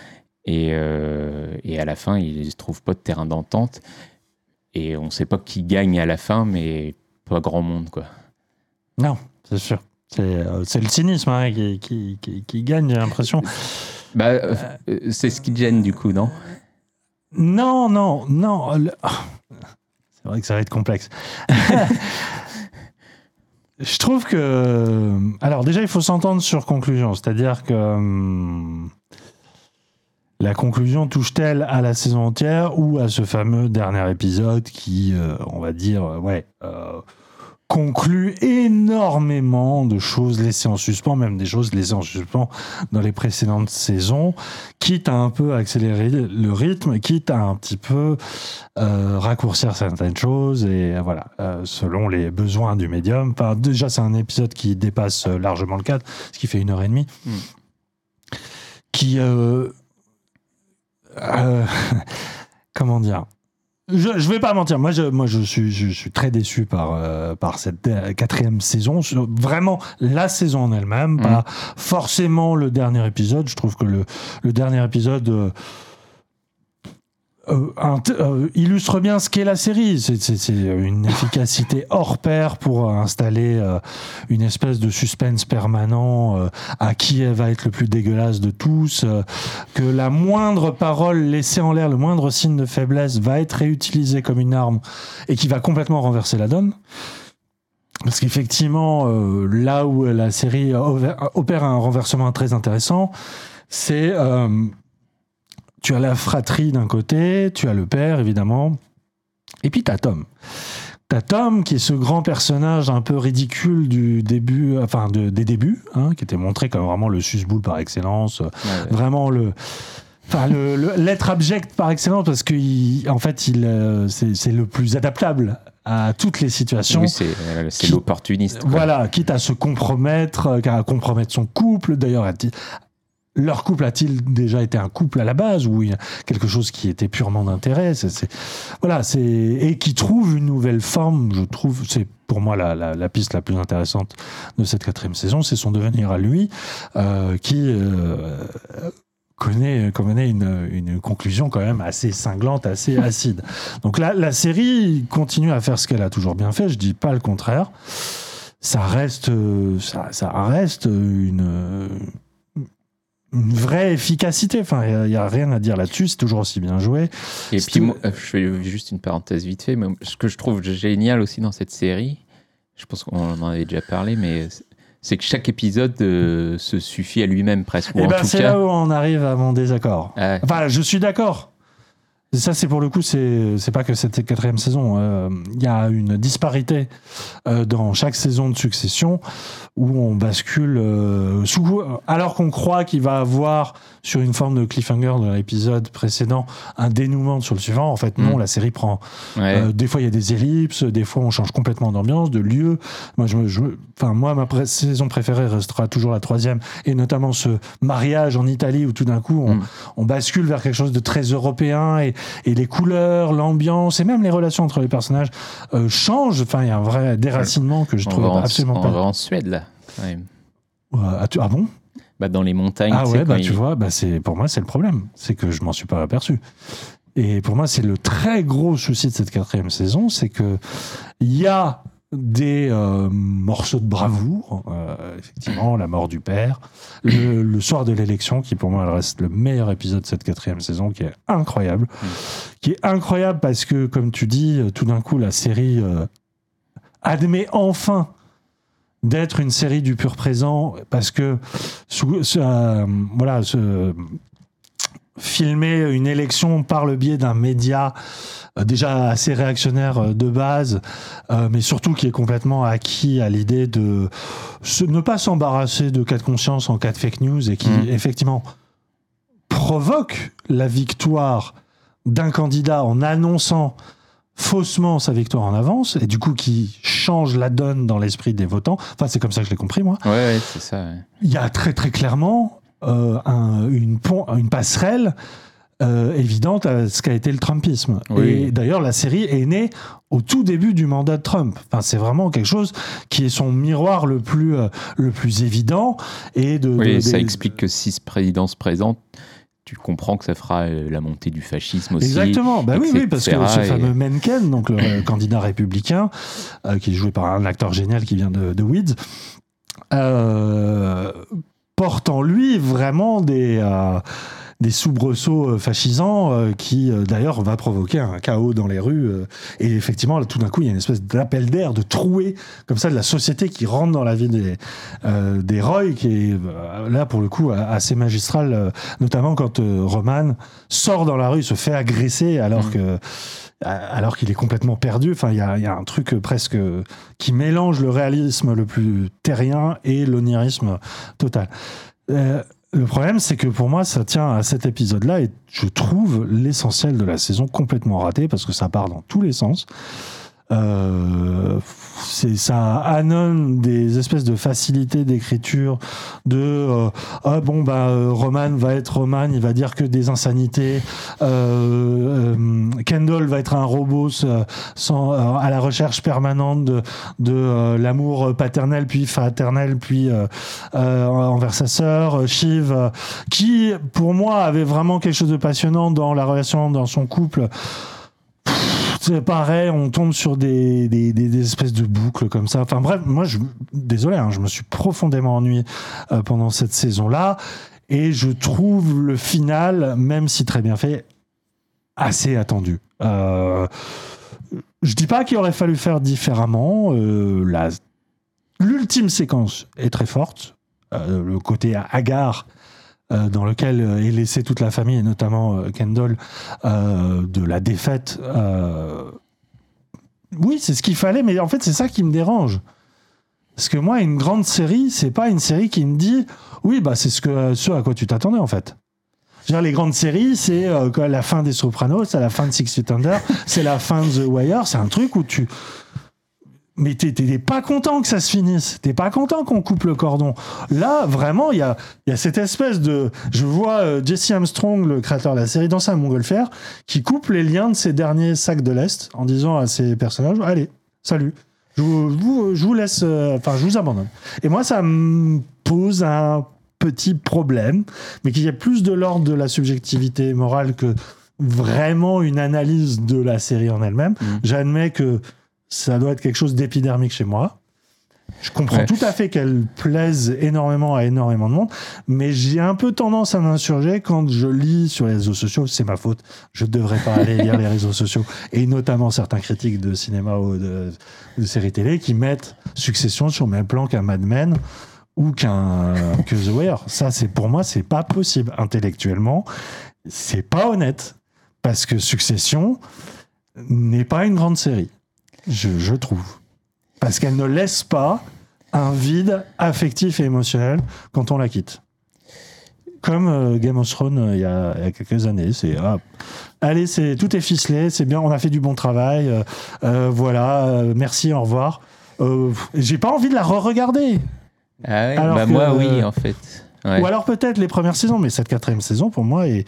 Et, euh, et à la fin, ils ne trouvent pas de terrain d'entente. Et on ne sait pas qui gagne à la fin, mais pas grand monde, quoi. Non, c'est sûr. C'est euh, le cynisme hein, qui, qui, qui- qui gagne, j'ai l'impression. Bah, euh, euh, c'est ce qui te gêne, du coup, non? Non, non, non. le- C'est vrai que ça va être complexe. Je trouve que. Alors, déjà, il faut s'entendre sur conclusion. C'est-à-dire que. La conclusion touche-t-elle à la saison entière ou à ce fameux dernier épisode qui, euh, on va dire, euh, ouais, euh, conclut énormément de choses laissées en suspens, même des choses laissées en suspens dans les précédentes saisons, quitte à un peu accélérer le rythme, quitte à un petit peu euh, raccourcir certaines choses, et voilà, selon les besoins du médium. Enfin, déjà, c'est un épisode qui dépasse largement le cadre, ce qui fait une heure et demie, Mm. qui... euh, comment dire? Je, je vais pas mentir, moi je, moi je suis, je suis très déçu par, euh, par cette euh, quatrième saison. Vraiment la saison en elle-même, pas forcément le dernier épisode. Je trouve que le, le dernier épisode euh, euh, int- euh, illustre bien ce qu'est la série. C'est- une efficacité hors pair pour euh, installer euh, une espèce de suspense permanent euh, à qui va être le plus dégueulasse de tous, euh, que la moindre parole laissée en l'air, le moindre signe de faiblesse va être réutilisé comme une arme et qui va complètement renverser la donne. Parce qu'effectivement, euh, là où la série opère un renversement très intéressant, c'est euh, tu as la fratrie d'un côté, tu as le père évidemment, et puis tu as Tom. T'as Tom qui est ce grand personnage un peu ridicule du début, enfin de- des débuts, hein, qui était montré comme vraiment le susboule par excellence, vraiment le, enfin l'être abject par excellence parce que il- en fait il euh, c'est le plus adaptable à toutes les situations. Oui, c'est euh, l'opportuniste. Voilà, quitte à se compromettre, euh, à compromettre son couple, d'ailleurs leur couple a-t-il déjà été un couple à la base ou quelque chose qui était purement d'intérêt c'est, voilà c'est et qui trouve une nouvelle forme je trouve c'est pour moi la, la- la piste la plus intéressante de cette quatrième saison c'est son devenir à lui euh, qui euh, connaît, connaît une, une conclusion quand même assez cinglante, assez acide. Donc là, la série continue à faire ce qu'elle a toujours bien fait, je dis pas le contraire. Ça reste, ça, ça reste une, euh, une vraie efficacité. Enfin, il n'y a, rien à dire là-dessus, c'est toujours aussi bien joué. Et puis, tout- moi, euh, je fais juste une parenthèse vite fait, mais ce que je trouve génial aussi dans cette série, je pense qu'on en avait déjà parlé, mais c'est que chaque épisode euh, se suffit à lui-même presque. Ou Eh en ben, c'est là où on arrive à mon désaccord. Ah, Enfin, je suis d'accord. Ça, c'est pour le coup, c'est c'est pas que cette quatrième saison. Euh, Il y a une disparité euh, dans chaque saison de succession où on bascule euh, sous, alors qu'on croit qu'il va avoir sur une forme de cliffhanger dans l'épisode précédent un dénouement sur le suivant. En fait, non, Mm. la série prend. Ouais. des fois, il y a des ellipses, des fois, on change complètement d'ambiance, de lieu. Moi, je, je enfin, moi, ma pré- saison préférée restera toujours la troisième, et notamment ce mariage en Italie où tout d'un coup, on, Mm. on bascule vers quelque chose de très européen et, et les couleurs, l'ambiance et même les relations entre les personnages euh, changent. Enfin, il y a un vrai déracinement que je trouve en, absolument on pas. va en Suède, là, même. Euh, ah, bon? Bah, dans les montagnes. Ah ouais, bah, tu vois, bah, pour moi c'est le problème, c'est que je m'en suis pas aperçu. Et pour moi, c'est le très gros souci de cette quatrième saison, c'est que il y a des euh, morceaux de bravoure, euh, effectivement, la mort du père, le, le soir de l'élection, qui pour moi elle reste le meilleur épisode de cette quatrième saison, qui est incroyable, qui est incroyable parce que, comme tu dis, euh, tout d'un coup, la série euh, admet enfin d'être une série du pur présent parce que sous- voilà ce- filmer une élection par le biais d'un média euh, déjà assez réactionnaire euh, de base, euh, mais surtout qui est complètement acquis à l'idée de ne pas s'embarrasser de cas de conscience en cas de fake news et qui Mm. effectivement provoque la victoire d'un candidat en annonçant faussement sa victoire en avance et du coup qui change la donne dans l'esprit des votants. Enfin, c'est comme ça que je l'ai compris moi. Ouais, ouais, c'est ça. ouais. Il y a très très clairement un- une, pont, une passerelle euh, évidente à ce qu'a été le Trumpisme. Oui. Et d'ailleurs, la série est née au tout début du mandat de Trump. Enfin, c'est vraiment quelque chose qui est son miroir le plus, euh, le plus évident. Et de, Oui, de- ça des- explique que si ce président se présente, tu comprends que ça fera euh, la montée du fascisme aussi. Exactement, bah oui, oui, parce que ce fameux Mencken, donc le euh, candidat républicain, euh, qui est joué par un acteur génial qui vient de, de Weeds, euh, porte en lui vraiment des, euh, des soubresauts euh, fascisants euh, qui, euh, d'ailleurs, va provoquer un chaos dans les rues. et effectivement, là, tout d'un coup, il y a une espèce d'appel d'air, de trouée, comme ça, de la société qui rentre dans la vie des, euh, des Roy, qui est là, pour le coup, assez magistral, notamment quand euh, Roman sort dans la rue, se fait agresser alors que alors qu'il est complètement perdu. Enfin, il y a, il y a un truc presque qui mélange le réalisme le plus terrien et l'onirisme total. Euh, le problème, c'est que pour moi, ça tient à cet épisode-là et je trouve l'essentiel de la saison complètement raté parce que ça part dans tous les sens. Euh, c'est ça annonce des espèces de facilités d'écriture de euh, ah bon bah euh, Roman va être Roman il va dire que des insanités. Kendall va être un robot sans, à la recherche permanente de, l'amour paternel puis fraternel puis envers sa sœur Shiv qui pour moi avait vraiment quelque chose de passionnant dans la relation dans son couple pareil, on tombe sur des, des, espèces de boucles comme ça. Enfin bref, moi, je, désolé, hein, je me suis profondément ennuyé euh, pendant cette saison-là. Et je trouve le final, même si très bien fait, assez attendu. Euh, je dis pas qu'il aurait fallu faire différemment. euh, L'ultime séquence est très forte. Euh, le côté hagard euh, dans lequel euh, est laissée toute la famille, et notamment euh, Kendall, de la défaite. Oui, c'est ce qu'il fallait, mais en fait, c'est ça qui me dérange. Parce que moi, une grande série, c'est pas une série qui me dit oui, bah c'est ce, que, ce à quoi tu t'attendais en fait. Dire, les grandes séries, c'est la fin des Sopranos, c'est la fin de Six Feet Under, c'est la fin de The Wire, c'est un truc où tu. Mais t'es pas content que ça se finisse. T'es pas content qu'on coupe le cordon. Là, vraiment, il y a, y a cette espèce de. Je vois euh, Jesse Armstrong, le créateur de la série, danser un montgolfière, qui coupe les liens de ses derniers sacs de l'Est en disant à ses personnages Allez, salut. Je vous, vous- je vous laisse. euh, Enfin, je vous abandonne. Et moi, ça me pose un petit problème, mais qu'il y a plus de l'ordre de la subjectivité morale que vraiment une analyse de la série en elle-même. J'admets que ça doit être quelque chose d'épidermique chez moi. Je comprends Ouais. tout à fait qu'elle plaise énormément à énormément de monde, mais j'ai un peu tendance à m'insurger quand je lis sur les réseaux sociaux. C'est ma faute. Je ne devrais pas aller lire les réseaux sociaux, et notamment certains critiques de cinéma ou de, de séries télé qui mettent Succession sur le même plan qu'un Mad Men ou qu'un que The Wire. Ça, c'est pour moi, c'est pas possible intellectuellement. C'est pas honnête parce que Succession n'est pas une grande série, je, je trouve, parce qu'elle ne laisse pas un vide affectif et émotionnel quand on la quitte. Comme euh, Game of Thrones euh, il y, a, il y a quelques années, c'est ah, allez, c'est tout est ficelé, c'est bien, on a fait du bon travail, euh, voilà, merci, au revoir. J'ai pas envie de la re-regarder. Ah Alors bah que- moi, oui, en fait. Ouais. Ou alors peut-être les premières saisons, mais cette quatrième saison, pour moi, est,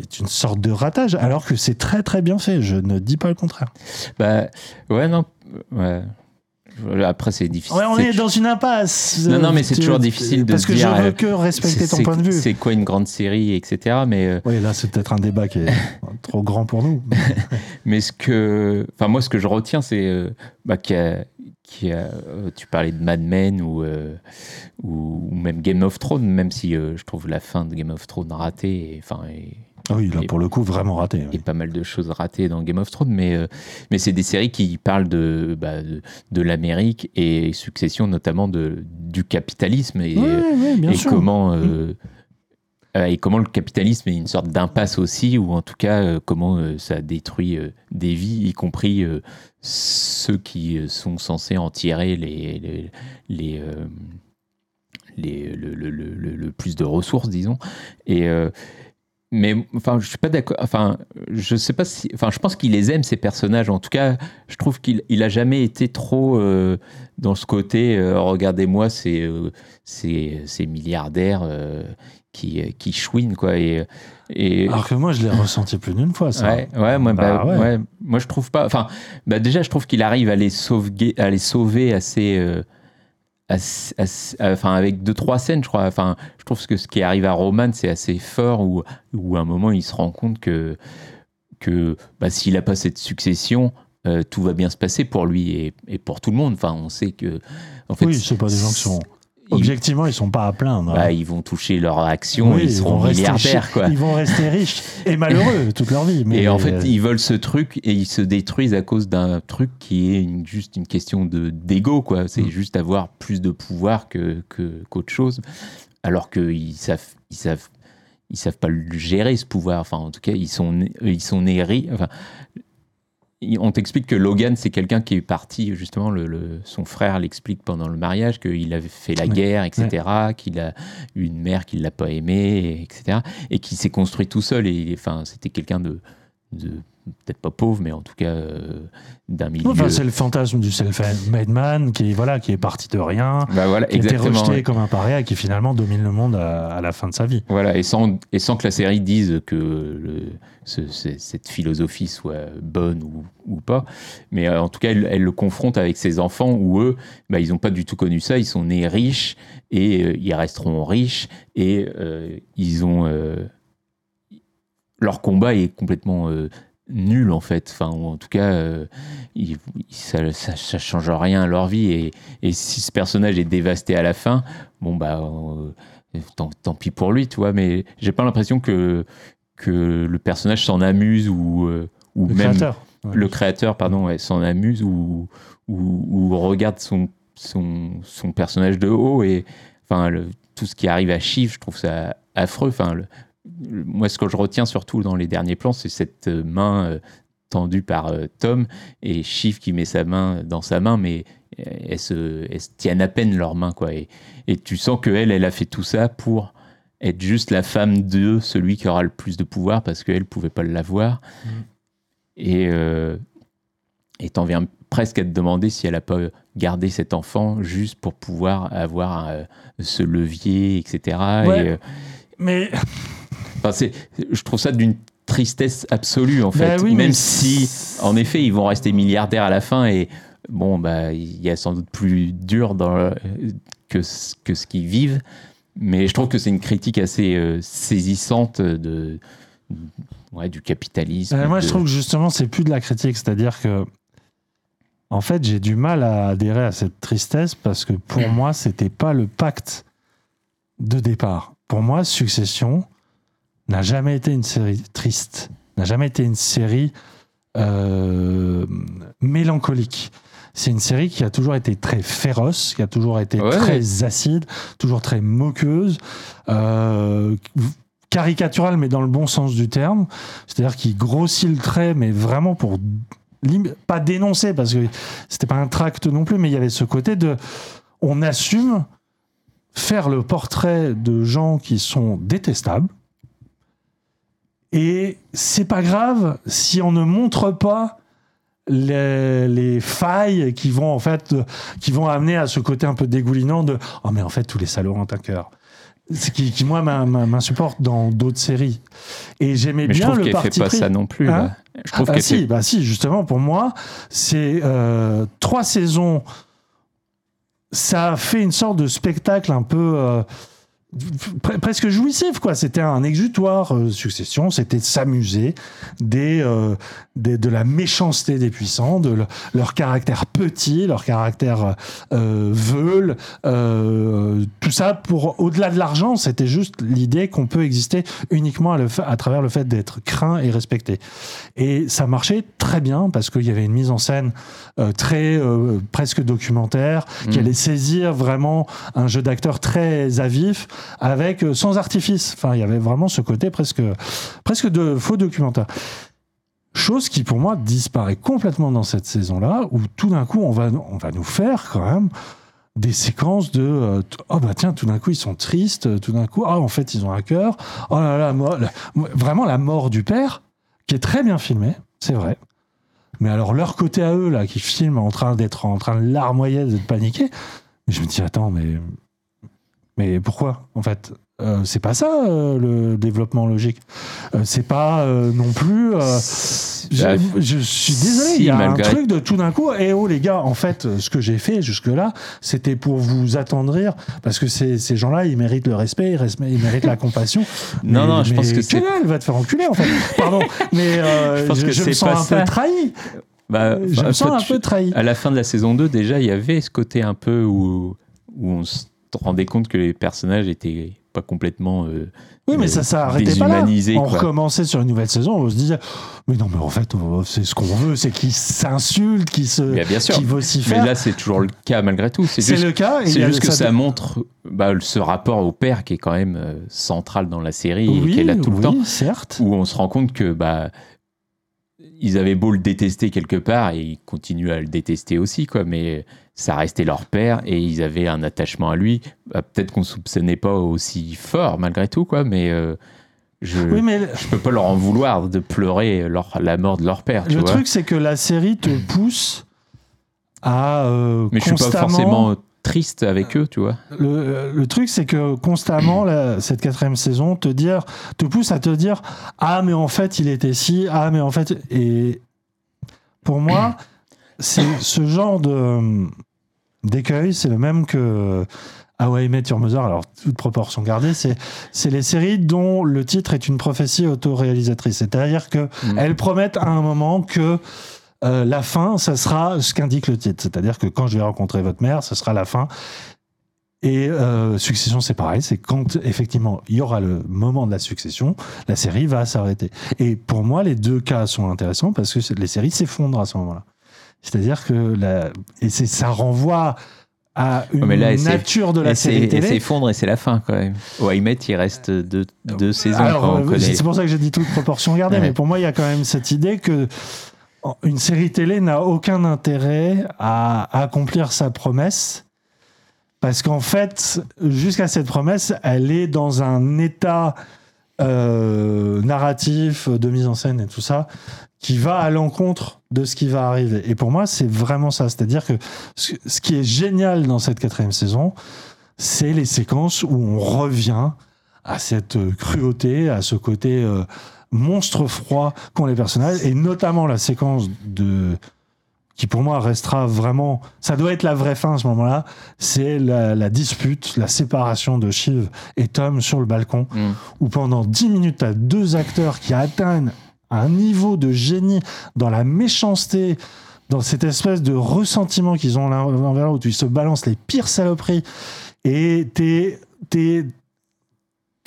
est une sorte de ratage, alors que c'est très très bien fait. Je ne dis pas le contraire. Bah, ouais, non. Ouais. Après, c'est difficile. Ouais, on est dans une impasse. Non, non, mais c'est toujours difficile de Parce que dire. je veux euh, que respecter c'est- ton point de vue. C'est quoi une grande série, etc. Mais, euh, Oui, là, c'est peut-être un débat qui est trop grand pour nous. mais ce que. Enfin, moi, ce que je retiens, c'est. euh, bah, qu'il y a- qu'il y a, euh, tu parlais de Mad Men ou, euh, ou, ou même Game of Thrones, même si euh, je trouve la fin de Game of Thrones ratée. et- Enfin, et- oui, là, pour le coup, vraiment raté. et pas mal de choses ratées dans Game of Thrones, mais, euh, mais c'est des séries qui parlent de, bah, de, de l'Amérique et Succession notamment de, du capitalisme et, Ouais, ouais, bien et sûr. comment euh, euh, et comment le capitalisme est une sorte d'impasse aussi, ou en tout cas euh, comment euh, ça détruit euh, des vies, y compris euh, ceux qui euh, sont censés en tirer les, les, les, euh, les- le, le- le- le- le plus de ressources, disons. Et euh, mais enfin, je suis pas d'accord. Enfin, je sais pas si. Enfin, je pense qu'il les aime ces personnages. En tout cas, je trouve qu'il il a jamais été trop euh, dans ce côté. euh, Regardez-moi, ces euh, ces ces milliardaires euh, qui euh, qui chouinent quoi. Et, et Alors que moi, je l'ai ressenti plus d'une fois, ça. Ouais, ouais, moi, Bah, bah, ouais. ouais. moi je trouve pas. Enfin, bah, déjà, je trouve qu'il arrive à les sauver, à les sauver assez, euh, assez- assez- enfin, avec deux trois scènes, je crois. Enfin, je trouve que ce qui arrive à Roman, c'est assez fort, où, où à un moment, il se rend compte que que bah, s'il a pas cette succession. euh, tout va bien se passer pour lui et, et pour tout le monde. Enfin, on sait que. En fait, oui, c'est pas des gens qui sont. Objectivement, ils sont pas à plaindre. bah, ils vont toucher leur action Oui, et ils seront milliardaires. Quoi. Ils vont rester riches et malheureux toute leur vie. Mais Et en fait, ils veulent ce truc et ils se détruisent à cause d'un truc qui est une- juste une question de d'ego, quoi. C'est Mm. juste avoir plus de pouvoir que que- qu'autre chose, alors qu'ils savent ils savent ils savent pas le gérer ce pouvoir. Enfin, en tout cas, ils sont nés- ils sont nés ri- Enfin, il- on t'explique que Logan, c'est quelqu'un qui est parti, justement, le, le- son frère l'explique pendant le mariage, qu'il avait fait la guerre, etc., qu'il a eu une mère qui ne l'a pas aimé, etc., et qui s'est construit tout seul. Et enfin, c'était quelqu'un de, de peut-être pas pauvre, mais en tout cas euh, d'un milieu. Enfin, c'est le fantasme du self-made man qui, voilà, qui est parti de rien, Bah voilà, qui a été exactement, rejeté ouais. comme un paria et qui finalement domine le monde à, à la fin de sa vie. Voilà, et sans, et sans que la série dise que le- ce- ce- cette philosophie soit bonne ou, ou pas, mais euh, en tout cas, elle, elle le confronte avec ses enfants où eux, bah, ils n'ont pas du tout connu ça, ils sont nés riches et euh, ils resteront riches et euh, ils ont. leur combat est complètement euh, nul en fait, enfin, ou en tout cas, euh, ça, ça, ça change rien à leur vie et, et si ce personnage est dévasté à la fin, bon bah. euh, tant, tant pis pour lui, tu vois, mais j'ai pas l'impression que, que le personnage s'en amuse ou, euh, ou Le même créateur, ouais. le créateur, pardon, ouais, s'en amuse ou, ou, ou regarde son, son, son personnage de haut et enfin le- tout ce qui arrive à Shiv, je trouve ça affreux. Enfin, le- moi, ce que je retiens surtout dans les derniers plans, c'est cette main euh, tendue par euh, Tom et Shiv qui met sa main dans sa main, mais euh, elles se, elles se tiennent à peine leurs mains, quoi. Et, et tu sens que elle, elle a fait tout ça pour être juste la femme de celui qui aura le plus de pouvoir parce qu'elle pouvait pas l'avoir. Et euh, et t'en viens presque à te demander si elle a pas gardé cet enfant juste pour pouvoir avoir euh, ce levier, etc. Ouais. Et, euh, Mais Enfin, c'est, je trouve ça d'une tristesse absolue en fait. Bah oui, mais Même si, en effet, ils vont rester milliardaires à la fin et bon, bah, il y a sans doute plus dur dans le- que, ce- que ce qu'ils vivent. Mais je trouve que c'est une critique assez euh, saisissante de, ouais, du capitalisme. Euh, moi, je trouve que justement, c'est plus de la critique. C'est-à-dire que, en fait, j'ai du mal à adhérer à cette tristesse parce que pour moi, c'était pas le pacte de départ. Pour moi, Succession n'a jamais été une série triste, n'a jamais été une série euh, mélancolique. C'est une série qui a toujours été très féroce, qui a toujours été Ouais, très acide, toujours très moqueuse, euh, caricaturale, mais dans le bon sens du terme. C'est-à-dire qu'il grossit le trait, mais vraiment pour pas dénoncer, parce que c'était pas un tract non plus, mais il y avait ce côté de on assume faire le portrait de gens qui sont détestables. Et c'est pas grave si on ne montre pas les, les failles qui vont en fait qui vont amener à ce côté un peu dégoulinant de oh mais en fait tous les salauds ont un cœur ce qui, qui moi m'in- m'in- m'insupporte dans d'autres séries et j'aimais Mais je bien trouve le parti fait pas pris. ça non plus. Hein? Là. Je trouve ah, qu'elle si, fait- bah si, justement, pour moi, c'est euh, trois saisons. Ça a fait une sorte de spectacle un peu. euh, presque jouissif, quoi. C'était un exutoire, euh, Succession. C'était s'amuser des, euh, des- de la méchanceté des puissants, de le- leur caractère petit, leur caractère euh, veule. euh, tout ça pour, au-delà de l'argent, c'était juste l'idée qu'on peut exister uniquement à, le fa- à travers le fait d'être craint et respecté. Et ça marchait très bien parce qu'il y avait une mise en scène euh, très euh, presque documentaire qui Mm. allait saisir vraiment un jeu d'acteur très à vif avec euh, sans artifice. Enfin, il y avait vraiment ce côté presque presque de faux documentaire. Chose qui pour moi disparaît complètement dans cette saison-là où tout d'un coup on va on va nous faire quand même des séquences de euh, oh bah tiens tout d'un coup ils sont tristes euh, tout d'un coup ah en fait ils ont un cœur oh là là moi, vraiment la mort du père qui est très bien filmé c'est vrai. Mais alors leur côté à eux là qui filment en train d'être en train de larmoyer de paniquer je me dis attends mais mais pourquoi en fait? Euh, c'est pas ça euh, le développement logique. Euh, c'est pas non plus je, je suis désolé si, il y a malgré- un truc de tout d'un coup. Et oh les gars en fait ce que j'ai fait jusque là c'était pour vous attendrir parce que ces, ces gens là ils méritent le respect ils, méritent la compassion. Non, Mais- non, je pense que c'est- dalle, va te faire enculer en fait. Pardon mais Je pense je, que je me sens pas un ça. peu trahi. Bah, je me sens toi, un peu trahi. À la fin de la saison 2, déjà, il y avait ce côté un peu où, où on se rendait compte que les personnages étaient pas complètement. euh, Oui, mais euh, ça s'arrêtait pas là. On quoi. recommençait sur une nouvelle saison, on se disait, mais non, mais en fait, c'est ce qu'on veut, c'est qu'ils s'insultent, qu'ils se, Mais bien sûr. vocifèrent. Mais là, c'est toujours le cas malgré tout. C'est le cas, C'est juste que ça ça, montre bah, ce rapport au père qui est quand même euh, central dans la série Oui, et qui est là tout oui, le temps. certes. Où on se rend compte que bah, ils avaient beau le détester quelque part et ils continuent à le détester aussi, quoi. Mais ça restait leur père et ils avaient un attachement à lui. Bah, Peut-être qu'on soupçonnait pas aussi fort malgré tout, quoi. Mais euh, je, Oui, mais- je peux pas leur en vouloir de pleurer leur, la mort de leur père. Tu Le vois. truc, c'est que la série te pousse à euh, Mais je suis pas constamment- forcément triste avec eux, tu vois. Le, le truc, c'est que constamment, cette quatrième saison, te dire, te pousse à te dire, ah, mais en fait, il était si, ah, mais en fait, et pour moi, c'est ce genre de d'écueil, c'est le même que How I Met Your Mother. Alors, toute proportion gardée, c'est c'est les séries dont le titre est une prophétie autoréalisatrice. C'est-à-dire que elles promettent à un moment que euh, la fin, ça sera ce qu'indique le titre. C'est-à-dire que quand je vais rencontrer votre mère, ce sera la fin. Et euh, Succession, c'est pareil. C'est quand effectivement il y aura le moment de la succession, la série va s'arrêter. Et pour moi, les deux cas sont intéressants parce que les séries s'effondrent à ce moment-là. C'est-à-dire que la... et c'est ça renvoie à une mais là, nature de la série télé. s'effondre et c'est la fin quand même. Au I Met, il reste deux, deux saisons. euh, c'est pour ça que j'ai dit toute proportion gardée, Ouais. mais pour moi, il y a quand même cette idée que une série télé n'a aucun intérêt à accomplir sa promesse. Parce qu'en fait, jusqu'à cette promesse, elle est dans un état euh, narratif, de mise en scène et tout ça, qui va à l'encontre de ce qui va arriver. Et pour moi, c'est vraiment ça. C'est-à-dire que ce qui est génial dans cette quatrième saison, c'est les séquences où on revient à cette euh, cruauté, à ce côté euh, monstre froid qu'ont les personnages, et notamment la séquence de qui pour moi restera vraiment, ça doit être la vraie fin à ce moment-là, c'est la, la dispute, la séparation de Shiv et Tom sur le balcon, Mm. où pendant 10 minutes, tu as deux acteurs qui atteignent un niveau de génie dans la méchanceté, dans cette espèce de ressentiment qu'ils ont l'un envers l'autre, où ils se balancent les pires saloperies, et t'es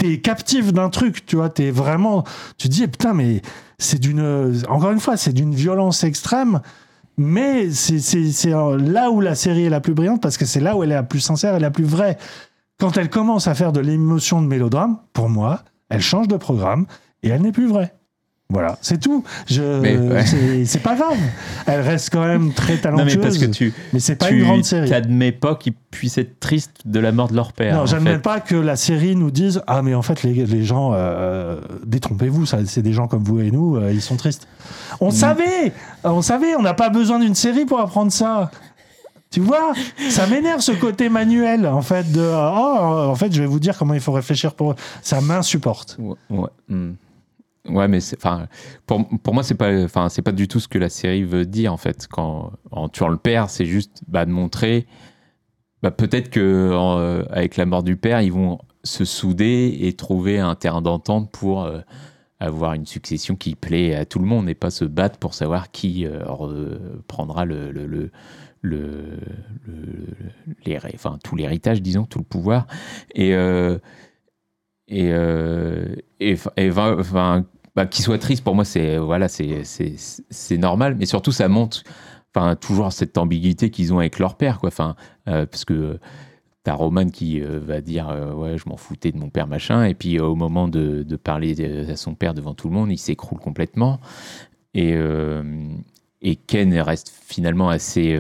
t'es captif d'un truc, tu vois, t'es vraiment, tu te dis putain mais c'est d'une, encore une fois, c'est d'une violence extrême, mais c'est là où la série est la plus brillante parce que c'est là où elle est la plus sincère et la plus vraie. Quand elle commence à faire de l'émotion de mélodrame, pour moi, elle change de programme et elle n'est plus vraie. Voilà, c'est tout. Ouais. c'est- pas grave. Elle reste quand même très Non, talentueuse. mais parce que tu. mais c'est pas tu une grande série. t'admets pas qu'ils puissent être tristes de la mort de leur père. Non, j'admets pas que la série nous dise Ah, mais en fait, les, les gens, euh, détrompez-vous, ça, c'est des gens comme vous et nous, euh, ils sont tristes. On savait On savait, on n'a pas besoin d'une série pour apprendre ça. Tu vois, ça m'énerve ce côté manuel, en fait, de Oh, en fait, je vais vous dire comment il faut réfléchir pour. Ça m'insupporte. Ouais, ouais, hmm. Ouais, mais enfin, pour, pour moi, c'est pas, enfin, c'est pas du tout ce que la série veut dire en fait. Quand en tuant le père, c'est juste bah, de montrer, bah, peut-être que euh, avec la mort du père, ils vont se souder et trouver un terrain d'entente pour euh, avoir une succession qui plaît à tout le monde et pas se battre pour savoir qui euh, re- prendra le, le, le, le- enfin, tout l'héritage, disons, tout le pouvoir. Et, euh, et, et, et enfin, bah, qu'il soit triste, pour moi, c'est voilà, normal. Mais surtout, ça montre enfin, toujours cette ambiguïté qu'ils ont avec leur père. Quoi. Enfin, euh, parce que T'as Roman qui euh, va dire euh, ouais je m'en foutais de mon père machin et puis au moment de, parler à son père devant tout le monde il s'écroule complètement et, et Ken reste finalement assez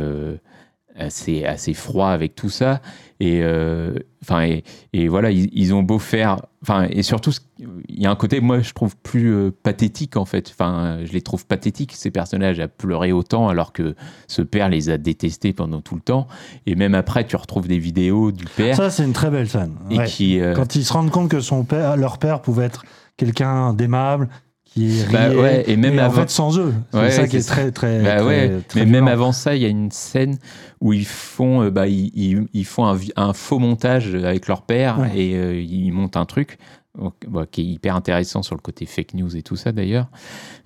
assez assez froid avec tout ça et euh, et, et voilà ils, ils ont beau faire enfin et surtout il y a un côté moi je trouve plus euh, pathétique en fait enfin je les trouve pathétiques ces personnages à pleurer autant alors que ce père les a détestés pendant tout le temps et même après tu retrouves des vidéos du père Ça, c'est une très belle scène. et Ouais. qui euh, Quand ils se rendent compte que son père, leur père pouvait être quelqu'un d'aimable, qui Bah ouais, et même mais en avant- fait sans eux. C'est Ouais, ça qui est très très. Bah très- ouais, très mais même avant ça, il y a une scène où ils font, euh, bah, ils, font un, faux montage avec leur père et euh, ils montent un truc qui est hyper intéressant sur le côté fake news et tout ça d'ailleurs.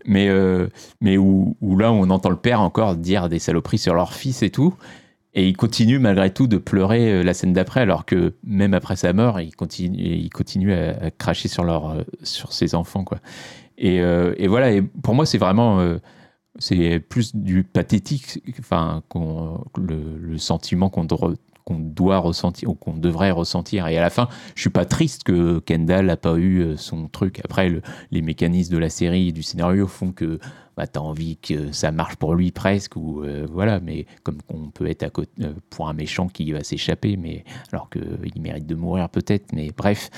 Mais, euh, mais où, où là, on entend le père encore dire des saloperies sur leur fils et tout. Et il continue malgré tout de pleurer la scène d'après, alors que même après sa mort, il continue, il continue à, à cracher sur, leur, sur ses enfants. Quoi. Et, euh, et voilà, pour moi, c'est vraiment. euh, c'est plus du pathétique, enfin, le, sentiment qu'on doit, ressentir, ou qu'on devrait ressentir. Et à la fin, je suis pas triste que Kendall n'a pas eu euh, son truc. Après, le- les mécanismes de la série et du scénario font que bah, tu as envie que ça marche pour lui presque, ou voilà, mais comme on peut être à côté, pour un méchant qui va s'échapper, alors qu'il mérite de mourir peut-être, mais bref.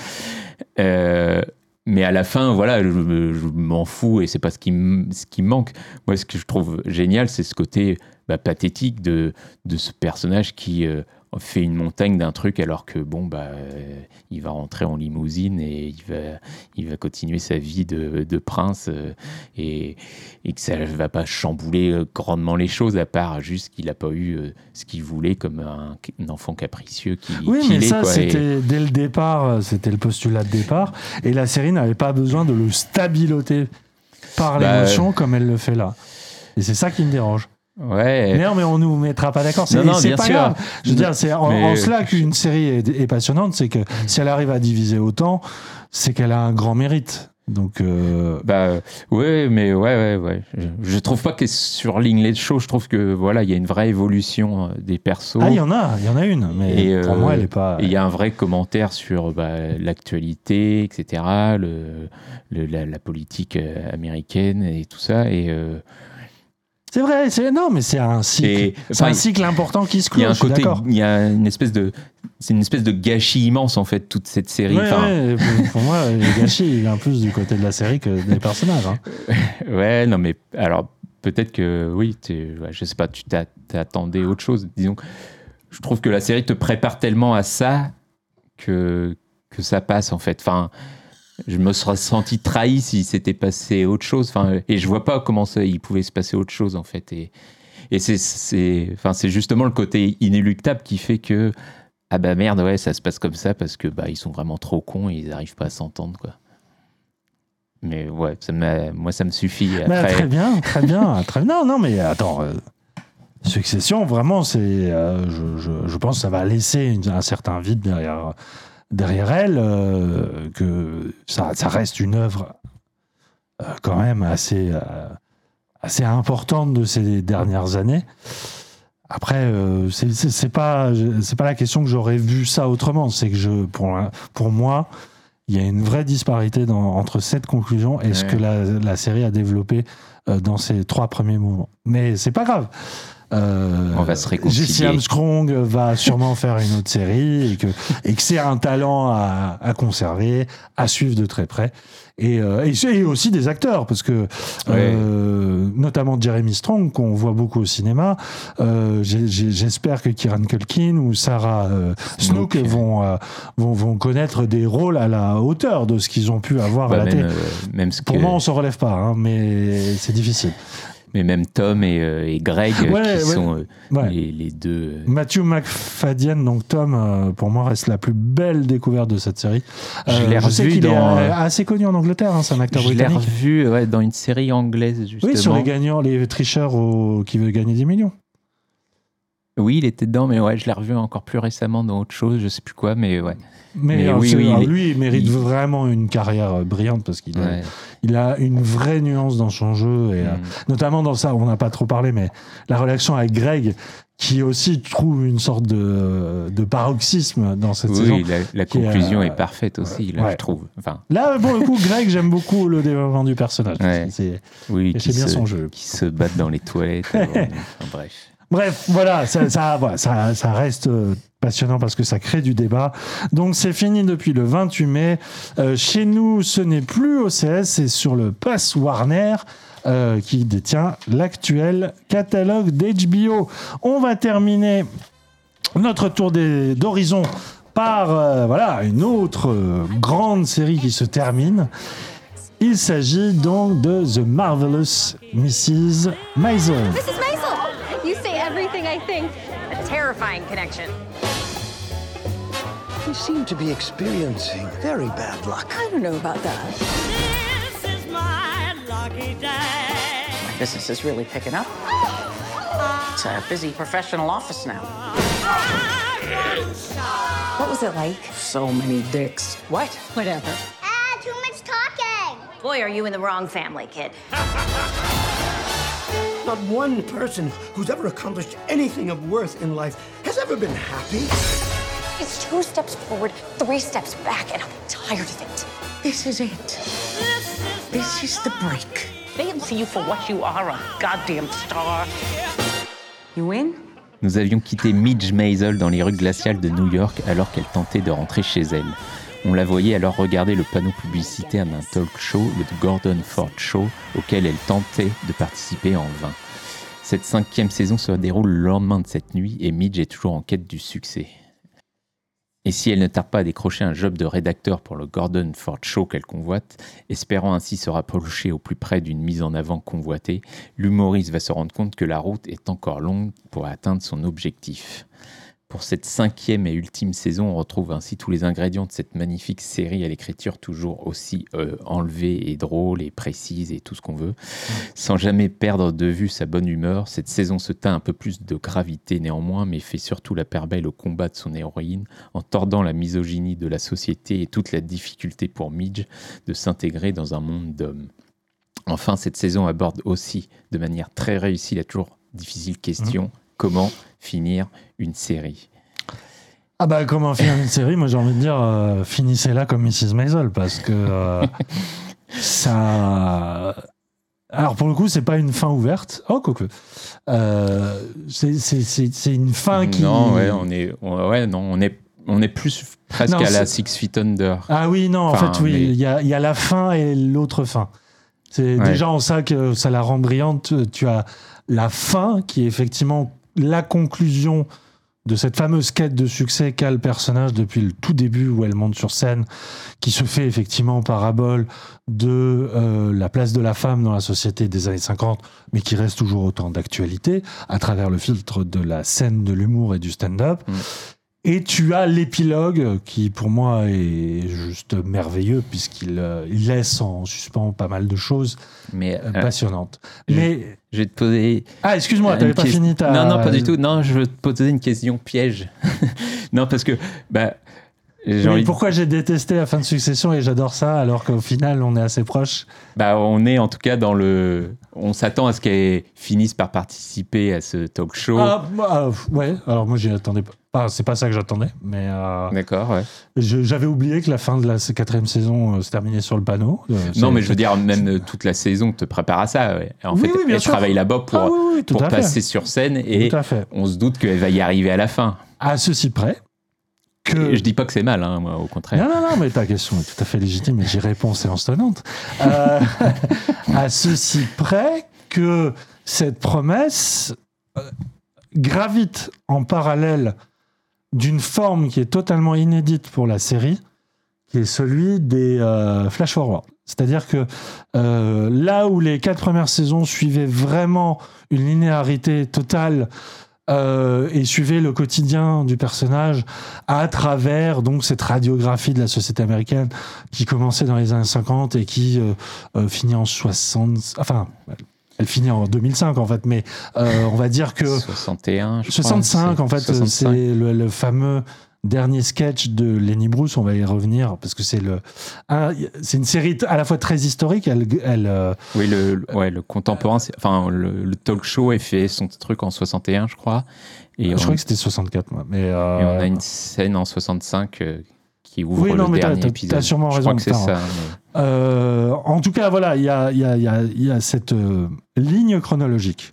Mais à la fin, voilà, je, m'en fous et c'est pas ce qui, ce qui manque. Moi, ce que je trouve génial, c'est ce côté bah, pathétique de, de ce personnage qui euh, fait une montagne d'un truc alors que bon, bah, euh, il va rentrer en limousine et il va, il va continuer sa vie de, de prince euh, et, et que ça va pas chambouler euh, grandement les choses à part juste qu'il a pas eu euh, ce qu'il voulait comme un, un enfant capricieux qui Oui, mais est, ça. Et- c'était dès le départ, c'était le postulat de départ. Et la série n'avait pas besoin de le stabiloter par Bah, l'émotion comme elle le fait là. Et c'est ça qui me dérange. Ouais. Mais non, mais on nous mettra pas d'accord. C'est c'est pas sûr. grave. Je veux dire, c'est en, Mais- en cela qu'une série est, est passionnante, c'est que si elle arrive à diviser autant, c'est qu'elle a un grand mérite. Donc, euh, Bah ouais, mais ouais, ouais, ouais. Je, je trouve pas que surligne les choses. Je trouve que voilà, il y a une vraie évolution euh, des persos. ah, il y en a, il y en a une, mais Et, pour euh, moi, elle est pas. Il y a un vrai commentaire sur bah, l'actualité, etc., le, le- la, la politique euh, américaine et tout ça. Et, euh, C'est vrai, c'est non, mais c'est un cycle, c'est un cycle important qui se Il y clôt. a un côté, il y a une espèce de, c'est une espèce de gâchis immense en fait toute cette série. Ouais, Enfin, ouais, pour- moi, le gâchis, il vient plus du côté de la série que des personnages. hein. Ouais, non, mais alors peut-être que oui, ouais, je sais pas, tu t'a- t'attendais autre chose. Disons, je trouve que la série te prépare tellement à ça que, que ça passe en fait. Enfin, je me serais senti trahi si c'était passé autre chose. Enfin, et je vois pas comment ça, il pouvait se passer autre chose en fait. Et, et c'est, enfin, justement le côté inéluctable qui fait que ah bah merde, ouais, ça se passe comme ça parce que bah ils sont vraiment trop cons et ils arrivent pas à s'entendre quoi. Mais ouais, ça moi ça me suffit. Bah, très bien, très bien, très bien. Non, non, mais attends. euh, Succession, vraiment, c'est. euh, je, je- je pense que ça va laisser une- un certain vide derrière, derrière elle, euh, que ça, ça reste une œuvre euh, quand même assez, euh, assez importante de ces dernières années. Après, c'est c'est- c'est pas, c'est pas la question que j'aurais vu ça autrement. C'est que je, pour, pour moi, il y a une vraie disparité dans- entre cette conclusion et ce que la, la série a développé dans ses trois premiers mouvements. Mais c'est pas grave. Euh, On va se réconcilier. Jesse Armstrong va sûrement faire une autre série et que, et que c'est un talent à, à conserver, à suivre de très près. Et, euh, et, c'est- et aussi des acteurs, parce que euh, notamment Jeremy Strong, qu'on voit beaucoup au cinéma, euh, j'espère que Kieran Culkin ou Sarah euh, Snook vont, euh, vont, vont connaître des rôles à la hauteur de ce qu'ils ont pu avoir bah, à la télé. Pour que- moi, on se relève pas, hein, mais c'est difficile. Mais même Tom et, euh, et Greg Ouais, qui ouais. sont euh, Ouais. les, les deux. euh, Matthew McFadden, donc Tom, pour moi, reste la plus belle découverte de cette série. Je l'ai revu est dans- euh, assez connu en Angleterre, hein, c'est un acteur Je l'ai britannique. revu ouais, dans une série anglaise justement. Oui, sur les gagnants, les tricheurs au- qui veulent gagner 10 millions. Oui, il était dedans, mais ouais, je l'ai revu encore plus récemment dans autre chose, je sais plus quoi, mais ouais. Mais, alors, oui, oui, alors, lui, il mérite il- vraiment une carrière euh, brillante parce qu'il a, Ouais. il a une vraie nuance dans son jeu, et, euh, Mm. notamment dans ça, on n'a pas trop parlé, mais la relation avec Greg, qui aussi trouve une sorte de, de paroxysme dans cette saison. Oui, la, la qui est, conclusion euh, est parfaite aussi, là, ouais. je trouve. Enfin, Là, pour le coup, Greg, j'aime beaucoup le développement du personnage. Ouais. C'est- oui, c'est bien se, son jeu. qui se battent dans les toilettes. enfin, bref. Bref, voilà, ça, reste euh, passionnant parce que ça crée du débat. Donc c'est fini depuis le 28 mai. Euh, chez nous, ce n'est plus OCS, c'est sur le Pass Warner. euh, qui détient l'actuel catalogue d'HBO. On va terminer notre tour d'horizon par voilà une autre grande série qui se termine. Il s'agit donc de The Marvelous. Mrs. Maisel! You say everything I think. A terrifying connection. You seem to be experiencing very bad luck. I don't know about that. This is my lucky day. My business is really picking up. It's a busy professional office now. What was it like? So many dicks. What? Whatever. Ah, too much talking. Boy, are you in the wrong family, kid. Not one person who's ever accomplished anything of worth in life has ever been happy. It's two steps forward, three steps back, and I'm tired of it. This is it. This is the break. They didn't see you for what you are, a goddamn star. You win? Nous avions quitté Midge Maisel dans les rues glaciales de New York alors qu'elle tentait de rentrer chez elle. On la voyait alors regarder le panneau publicitaire d'un talk show, le Gordon Ford Show, auquel elle tentait de participer en vain. Cette cinquième saison se déroule le lendemain de cette nuit et Midge est toujours en quête du succès. Et si elle ne tarde pas à décrocher un job de rédacteur pour le Gordon Ford Show qu'elle convoite, espérant ainsi se rapprocher au plus près d'une mise en avant convoitée, l'humoriste va se rendre compte que la route est encore longue pour atteindre son objectif. Pour cette cinquième et ultime saison, on retrouve ainsi tous les ingrédients de cette magnifique série à l'écriture toujours aussi euh, enlevée et drôle et précise et tout ce qu'on veut. Sans jamais perdre de vue sa bonne humeur, cette saison se teint un peu plus de gravité néanmoins, mais fait surtout la paire belle au combat de son héroïne, en tordant la misogynie de la société et toute la difficulté pour Midge de s'intégrer dans un monde d'hommes. Enfin, cette saison aborde aussi de manière très réussie la toujours difficile question comment finir une série. Ah bah comment finir une série Moi j'ai envie de dire euh, finissez-la comme Mrs Maisel parce que euh, ça Alors pour le coup, c'est pas une fin ouverte. Oh, quoique. Euh, c'est- une fin qui. Non, ouais, on est, on- ouais, non, on est, on est plus presque Non, à la Six Feet Under. Ah oui, non, en fait, oui, mais- il y, a, y a la fin et l'autre fin. C'est Ouais. déjà en ça que ça la rend brillante. Tu as la fin qui est effectivement la conclusion de cette fameuse quête de succès qu'a le personnage depuis le tout début où elle monte sur scène, qui se fait effectivement en parabole de euh, la place de la femme dans la société des années 50, mais qui reste toujours autant d'actualité à travers le filtre de la scène de l'humour et du stand-up. Et tu as l'épilogue qui, pour moi, est juste merveilleux puisqu'il euh, il laisse en suspens pas mal de choses mais, euh, euh, passionnantes. je- Mais Je vais te poser. Ah, excuse-moi, une t'avais pas ques- fini ta- Non, non, pas du tout. Non, je veux te poser une question piège. non, parce que. Bah, mais pourquoi j'ai détesté la fin de Succession et j'adore ça alors qu'au final on est assez proche Bah, on est en tout cas dans le. On s'attend à ce qu'elle finisse par participer à ce talk show. Ah, bah, euh, ouais, alors moi j'y attendais pas. Enfin, c'est pas ça que j'attendais, mais. euh, D'accord, ouais. J'avais oublié que la fin de la quatrième saison euh, se terminait sur le panneau. Euh, Non, mais je veux dire, même toute la saison te prépare à ça. ouais. En Oui, fait, oui, elle sûr. travaille là-bas pour, Ah oui, pour fait. passer sur scène et on se doute qu'elle va y arriver à la fin. À ceci près que. Je dis pas que c'est mal, hein, moi, au contraire. Non, non, non, mais ta question est tout à fait légitime et j'y réponds séance tenante. Euh, à ceci près que cette promesse euh, gravite en parallèle d'une forme qui est totalement inédite pour la série, qui est celui des euh, flash forward. C'est-à-dire que euh, là où les quatre premières saisons suivaient vraiment une linéarité totale euh, et suivaient le quotidien du personnage à travers donc cette radiographie de la société américaine qui commençait dans les années 50 et qui euh, euh, finit en 60 enfin elle finit en 2005 en fait mais euh, on va dire que 61, je crois, 65 c'est en fait 65. c'est le, le fameux dernier sketch de Lenny Bruce on va y revenir parce que c'est le un- c'est une série à la fois très historique elle, elle euh, Oui, le, ouais, le contemporain, c'est- enfin, le, le talk show est fait son truc en 61, je crois. Et je crois que c'était 64 moi mais et euh, on a une scène en 65 euh, qui ouvre Oui, non, le mais t'as- dernier t'as- épisode. t'as sûrement je raison crois que de c'est faire, ça. mais- Euh, en tout cas, voilà, il y a, il y a- il y a- y a cette euh, ligne chronologique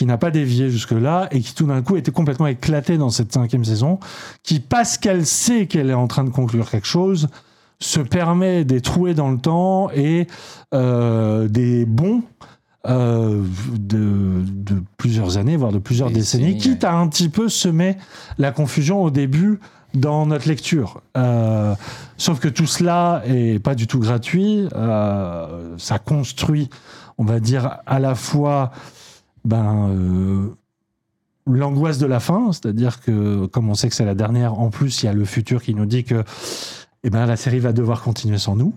qui n'a pas dévié jusque-là et qui tout d'un coup était complètement éclatée dans cette cinquième saison, qui, parce qu'elle sait qu'elle est en train de conclure quelque chose, se permet des trouées dans le temps et euh, des bons euh, de, de plusieurs années, voire de plusieurs décennies, Décennies, quitte à un petit peu semer la confusion au début dans notre lecture. Euh, sauf que tout cela est pas du tout gratuit. Ça construit, on va dire, à la fois ben, euh, l'angoisse de la fin, c'est-à-dire que comme on sait que c'est la dernière, en plus il y a le futur qui nous dit que eh ben, la série va devoir continuer sans nous.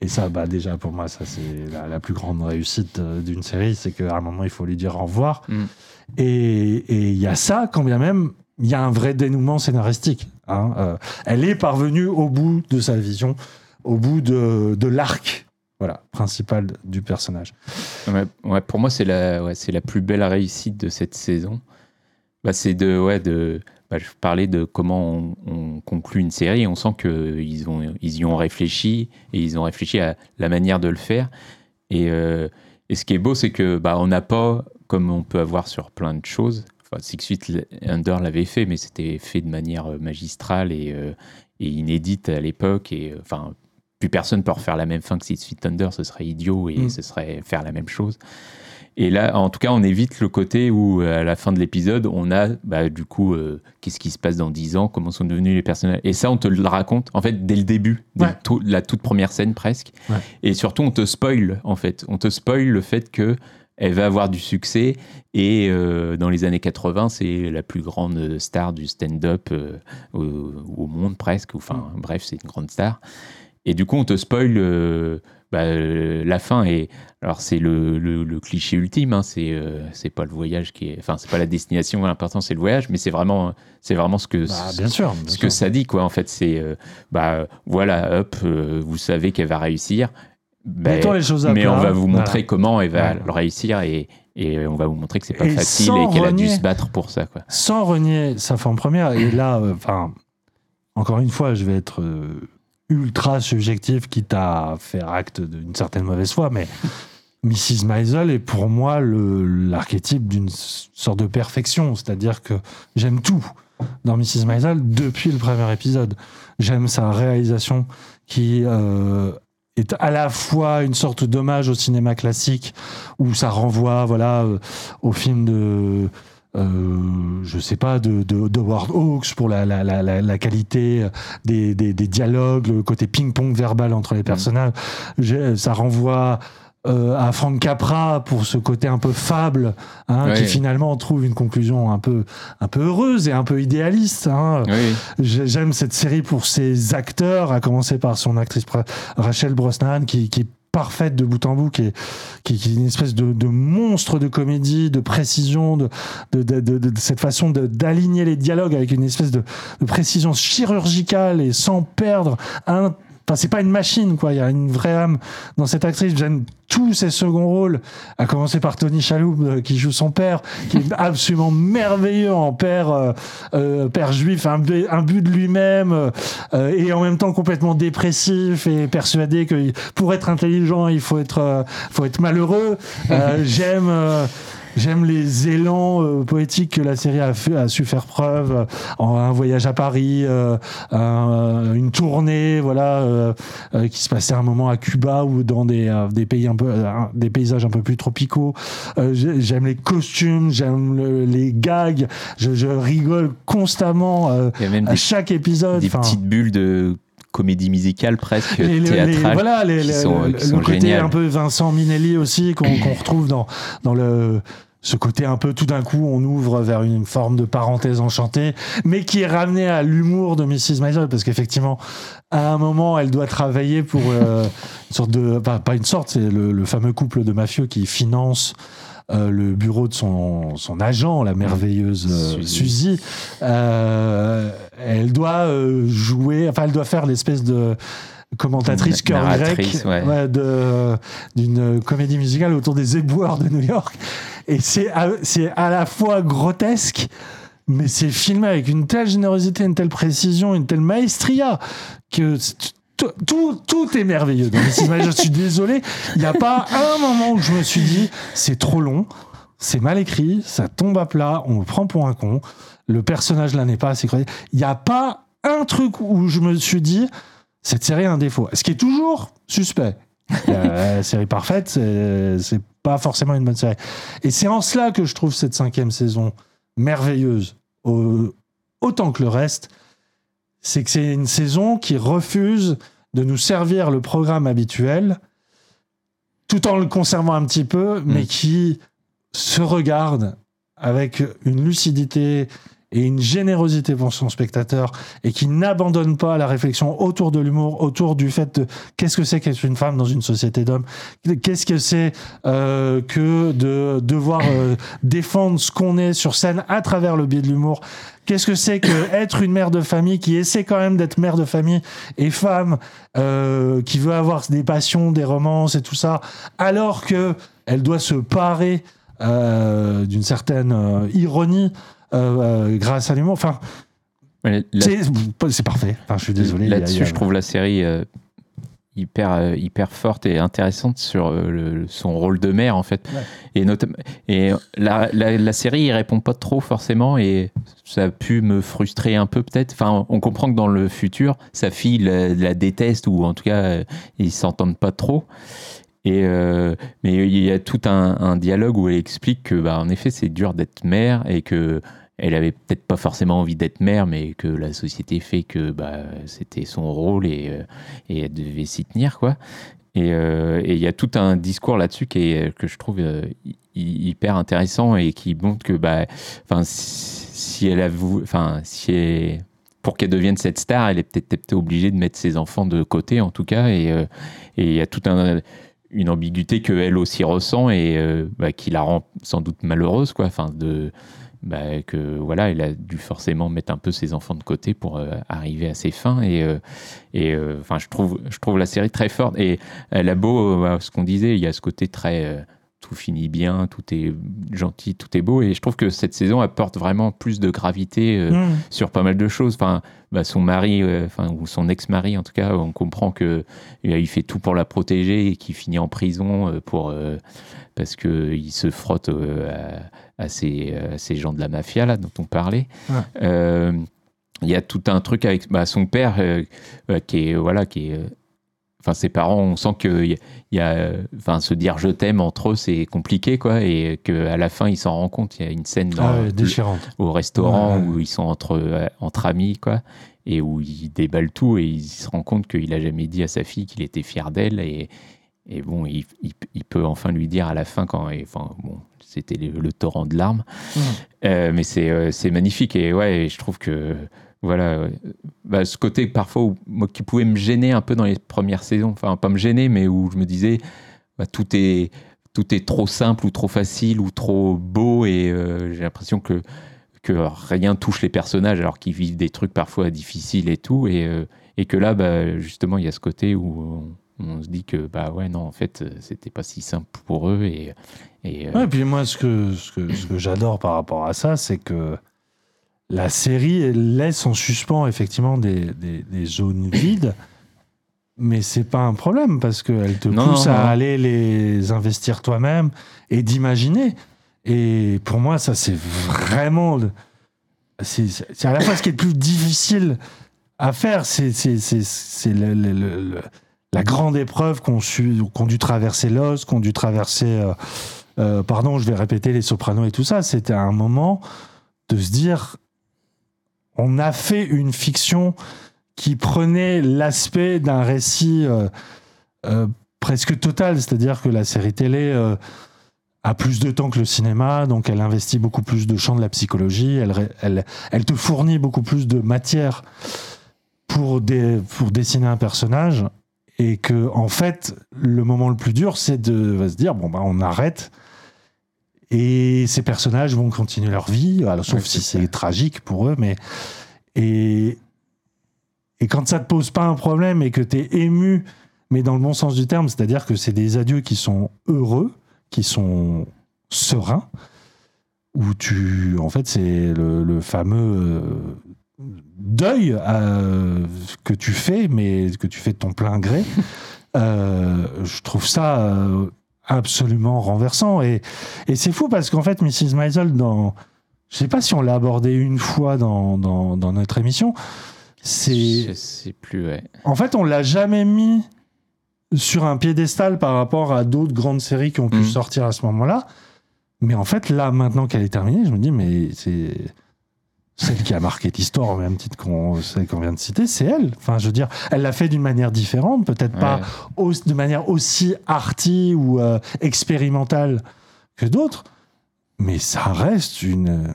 Et ça, bah, déjà, pour moi, ça, c'est la, la plus grande réussite euh, d'une série, c'est qu'à un moment, il faut lui dire au revoir. Mm. Et et il y a ça, quand bien même, il y a un vrai dénouement scénaristique. hein. Euh, elle est parvenue au bout de sa vision, au bout de, de l'arc voilà, principal du personnage. Ouais, pour moi, c'est la, ouais, la plus belle réussite de cette saison. Bah, c'est de, ouais, de, bah, je parlais de comment on, on conclut une série. On sent qu'ils ont, ils y ont réfléchi et ils ont réfléchi à la manière de le faire. Et, euh, et ce qui est beau, c'est que bah, on n'a pas, comme on peut avoir sur plein de choses. Six Feet Under l'avait fait, mais c'était fait de manière magistrale et, euh, et inédite à l'époque. Et euh, enfin, plus personne peut refaire la même fin que Six Feet Under, ce serait idiot et Mm. ce serait faire la même chose. Et là, en tout cas, on évite le côté où, euh, à la fin de l'épisode, on a, bah, du coup, euh, qu'est-ce qui se passe dans 10 ans, comment sont devenus les personnages. Et ça, on te le raconte, en fait, dès le début, dès Ouais. la toute première scène presque. Ouais. Et surtout, on te spoil, en fait. On te spoil le fait que elle va avoir du succès. Et euh, dans les années 80, c'est la plus grande star du stand-up euh, au, au monde, presque. Enfin, bref, c'est une grande star. Et du coup, on te spoil euh, bah, euh, la fin. Et alors, c'est le, le- le cliché ultime. Hein, c'est euh, c'est pas le voyage qui est. Enfin, c'est pas la destination. L'important, c'est le voyage. Mais c'est vraiment, c'est vraiment ce que Bah, bien sûr. bien ce sûr. que ça dit, quoi. En fait, c'est bah voilà, hop, vous savez qu'elle va réussir. Mettons les choses à mais plat. on va vous montrer Voilà. comment elle va Voilà. le réussir et, et on va vous montrer que c'est pas Et facile et qu'elle a dû se battre pour ça, quoi. sans renier sa forme première. Et là, enfin, encore une fois, je vais être ultra subjectif, quitte à faire acte d'une certaine mauvaise foi, mais Mrs. Maisel est pour moi l'archétype d'une sorte de perfection, c'est-à-dire que j'aime tout dans Mrs. Maisel depuis le premier épisode. J'aime sa réalisation qui euh, est à la fois une sorte d'hommage au cinéma classique où ça renvoie voilà euh, au film de euh, je sais pas de, de, de Howard Hawks pour la, la, la, la, la qualité des, des, des dialogues le côté ping-pong verbal entre les personnages J'ai- ça renvoie euh, à Frank Capra pour ce côté un peu fable, hein, qui finalement trouve une conclusion un peu, un peu heureuse et un peu idéaliste. Hein. J'ai- J'aime cette série pour ses acteurs, à commencer par son actrice Rachel Brosnan, qui, qui parfaite de bout en bout, qui est, une espèce de, monstre de comédie, de précision, de, de, cette façon d'aligner les dialogues avec une espèce de précision chirurgicale et sans perdre un Enfin, c'est pas une machine, quoi. Il y a une vraie âme dans cette actrice. J'aime tous ses seconds rôles, à commencer par Tony Shalhoub, euh, qui joue son père, qui est absolument merveilleux en père, euh, euh, père juif, un, bu- un but de lui-même, euh, euh, et en même temps complètement dépressif et persuadé que pour être intelligent, il faut être, euh, faut être malheureux. Euh, J'aime. J'aime les élans euh, poétiques que la série a, fait- a su faire preuve. en un voyage à Paris, euh, un- une tournée, voilà, euh, euh, qui se passait un moment à Cuba ou dans des, euh, des pays un peu, euh, des paysages un peu plus tropicaux. Euh, j'ai- j'aime les costumes, j'aime le- les gags. Je, je rigole constamment euh, à des- chaque épisode. Des Enfin, petites bulles de comédie musicale presque les- les- voilà, les- qui sont, le, qui le sont côté géniales. un peu Vincent Minelli aussi qu'on retrouve dans, dans le ce côté un peu tout d'un coup on ouvre vers une forme de parenthèse enchantée mais qui est ramené à l'humour de Mrs. Maisel parce qu'effectivement à un moment elle doit travailler pour euh, une sorte de pas, pas une sorte c'est le, le fameux couple de mafieux qui finance euh, le bureau de son, son agent, la merveilleuse euh, Suzy. Euh, elle doit euh, jouer, enfin elle doit faire l'espèce de commentatrice cœur grec ouais. ouais, d'une comédie musicale autour des éboueurs de New York. Et c'est à, à la fois grotesque, mais c'est filmé avec une telle générosité, une telle précision, une telle maestria que tout, tout, tout est merveilleux. dans je suis désolé, il n'y a pas un moment où je me suis dit c'est trop long, c'est mal écrit, ça tombe à plat, on me prend pour un con, le personnage là n'est pas assez crédible. Il n'y a pas un truc où je me suis dit cette série a un défaut. Ce qui est toujours suspect. La série parfaite, c'est pas forcément une bonne série. Et c'est en cela que je trouve cette cinquième saison merveilleuse, au- autant que le reste. C'est que c'est une saison qui refuse de nous servir le programme habituel, tout en le conservant un petit peu, mais qui se regarde avec une lucidité et une générosité pour son spectateur et qui n'abandonne pas la réflexion autour de l'humour, autour du fait de qu'est-ce que c'est qu'être une femme dans une société d'hommes, qu'est-ce que c'est euh, que de devoir euh, défendre ce qu'on est sur scène à travers le biais de l'humour. Qu'est-ce que c'est que être une mère de famille qui essaie quand même d'être mère de famille et femme, euh, qui veut avoir des passions, des romances et tout ça, alors que elle doit se parer euh, d'une certaine euh, ironie grâce à l'humour. Enfin, la- c'est parfait. Enfin, je suis désolé. Là-dessus, a- je trouve la série hyper, euh, hyper forte et intéressante sur euh, le- son rôle de mère, en fait. Ouais. Et, notam- et la, la, la série, il répond pas trop forcément et ça a pu me frustrer un peu, peut-être. Enfin, on comprend que dans le futur, sa fille la, la déteste ou en tout cas, euh, ils s'entendent pas trop. Et euh, mais il y a tout un, un dialogue où elle explique que, bah, en effet, c'est dur d'être mère et que elle avait peut-être pas forcément envie d'être mère, mais que la société fait que bah, c'était son rôle et, euh, et elle devait s'y tenir, quoi. Et euh, et il y a tout un discours là-dessus qui est, que je trouve euh, hy- hyper intéressant et qui montre que, bah, si, elle enfin, si elle- pour qu'elle devienne cette star, elle est peut-être obligée de mettre ses enfants de côté, en tout cas. Et il y a tout un une ambiguïté qu'elle aussi ressent et bah, qui la rend sans doute malheureuse, quoi. Enfin, de bah, que voilà, elle a dû forcément mettre un peu ses enfants de côté pour euh, arriver à ses fins. Et, euh, et euh, enfin, je trouve, je trouve la série très forte. Et elle a beau, ce qu'on disait, il y a ce côté très tout finit bien, tout est gentil, tout est beau. Et je trouve que cette saison apporte vraiment plus de gravité euh, Mm. sur pas mal de choses. Enfin, bah, son mari, enfin, ou son ex-mari en tout cas, on comprend que il fait tout pour la protéger et qu'il finit en prison pour, parce qu'il se frotte à, à ces, à ces gens de la mafia là, dont on parlait. Euh, il y a tout un truc avec bah, son père euh, euh, qui est voilà qui est euh, enfin ses parents on sent que y a euh, enfin se dire je t'aime entre eux c'est compliqué quoi et que à la fin il s'en rend compte il y a une scène dans Ah ouais, le- déchirante. au restaurant Ouais, où ils sont entre euh, entre amis quoi et où il déballe tout et il se rend compte qu'il a jamais dit à sa fille qu'il était fier d'elle et et bon il, il- il peut enfin lui dire à la fin quand et, enfin bon c'était le, le torrent de larmes. Mm. euh, mais c'est euh, c'est magnifique. Et ouais, je trouve que voilà, euh, bah, ce côté parfois où- moi, qui pouvait me gêner un peu dans les premières saisons, enfin pas me gêner, mais où je me disais bah, tout est tout est trop simple ou trop facile ou trop beau. Et euh, j'ai l'impression que que rien touche les personnages alors qu'ils vivent des trucs parfois difficiles et tout. Et, et que là bah, justement il y a ce côté où on, on se dit que bah ouais non en fait euh, c'était pas si simple pour eux et, et euh, et puis moi, ce que, ce que, ce que j'adore par rapport à ça, c'est que la série laisse en suspens effectivement des, des, des zones vides, mais c'est pas un problème parce qu'elle te Non, pousse non, à aller les investir toi-même et d'imaginer. Et pour moi, ça, c'est vraiment. C'est à la fois ce qui est le plus difficile à faire, c'est c'est- le- la grande épreuve qu'ont qu'ont dû traverser Lost, qu'ont dû traverser. euh, euh, pardon, je vais répéter les sopranos et tout ça. C'était un moment de se dire on a fait une fiction qui prenait l'aspect d'un récit euh, presque total, c'est-à-dire que la série télé a plus de temps que le cinéma, donc elle investit beaucoup plus de champs de la psychologie, elle, te fournit beaucoup plus de matière pour dessiner un personnage, et que en fait, le moment le plus dur, c'est de se dire bon bah on arrête. Et ces personnages vont continuer leur vie, alors, sauf Ouais, si c'est c'est tragique pour eux, mais et et quand ça te pose pas un problème et que tu es ému, mais dans le bon sens du terme, c'est-à-dire que c'est des adieux qui sont heureux, qui sont sereins, où tu. En fait, c'est le, le fameux euh, deuil euh, que tu fais, mais que tu fais de ton plein gré. Euh, je trouve ça euh, absolument renversant. Et, et c'est fou parce qu'en fait, Mrs. Maisel, dans. Je sais pas si on l'a abordé une fois dans, dans, dans notre émission. C'est. je sais plus ouais. En fait, on l'a jamais mis sur un piédestal par rapport à d'autres grandes séries qui ont pu Mhm. sortir à ce moment-là. Mais en fait, là, maintenant qu'elle est terminée, je me dis, mais c'est celle qui a marqué l'histoire au même titre qu'on celle qu'on vient de citer, c'est elle. Enfin, je veux dire, elle l'a fait d'une manière différente, peut-être pas au- de manière aussi arty ou euh, expérimentale que d'autres, mais ça reste une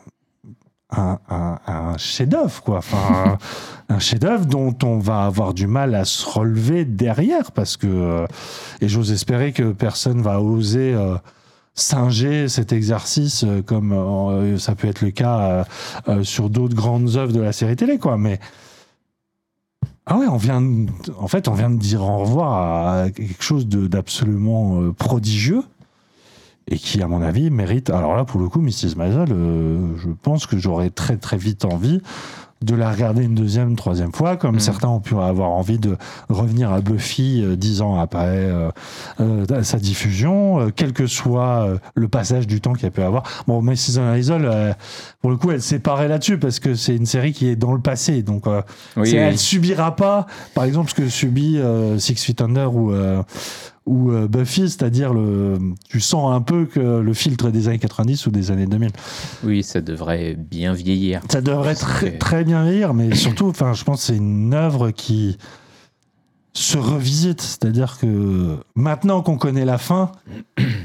un, un- un chef-d'œuvre, quoi. Enfin, un, un chef-d'œuvre dont on va avoir du mal à se relever derrière, parce que euh, et j'ose espérer que personne va oser euh, singer cet exercice euh, comme euh, ça peut être le cas euh, sur d'autres grandes œuvres de la série télé, quoi. Mais ah ouais, on vient, de- en fait, on vient de dire au revoir à quelque chose d'absolument prodigieux et qui, à mon avis, mérite. Alors là, pour le coup, Mrs. Maisel, je pense que j'aurais très très vite envie de la regarder une deuxième, troisième fois, comme Mm. certains ont pu avoir envie de revenir à Buffy euh, dix ans après euh, euh, sa diffusion, euh, quel que soit euh, le passage du temps qu'il y a pu avoir. Bon, Mrs. Maisel, euh, pour le coup, elle s'est parée là-dessus parce que c'est une série qui est dans le passé, donc euh, Oui, elle subira pas, par exemple, ce que subit euh, Six Feet Under ou euh, ou euh, Buffy, c'est-à-dire le, tu sens un peu que le filtre des années 90 ou des années 2000. Oui, ça devrait bien vieillir. Ça devrait très, très bien lire, mais surtout, enfin, je pense que c'est une œuvre qui se revisite. C'est-à-dire que maintenant qu'on connaît la fin,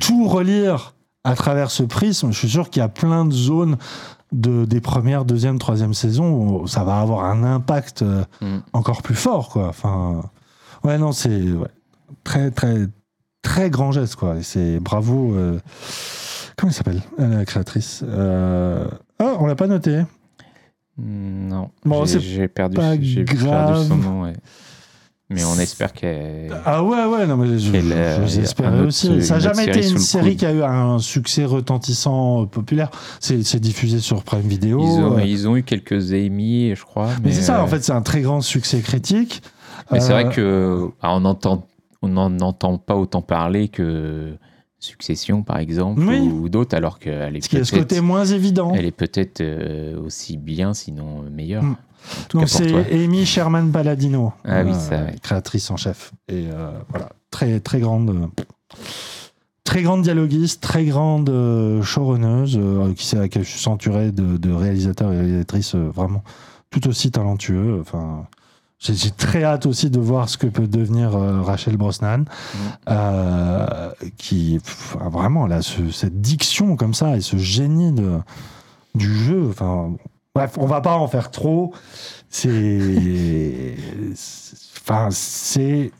tout relire à travers ce prisme, je suis sûr qu'il y a plein de zones de, des premières, deuxième, troisième saisons où ça va avoir un impact euh, Mm. encore plus fort, quoi. Enfin, ouais, non, c'est ouais, très, très, très grand geste, quoi. C'est bravo. euh, comment elle s'appelle, euh, la créatrice Euh, Ah, on l'a pas noté. Non. Bon, J'ai- perdu, j'ai perdu son nom. ouais. Mais on espère qu'elle. Ah ouais, ouais, non, mais je, qu'elle je- a je l'espérais un autre- aussi. Ça n'a jamais été une série coude. qui a eu un succès retentissant euh, populaire. C'est c'est diffusé sur Prime Video. Ils ont, euh, ils ont eu quelques Emmy, je crois. mais c'est ça, euh, en fait, c'est un très grand succès critique. Mais c'est Euh, vrai que ah, on entend, on n'en entend pas autant parler que Succession, par exemple, Oui. ou, d'autres, alors qu'elle est a ce peut-être- côté moins évident. Elle est peut-être euh, aussi bien, sinon meilleure. Mm. En tout Donc c'est Amy Sherman Palladino, Ah oui, ça, ouais. créatrice en chef. Et euh, voilà, très très grande, euh, très grande dialoguiste, très grande euh, showrunneuse, euh, qui s'est s'entourer de, de réalisateurs et réalisatrices euh, vraiment tout aussi talentueux. Enfin, j'ai très hâte aussi de voir ce que peut devenir euh, Rachel Brosnan, euh, qui pff, a vraiment là ce- cette diction comme ça et ce génie de, du jeu. Enfin, bref, on va pas en faire trop. C'est, enfin, c'est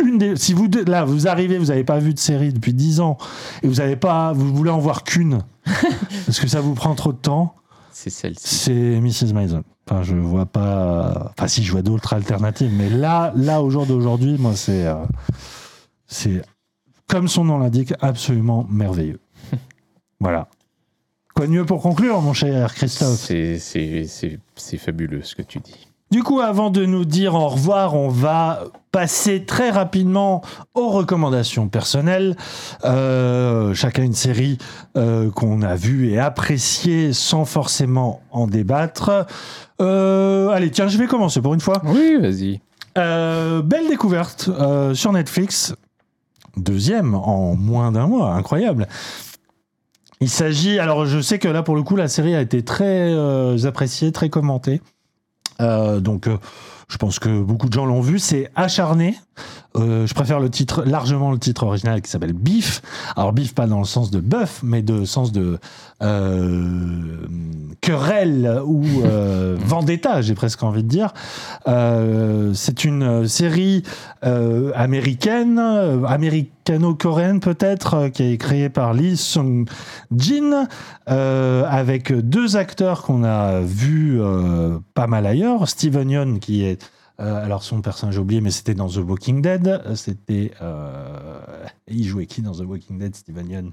une des. Si vous là, vous arrivez, vous n'avez pas vu de série depuis 10 ans et vous avez pas, vous voulez en voir qu'une parce que ça vous prend trop de temps. C'est celle-ci. C'est Mrs. Maison. Enfin, je vois pas. Enfin, si je vois d'autres alternatives, mais là, là, au jour d'aujourd'hui, moi, c'est, euh, c'est comme son nom l'indique, absolument merveilleux. voilà. Quoi de mieux pour conclure, mon cher Christophe? C'est- C'est c'est- c'est fabuleux ce que tu dis. Du coup, avant de nous dire au revoir, on va passer très rapidement aux recommandations personnelles. Euh, chacun une série euh, qu'on a vue et appréciée sans forcément en débattre. Euh, allez, tiens, je vais commencer pour une fois. Oui, vas-y. Euh, belle découverte sur Netflix. Deuxième en moins d'un mois, incroyable. Il s'agit, alors je sais que là pour le coup la série a été très appréciée, très commentée. Euh, donc euh, je pense que beaucoup de gens l'ont vu. C'est acharné. Euh, je préfère le titre largement le titre original qui s'appelle Beef. Alors Beef pas dans le sens de bœuf, mais de sens de euh, querelle ou euh, vendetta, j'ai presque envie de dire. C'est une série américaine, américano-coréenne peut-être, qui est créée par Lee Sung-jin, avec deux acteurs qu'on a vus pas mal ailleurs. Steven Yeun, qui est euh, alors son personnage j'ai oublié, mais c'était dans The Walking Dead. C'était, euh, il jouait qui dans The Walking Dead, Steven Yeun?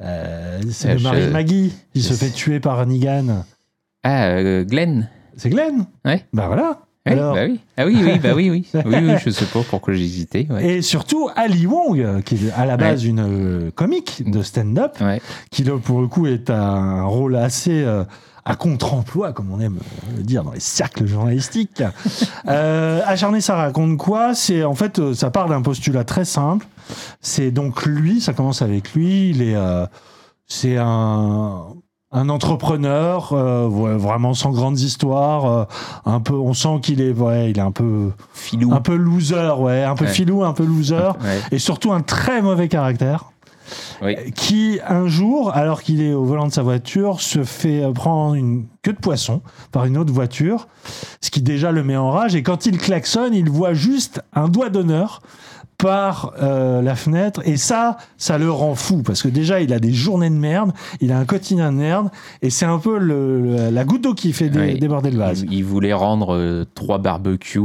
Euh, C'est Euh, le mari de Maggie. Il je se fait tuer par Negan. Ah, euh, Glenn. C'est Glenn? Ouais. Bah voilà. Oui, Alors- bah oui. Ah oui, oui, bah oui, oui. Oui, oui, je sais pas pourquoi j'hésitais. Ouais. Et surtout Ali Wong, qui est à la base une euh, comique de stand-up, qui là pour le coup est un rôle assez euh, à contre-emploi, comme on aime le dire dans les cercles journalistiques. euh, Acharné, ça raconte quoi? C'est en fait, euh, ça part d'un postulat très simple. C'est donc lui, ça commence avec lui. Il est, euh, c'est un un entrepreneur euh, vraiment sans grandes histoires euh, un peu on sent qu'il est ouais il est un peu filou un peu loser ouais un peu Ouais. filou un peu loser Ouais. et surtout un très mauvais caractère Oui. qui un jour, alors qu'il est au volant de sa voiture, se fait euh, prendre une queue de poisson par une autre voiture, ce qui déjà le met en rage. Et quand il klaxonne, il voit juste un doigt d'honneur par euh, la fenêtre et ça ça le rend fou parce que déjà il a des journées de merde il a un quotidien de merde et c'est un peu le, le- la goutte d'eau qui fait dé- déborder le vase Il, il voulait rendre euh, trois barbecues.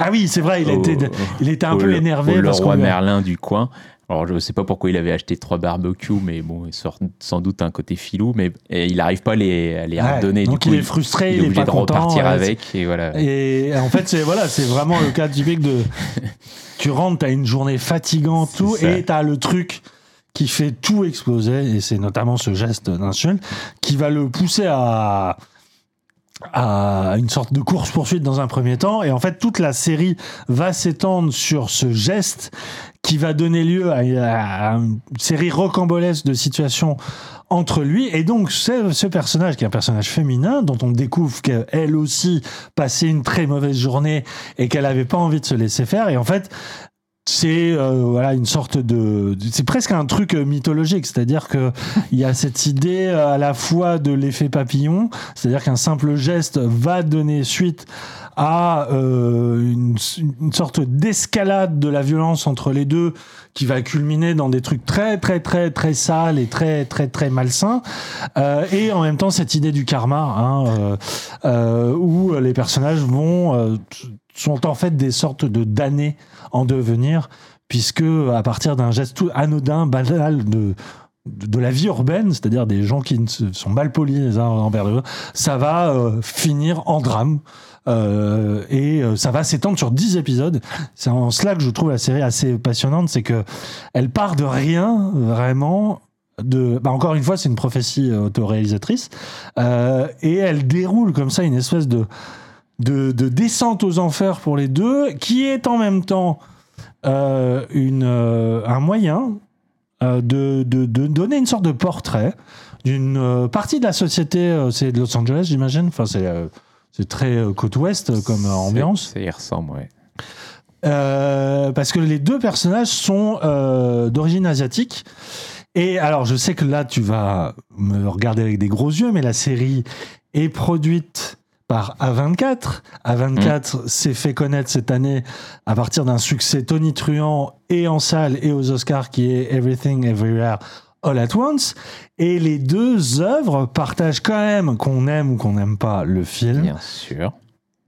ah oui c'est vrai il au- était il était un au- peu énervé au parce lui a- Merlin du coin. Alors je sais pas pourquoi il avait acheté trois barbecues, mais bon, il sort sans doute un côté filou, mais et il n'arrive pas à les, à les Ouais, redonner. donc du coup, il est frustré, il il est obligé pas de content, repartir ouais, avec, et voilà. Et en fait, c'est voilà, vraiment le cas typique de tu rentres, t'as une journée fatigante, tout, ça. et t'as le truc qui fait tout exploser, et c'est notamment ce geste d'insulte qui va le pousser à à une sorte de course poursuite dans un premier temps et en fait toute la série va s'étendre sur ce geste qui va donner lieu à, une série rocambolesque de situations entre lui et donc ce, ce personnage qui est un personnage féminin dont on découvre qu'elle aussi passait une très mauvaise journée et qu'elle avait pas envie de se laisser faire. Et en fait c'est euh, voilà une sorte de c'est presque un truc euh, mythologique. C'est-à-dire que il y a cette idée euh, à la fois de l'effet papillon c'est-à-dire qu'un simple geste va donner suite à euh, une, sorte d'escalade de la violence entre les deux qui va culminer dans des trucs très très très très sales et très très très malsains. Euh, et en même temps cette idée du karma hein, où les personnages vont sont en fait des sortes de damnés en devenir puisque à partir d'un geste tout anodin banal de de la vie urbaine, c'est-à-dire des gens qui sont mal polis ça va euh, finir en drame. Euh, et euh, ça va s'étendre sur 10 épisodes. C'est en cela que je trouve la série assez passionnante, c'est que elle part de rien vraiment. De, bah encore une fois, c'est une prophétie autoréalisatrice, euh, et elle déroule comme ça une espèce de, de, de descente aux enfers pour les deux, qui est en même temps euh, une, euh, un moyen euh, de, de, de donner une sorte de portrait d'une partie de la société, c'est de Los Angeles, j'imagine. Enfin, c'est très côte ouest comme ambiance. Ça y ressemble, ouais. Parce que les deux personnages sont d'origine asiatique. Et alors, je sais que là, tu vas me regarder avec des gros yeux, mais la série est produite par A24. A24 s'est fait connaître cette année à partir d'un succès tonitruant et en salle et aux Oscars qui est Everything Everywhere All at Once. Et les deux œuvres partagent quand même, qu'on aime ou qu'on n'aime pas le film, Bien sûr.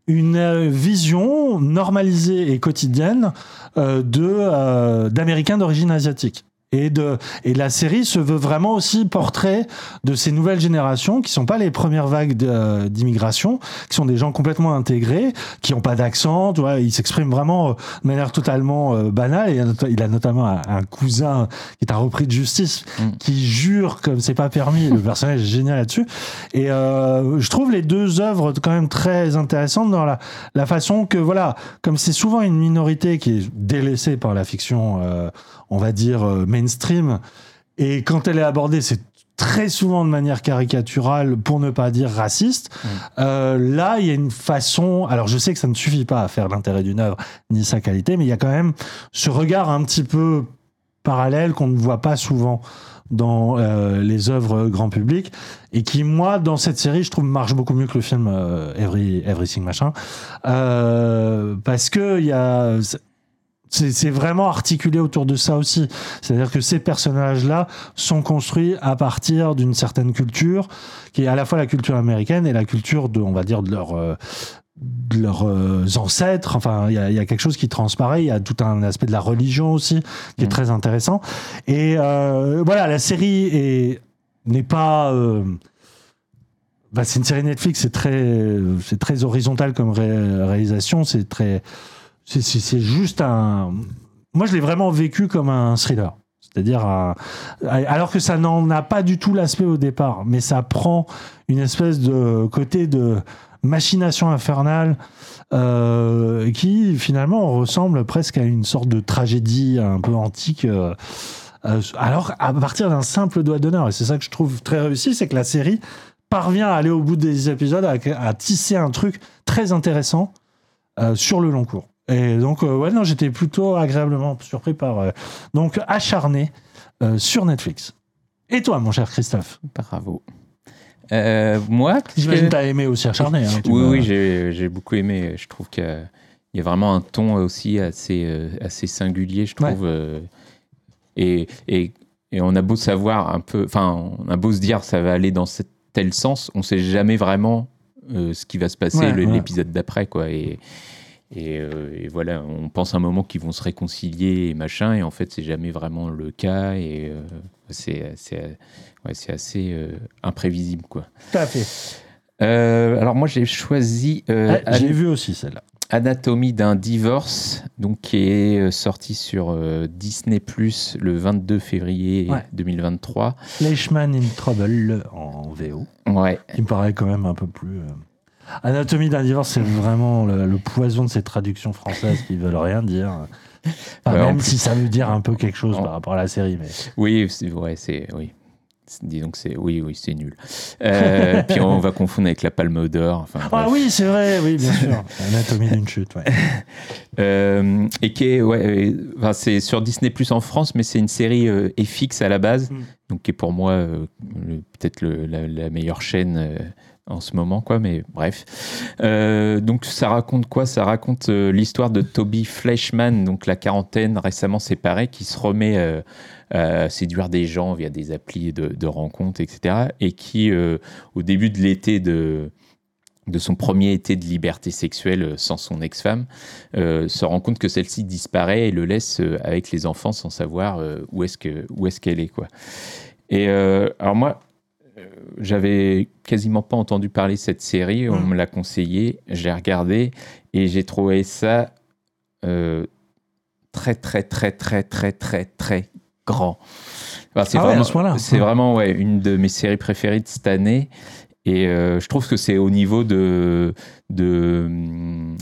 une euh, vision normalisée et quotidienne euh, de euh, d'Américains d'origine asiatique. Et, de, et la série se veut vraiment aussi portrait de ces nouvelles générations qui sont pas les premières vagues euh, d'immigration, qui sont des gens complètement intégrés, qui ont pas d'accent, tu vois, ils s'expriment vraiment euh, de manière totalement euh, banale. Et il a notamment un, cousin qui est un repris de justice qui jure comme c'est pas permis. Le personnage est génial là-dessus. Et euh, je trouve les deux œuvres quand même très intéressantes dans la, la façon que, voilà, comme c'est souvent une minorité qui est délaissée par la fiction, euh, on va dire, euh, mainstream, et quand elle est abordée, c'est très souvent de manière caricaturale, pour ne pas dire raciste. Euh, là, il y a une façon. Alors, je sais que ça ne suffit pas à faire l'intérêt d'une œuvre ni sa qualité, mais il y a quand même ce regard un petit peu parallèle qu'on ne voit pas souvent dans euh, les œuvres grand public et qui moi dans cette série je trouve marche beaucoup mieux que le film euh, Every, Everything machin parce que il y a c'est vraiment articulé autour de ça aussi. C'est-à-dire que ces personnages-là sont construits à partir d'une certaine culture, qui est à la fois la culture américaine et la culture de, on va dire, de leur, euh, de leurs euh, ancêtres. Enfin, il y a, il y a quelque chose qui transparaît. Il y a tout un aspect de la religion aussi qui est très intéressant. Et euh, voilà, la série est n'est pas. euh, bah, c'est une série Netflix, c'est très, c'est très horizontal comme ré- réalisation. C'est très, c'est- juste un. Moi, je l'ai vraiment vécu comme un thriller. C'est-à-dire, un- alors que ça n'en a pas du tout l'aspect au départ, mais ça prend une espèce de côté de machination infernale euh, qui finalement ressemble presque à une sorte de tragédie un peu antique. euh, euh, alors, à partir d'un simple doigt d'honneur, et c'est ça que je trouve très réussi, c'est que la série parvient à aller au bout des épisodes, à, tisser un truc très intéressant euh, sur le long cours. Et donc, euh, ouais, non, j'étais plutôt agréablement surpris par. euh, donc, acharné euh, sur Netflix. Et toi, mon cher Christophe Bravo. Euh, moi, J'imagine que t'as aimé aussi acharné. hein, oui, oui, j'ai beaucoup aimé. Je trouve qu'il y a- vraiment un ton aussi assez, assez singulier, je trouve. et, et, et on a beau savoir un peu, enfin, on a beau se dire ça va aller dans tel sens, on sait jamais vraiment euh, ce qui va se passer Ouais, le- ouais. l'épisode d'après, quoi. Et, et, euh, et voilà, on pense un moment qu'ils vont se réconcilier et machin, et en fait, c'est jamais vraiment le cas, et euh, c'est c'est- ouais, c'est assez euh, imprévisible, quoi. Tout à fait. Euh, alors moi j'ai choisi euh, Ah, J'ai An- vu aussi celle-là. Anatomie d'un divorce, donc qui est sorti sur euh, Disney Plus le 22 février Ouais. 2023. Fleischman in Trouble en VO. Ouais. Qui me paraît quand même un peu plus. Anatomie d'un divorce, c'est vraiment le, le poison de ces traductions françaises qui veulent rien dire. Enfin, Ouais, en même si ça veut dire un peu quelque chose par rapport à la série. Mais... Oui, c'est c'est oui. Disons que c'est oui, oui, c'est nul. Euh, puis on va confondre avec la Palme d'Or. Enfin, Ah oui, c'est vrai, oui, bien sûr. Anatomie d'une chute, ouais. Euh, et qui ouais, enfin, c'est sur Disney Plus en France, mais c'est une série euh, FX à la base, Mm. donc qui est pour moi euh, peut-être la meilleure chaîne euh, en ce moment, quoi, mais bref. Euh, donc ça raconte quoi? Ça raconte euh, l'histoire de Toby Fleischman, donc la quarantaine récemment séparée, qui se remet euh, à séduire des gens via des applis de, rencontres, etc. Et qui, au début de l'été de, de son premier été de liberté sexuelle sans son ex-femme, se rend compte que celle-ci disparaît et le laisse avec les enfants sans savoir où est-ce où est-ce qu'elle est quoi. Et alors moi, j'avais quasiment pas entendu parler de cette série. On Mm. me l'a conseillé, j'ai regardé et j'ai trouvé ça euh, très très très très très très très grand. Enfin, c'est Ah ouais, vraiment, ce ouais, une de mes séries préférées de cette année. Et euh, je trouve que c'est au niveau de, de hum,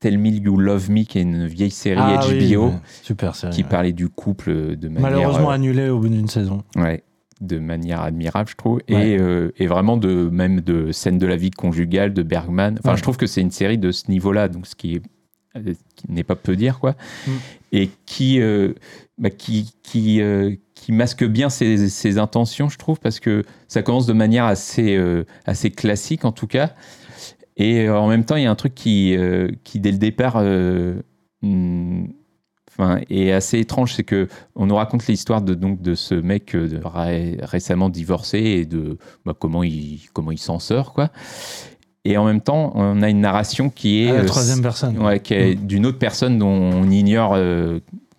Tell Me You Love Me, qui est une vieille série Ah HBO ouais, super série. qui ouais. parlait du couple de manière. Malheureusement euh, annulée au bout d'une saison. Ouais, de manière admirable, je trouve. Ouais. Et, euh, et vraiment de même de scène de la vie conjugale de Bergman. Enfin, Ouais. je trouve que c'est une série de ce niveau-là, donc ce qui euh, n'est pas peu dire quoi, Mm. et qui euh, bah, qui qui euh, qui masque bien ses, ses intentions, je trouve, parce que ça commence de manière assez assez classique en tout cas. Et en même temps, il y a un truc qui, qui dès le départ, hmm, enfin, est assez étrange, c'est que on nous raconte l'histoire de donc de ce mec euh, de ré- récemment divorcé et de bah, comment il comment il s'en sort quoi. Et en même temps, on a une narration qui est Ah, la euh, troisième personne. ouais, qui est d'une autre personne dont on ignore. euh,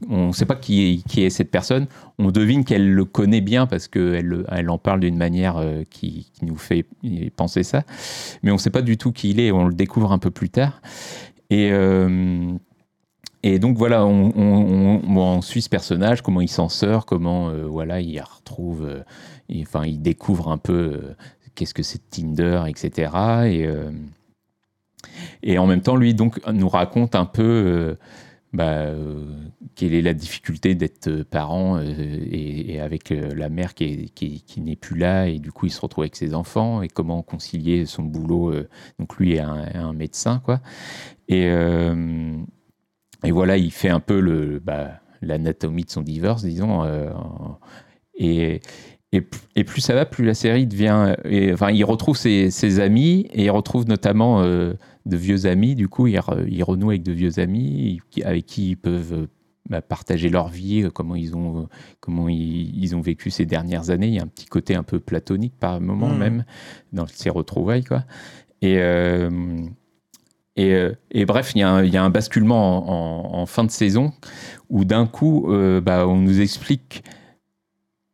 on ne sait pas qui est, qui est cette personne. On devine qu'elle le connaît bien parce qu'elle elle en parle d'une manière euh, qui, qui nous fait penser ça. Mais on ne sait pas du tout qui il est. On le découvre un peu plus tard. Et, et donc voilà, on, suit ce personnage, comment il s'en sort, comment euh, voilà, il retrouve, euh, enfin, il découvre un peu euh, qu'est-ce que c'est Tinder, etc. Et, et en même temps, lui donc nous raconte un peu bah, quelle est la difficulté d'être parent et, avec la mère qui, est- qui, qui n'est plus là et du coup il se retrouve avec ses enfants et comment concilier son boulot. donc lui est un, un médecin quoi. Et, et voilà, il fait un peu le bah, l'anatomie de son divorce, disons. euh, et, et, plus ça va, plus la série devient. et, enfin, il retrouve ses, ses amis et il retrouve notamment euh, de vieux amis. Du coup, il, re- il renoue avec de vieux amis avec qui ils peuvent bah, partager leur vie, euh, comment ils ont, comment ils, ils ont vécu ces dernières années. Il y a un petit côté un peu platonique par moment Mhm. même dans ces retrouvailles, quoi. Et, euh, et, euh, et bref, il y, a un- basculement en, fin de saison où d'un coup, euh, bah, on nous explique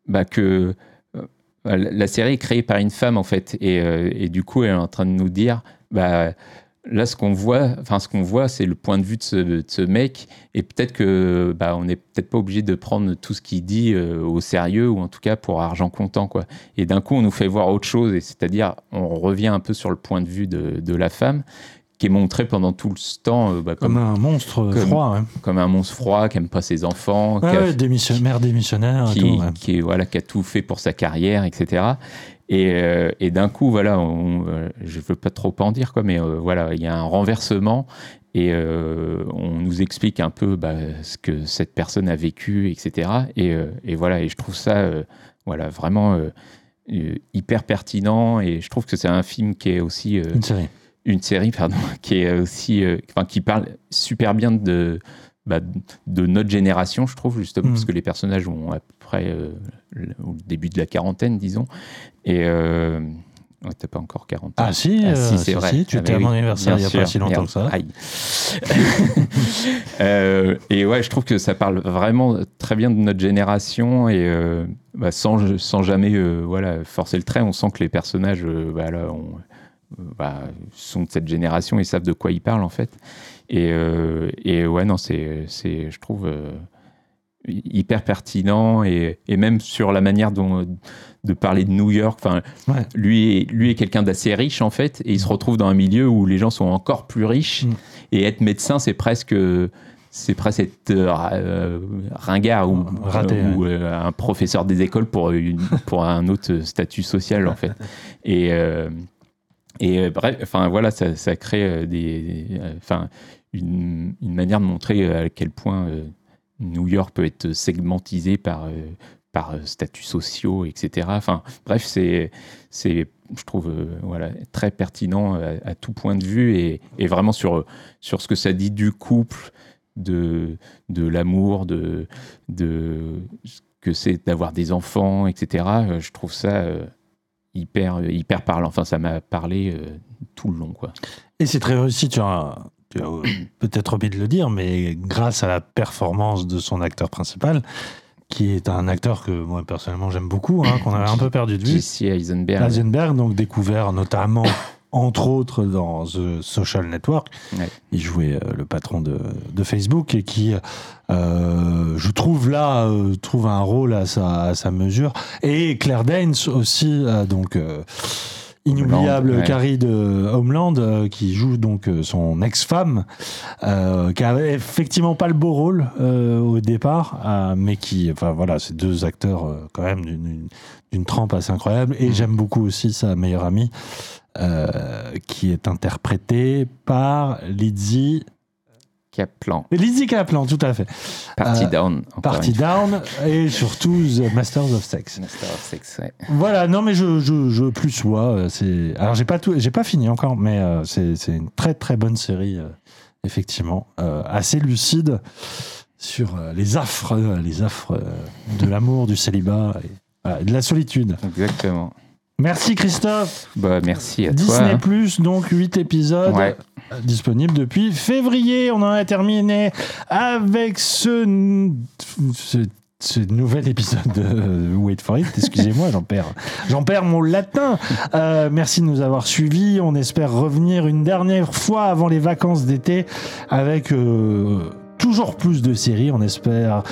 bah, que euh, la série est créée par une femme en fait, et, du coup, elle est en train de nous dire, bah, là, ce qu'on voit, enfin, ce qu'on voit, c'est le point de vue de ce, mec, et peut-être que, bah, on n'est peut-être pas obligé de prendre tout ce qu'il dit au sérieux, ou en tout cas pour argent comptant, quoi. Et d'un coup, on nous fait voir autre chose, c'est-à-dire, on revient un peu sur le point de vue de la femme qui est montré pendant tout ce temps euh, bah, Comme un monstre comme- froid. ouais. comme un monstre froid qui aime pas ses enfants, Ouais, qui a- ouais, démission- mère démissionnaire et qui, tout. ouais. qui est, voilà, qui a tout fait pour sa carrière, etc. Et, euh, et d'un coup, voilà, on, euh, je veux pas trop en dire, quoi, mais voilà, il y a un renversement et on nous explique un peu bah, ce que cette personne a vécu, etc. Et, et voilà, et je trouve ça, voilà, vraiment hyper pertinent. Et je trouve que c'est un film qui est aussi Une série. Une série, pardon, qui est aussi, euh, enfin, qui parle super bien de, bah, de notre génération, je trouve, justement, Mm. parce que les personnages ont à peu près euh, le, au début de la quarantaine, disons. Et euh, ouais, t'as pas encore 40 ans. Ah si, c'est si, vrai. si, tu Ah, étais mais à mon anniversaire il y a pas si longtemps que ça. Aïe. Et ouais, je trouve que ça parle vraiment très bien de notre génération et bah, sans, sans jamais voilà, forcer le trait, on sent que les personnages bah, là, bah, sont de cette génération et savent de quoi ils parlent en fait. Et, euh, et ouais, non, c'est, c'est je trouve, euh, hyper pertinent et, et même sur la manière dont de parler de New York. Enfin, Ouais. lui est, lui est quelqu'un d'assez riche en fait, et il se retrouve dans un milieu où les gens sont encore plus riches. Mm. Et être médecin, c'est presque c'est presque être euh, ringard ou, Raté, euh, ou, euh, un professeur des écoles pour, une, pour un autre statut social en fait. Et, et euh, bref, enfin voilà, ça, crée euh, des, euh, enfin une, manière de montrer à quel point New York peut être segmentisé par par statuts sociaux, etc. Enfin bref, c'est c'est je trouve voilà, très pertinent à, tout point de vue et, et vraiment sur, sur ce que ça dit du couple, de, de l'amour, de, de que c'est d'avoir des enfants, etc. Je trouve ça hyper, hyper parlant. Enfin, ça m'a parlé euh, tout le long. Quoi. Et c'est très réussi, tu as, tu as peut-être oublié de le dire, mais grâce à la performance de son acteur principal, qui est un acteur que moi personnellement j'aime beaucoup, hein, qu'on avait un peu perdu de vue. Jesse Eisenberg. Eisenberg, donc découvert notamment, entre autres, dans The Social Network. Ouais. Il jouait euh, le patron de, de Facebook et qui, euh, je trouve là, euh, trouve un rôle à sa, à sa mesure. Et Claire Danes aussi, donc euh, inoubliable Homeland, ouais. Carrie de Homeland, qui joue donc son ex-femme, qui avait effectivement pas le beau rôle au départ, mais qui, enfin voilà, c'est deux acteurs quand même d'une- trempe assez incroyable. Mm. Et j'aime beaucoup aussi sa meilleure amie, euh, qui est interprétée par Lizzie. Kaplan. Lizzie Kaplan, tout à fait. Party Euh, Down. Party. Down et surtout The Masters of Sex. Master of Sex, ouais. Voilà, non mais je, je, je plus vois. euh, C'est alors j'ai pas tout, j'ai pas fini encore, mais euh, c'est c'est une très très bonne série, euh, effectivement, assez lucide sur les affres, les affres de l'amour, du célibat et voilà, de la solitude. Exactement. Merci Christophe. Bah, merci à toi. Disney. Plus, donc 8 épisodes Ouais. disponibles depuis février. On en a terminé avec ce, ce, ce nouvel épisode de Wait for It. Excusez-moi, j'en perds, j'en perds mon latin. Euh, merci de nous avoir suivis. On espère revenir une dernière fois avant les vacances d'été avec. euh, Toujours plus de séries, on espère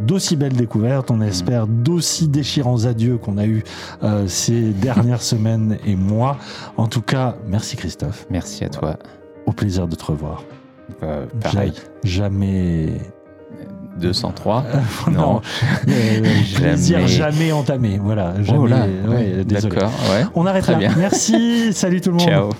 d'aussi belles découvertes, on espère d'aussi déchirants adieux qu'on a eu euh, ces dernières semaines et mois. En tout cas, merci Christophe. Merci à toi. Au plaisir de te revoir. Bah, pareil. Ja- Jamais. 203 non. Non. Euh, plaisir Jamais. jamais entamé. Voilà. Jamais, Oh là, ouais, d'accord, ouais. On arrête Très là. bien. Merci. Salut tout le monde. Ciao.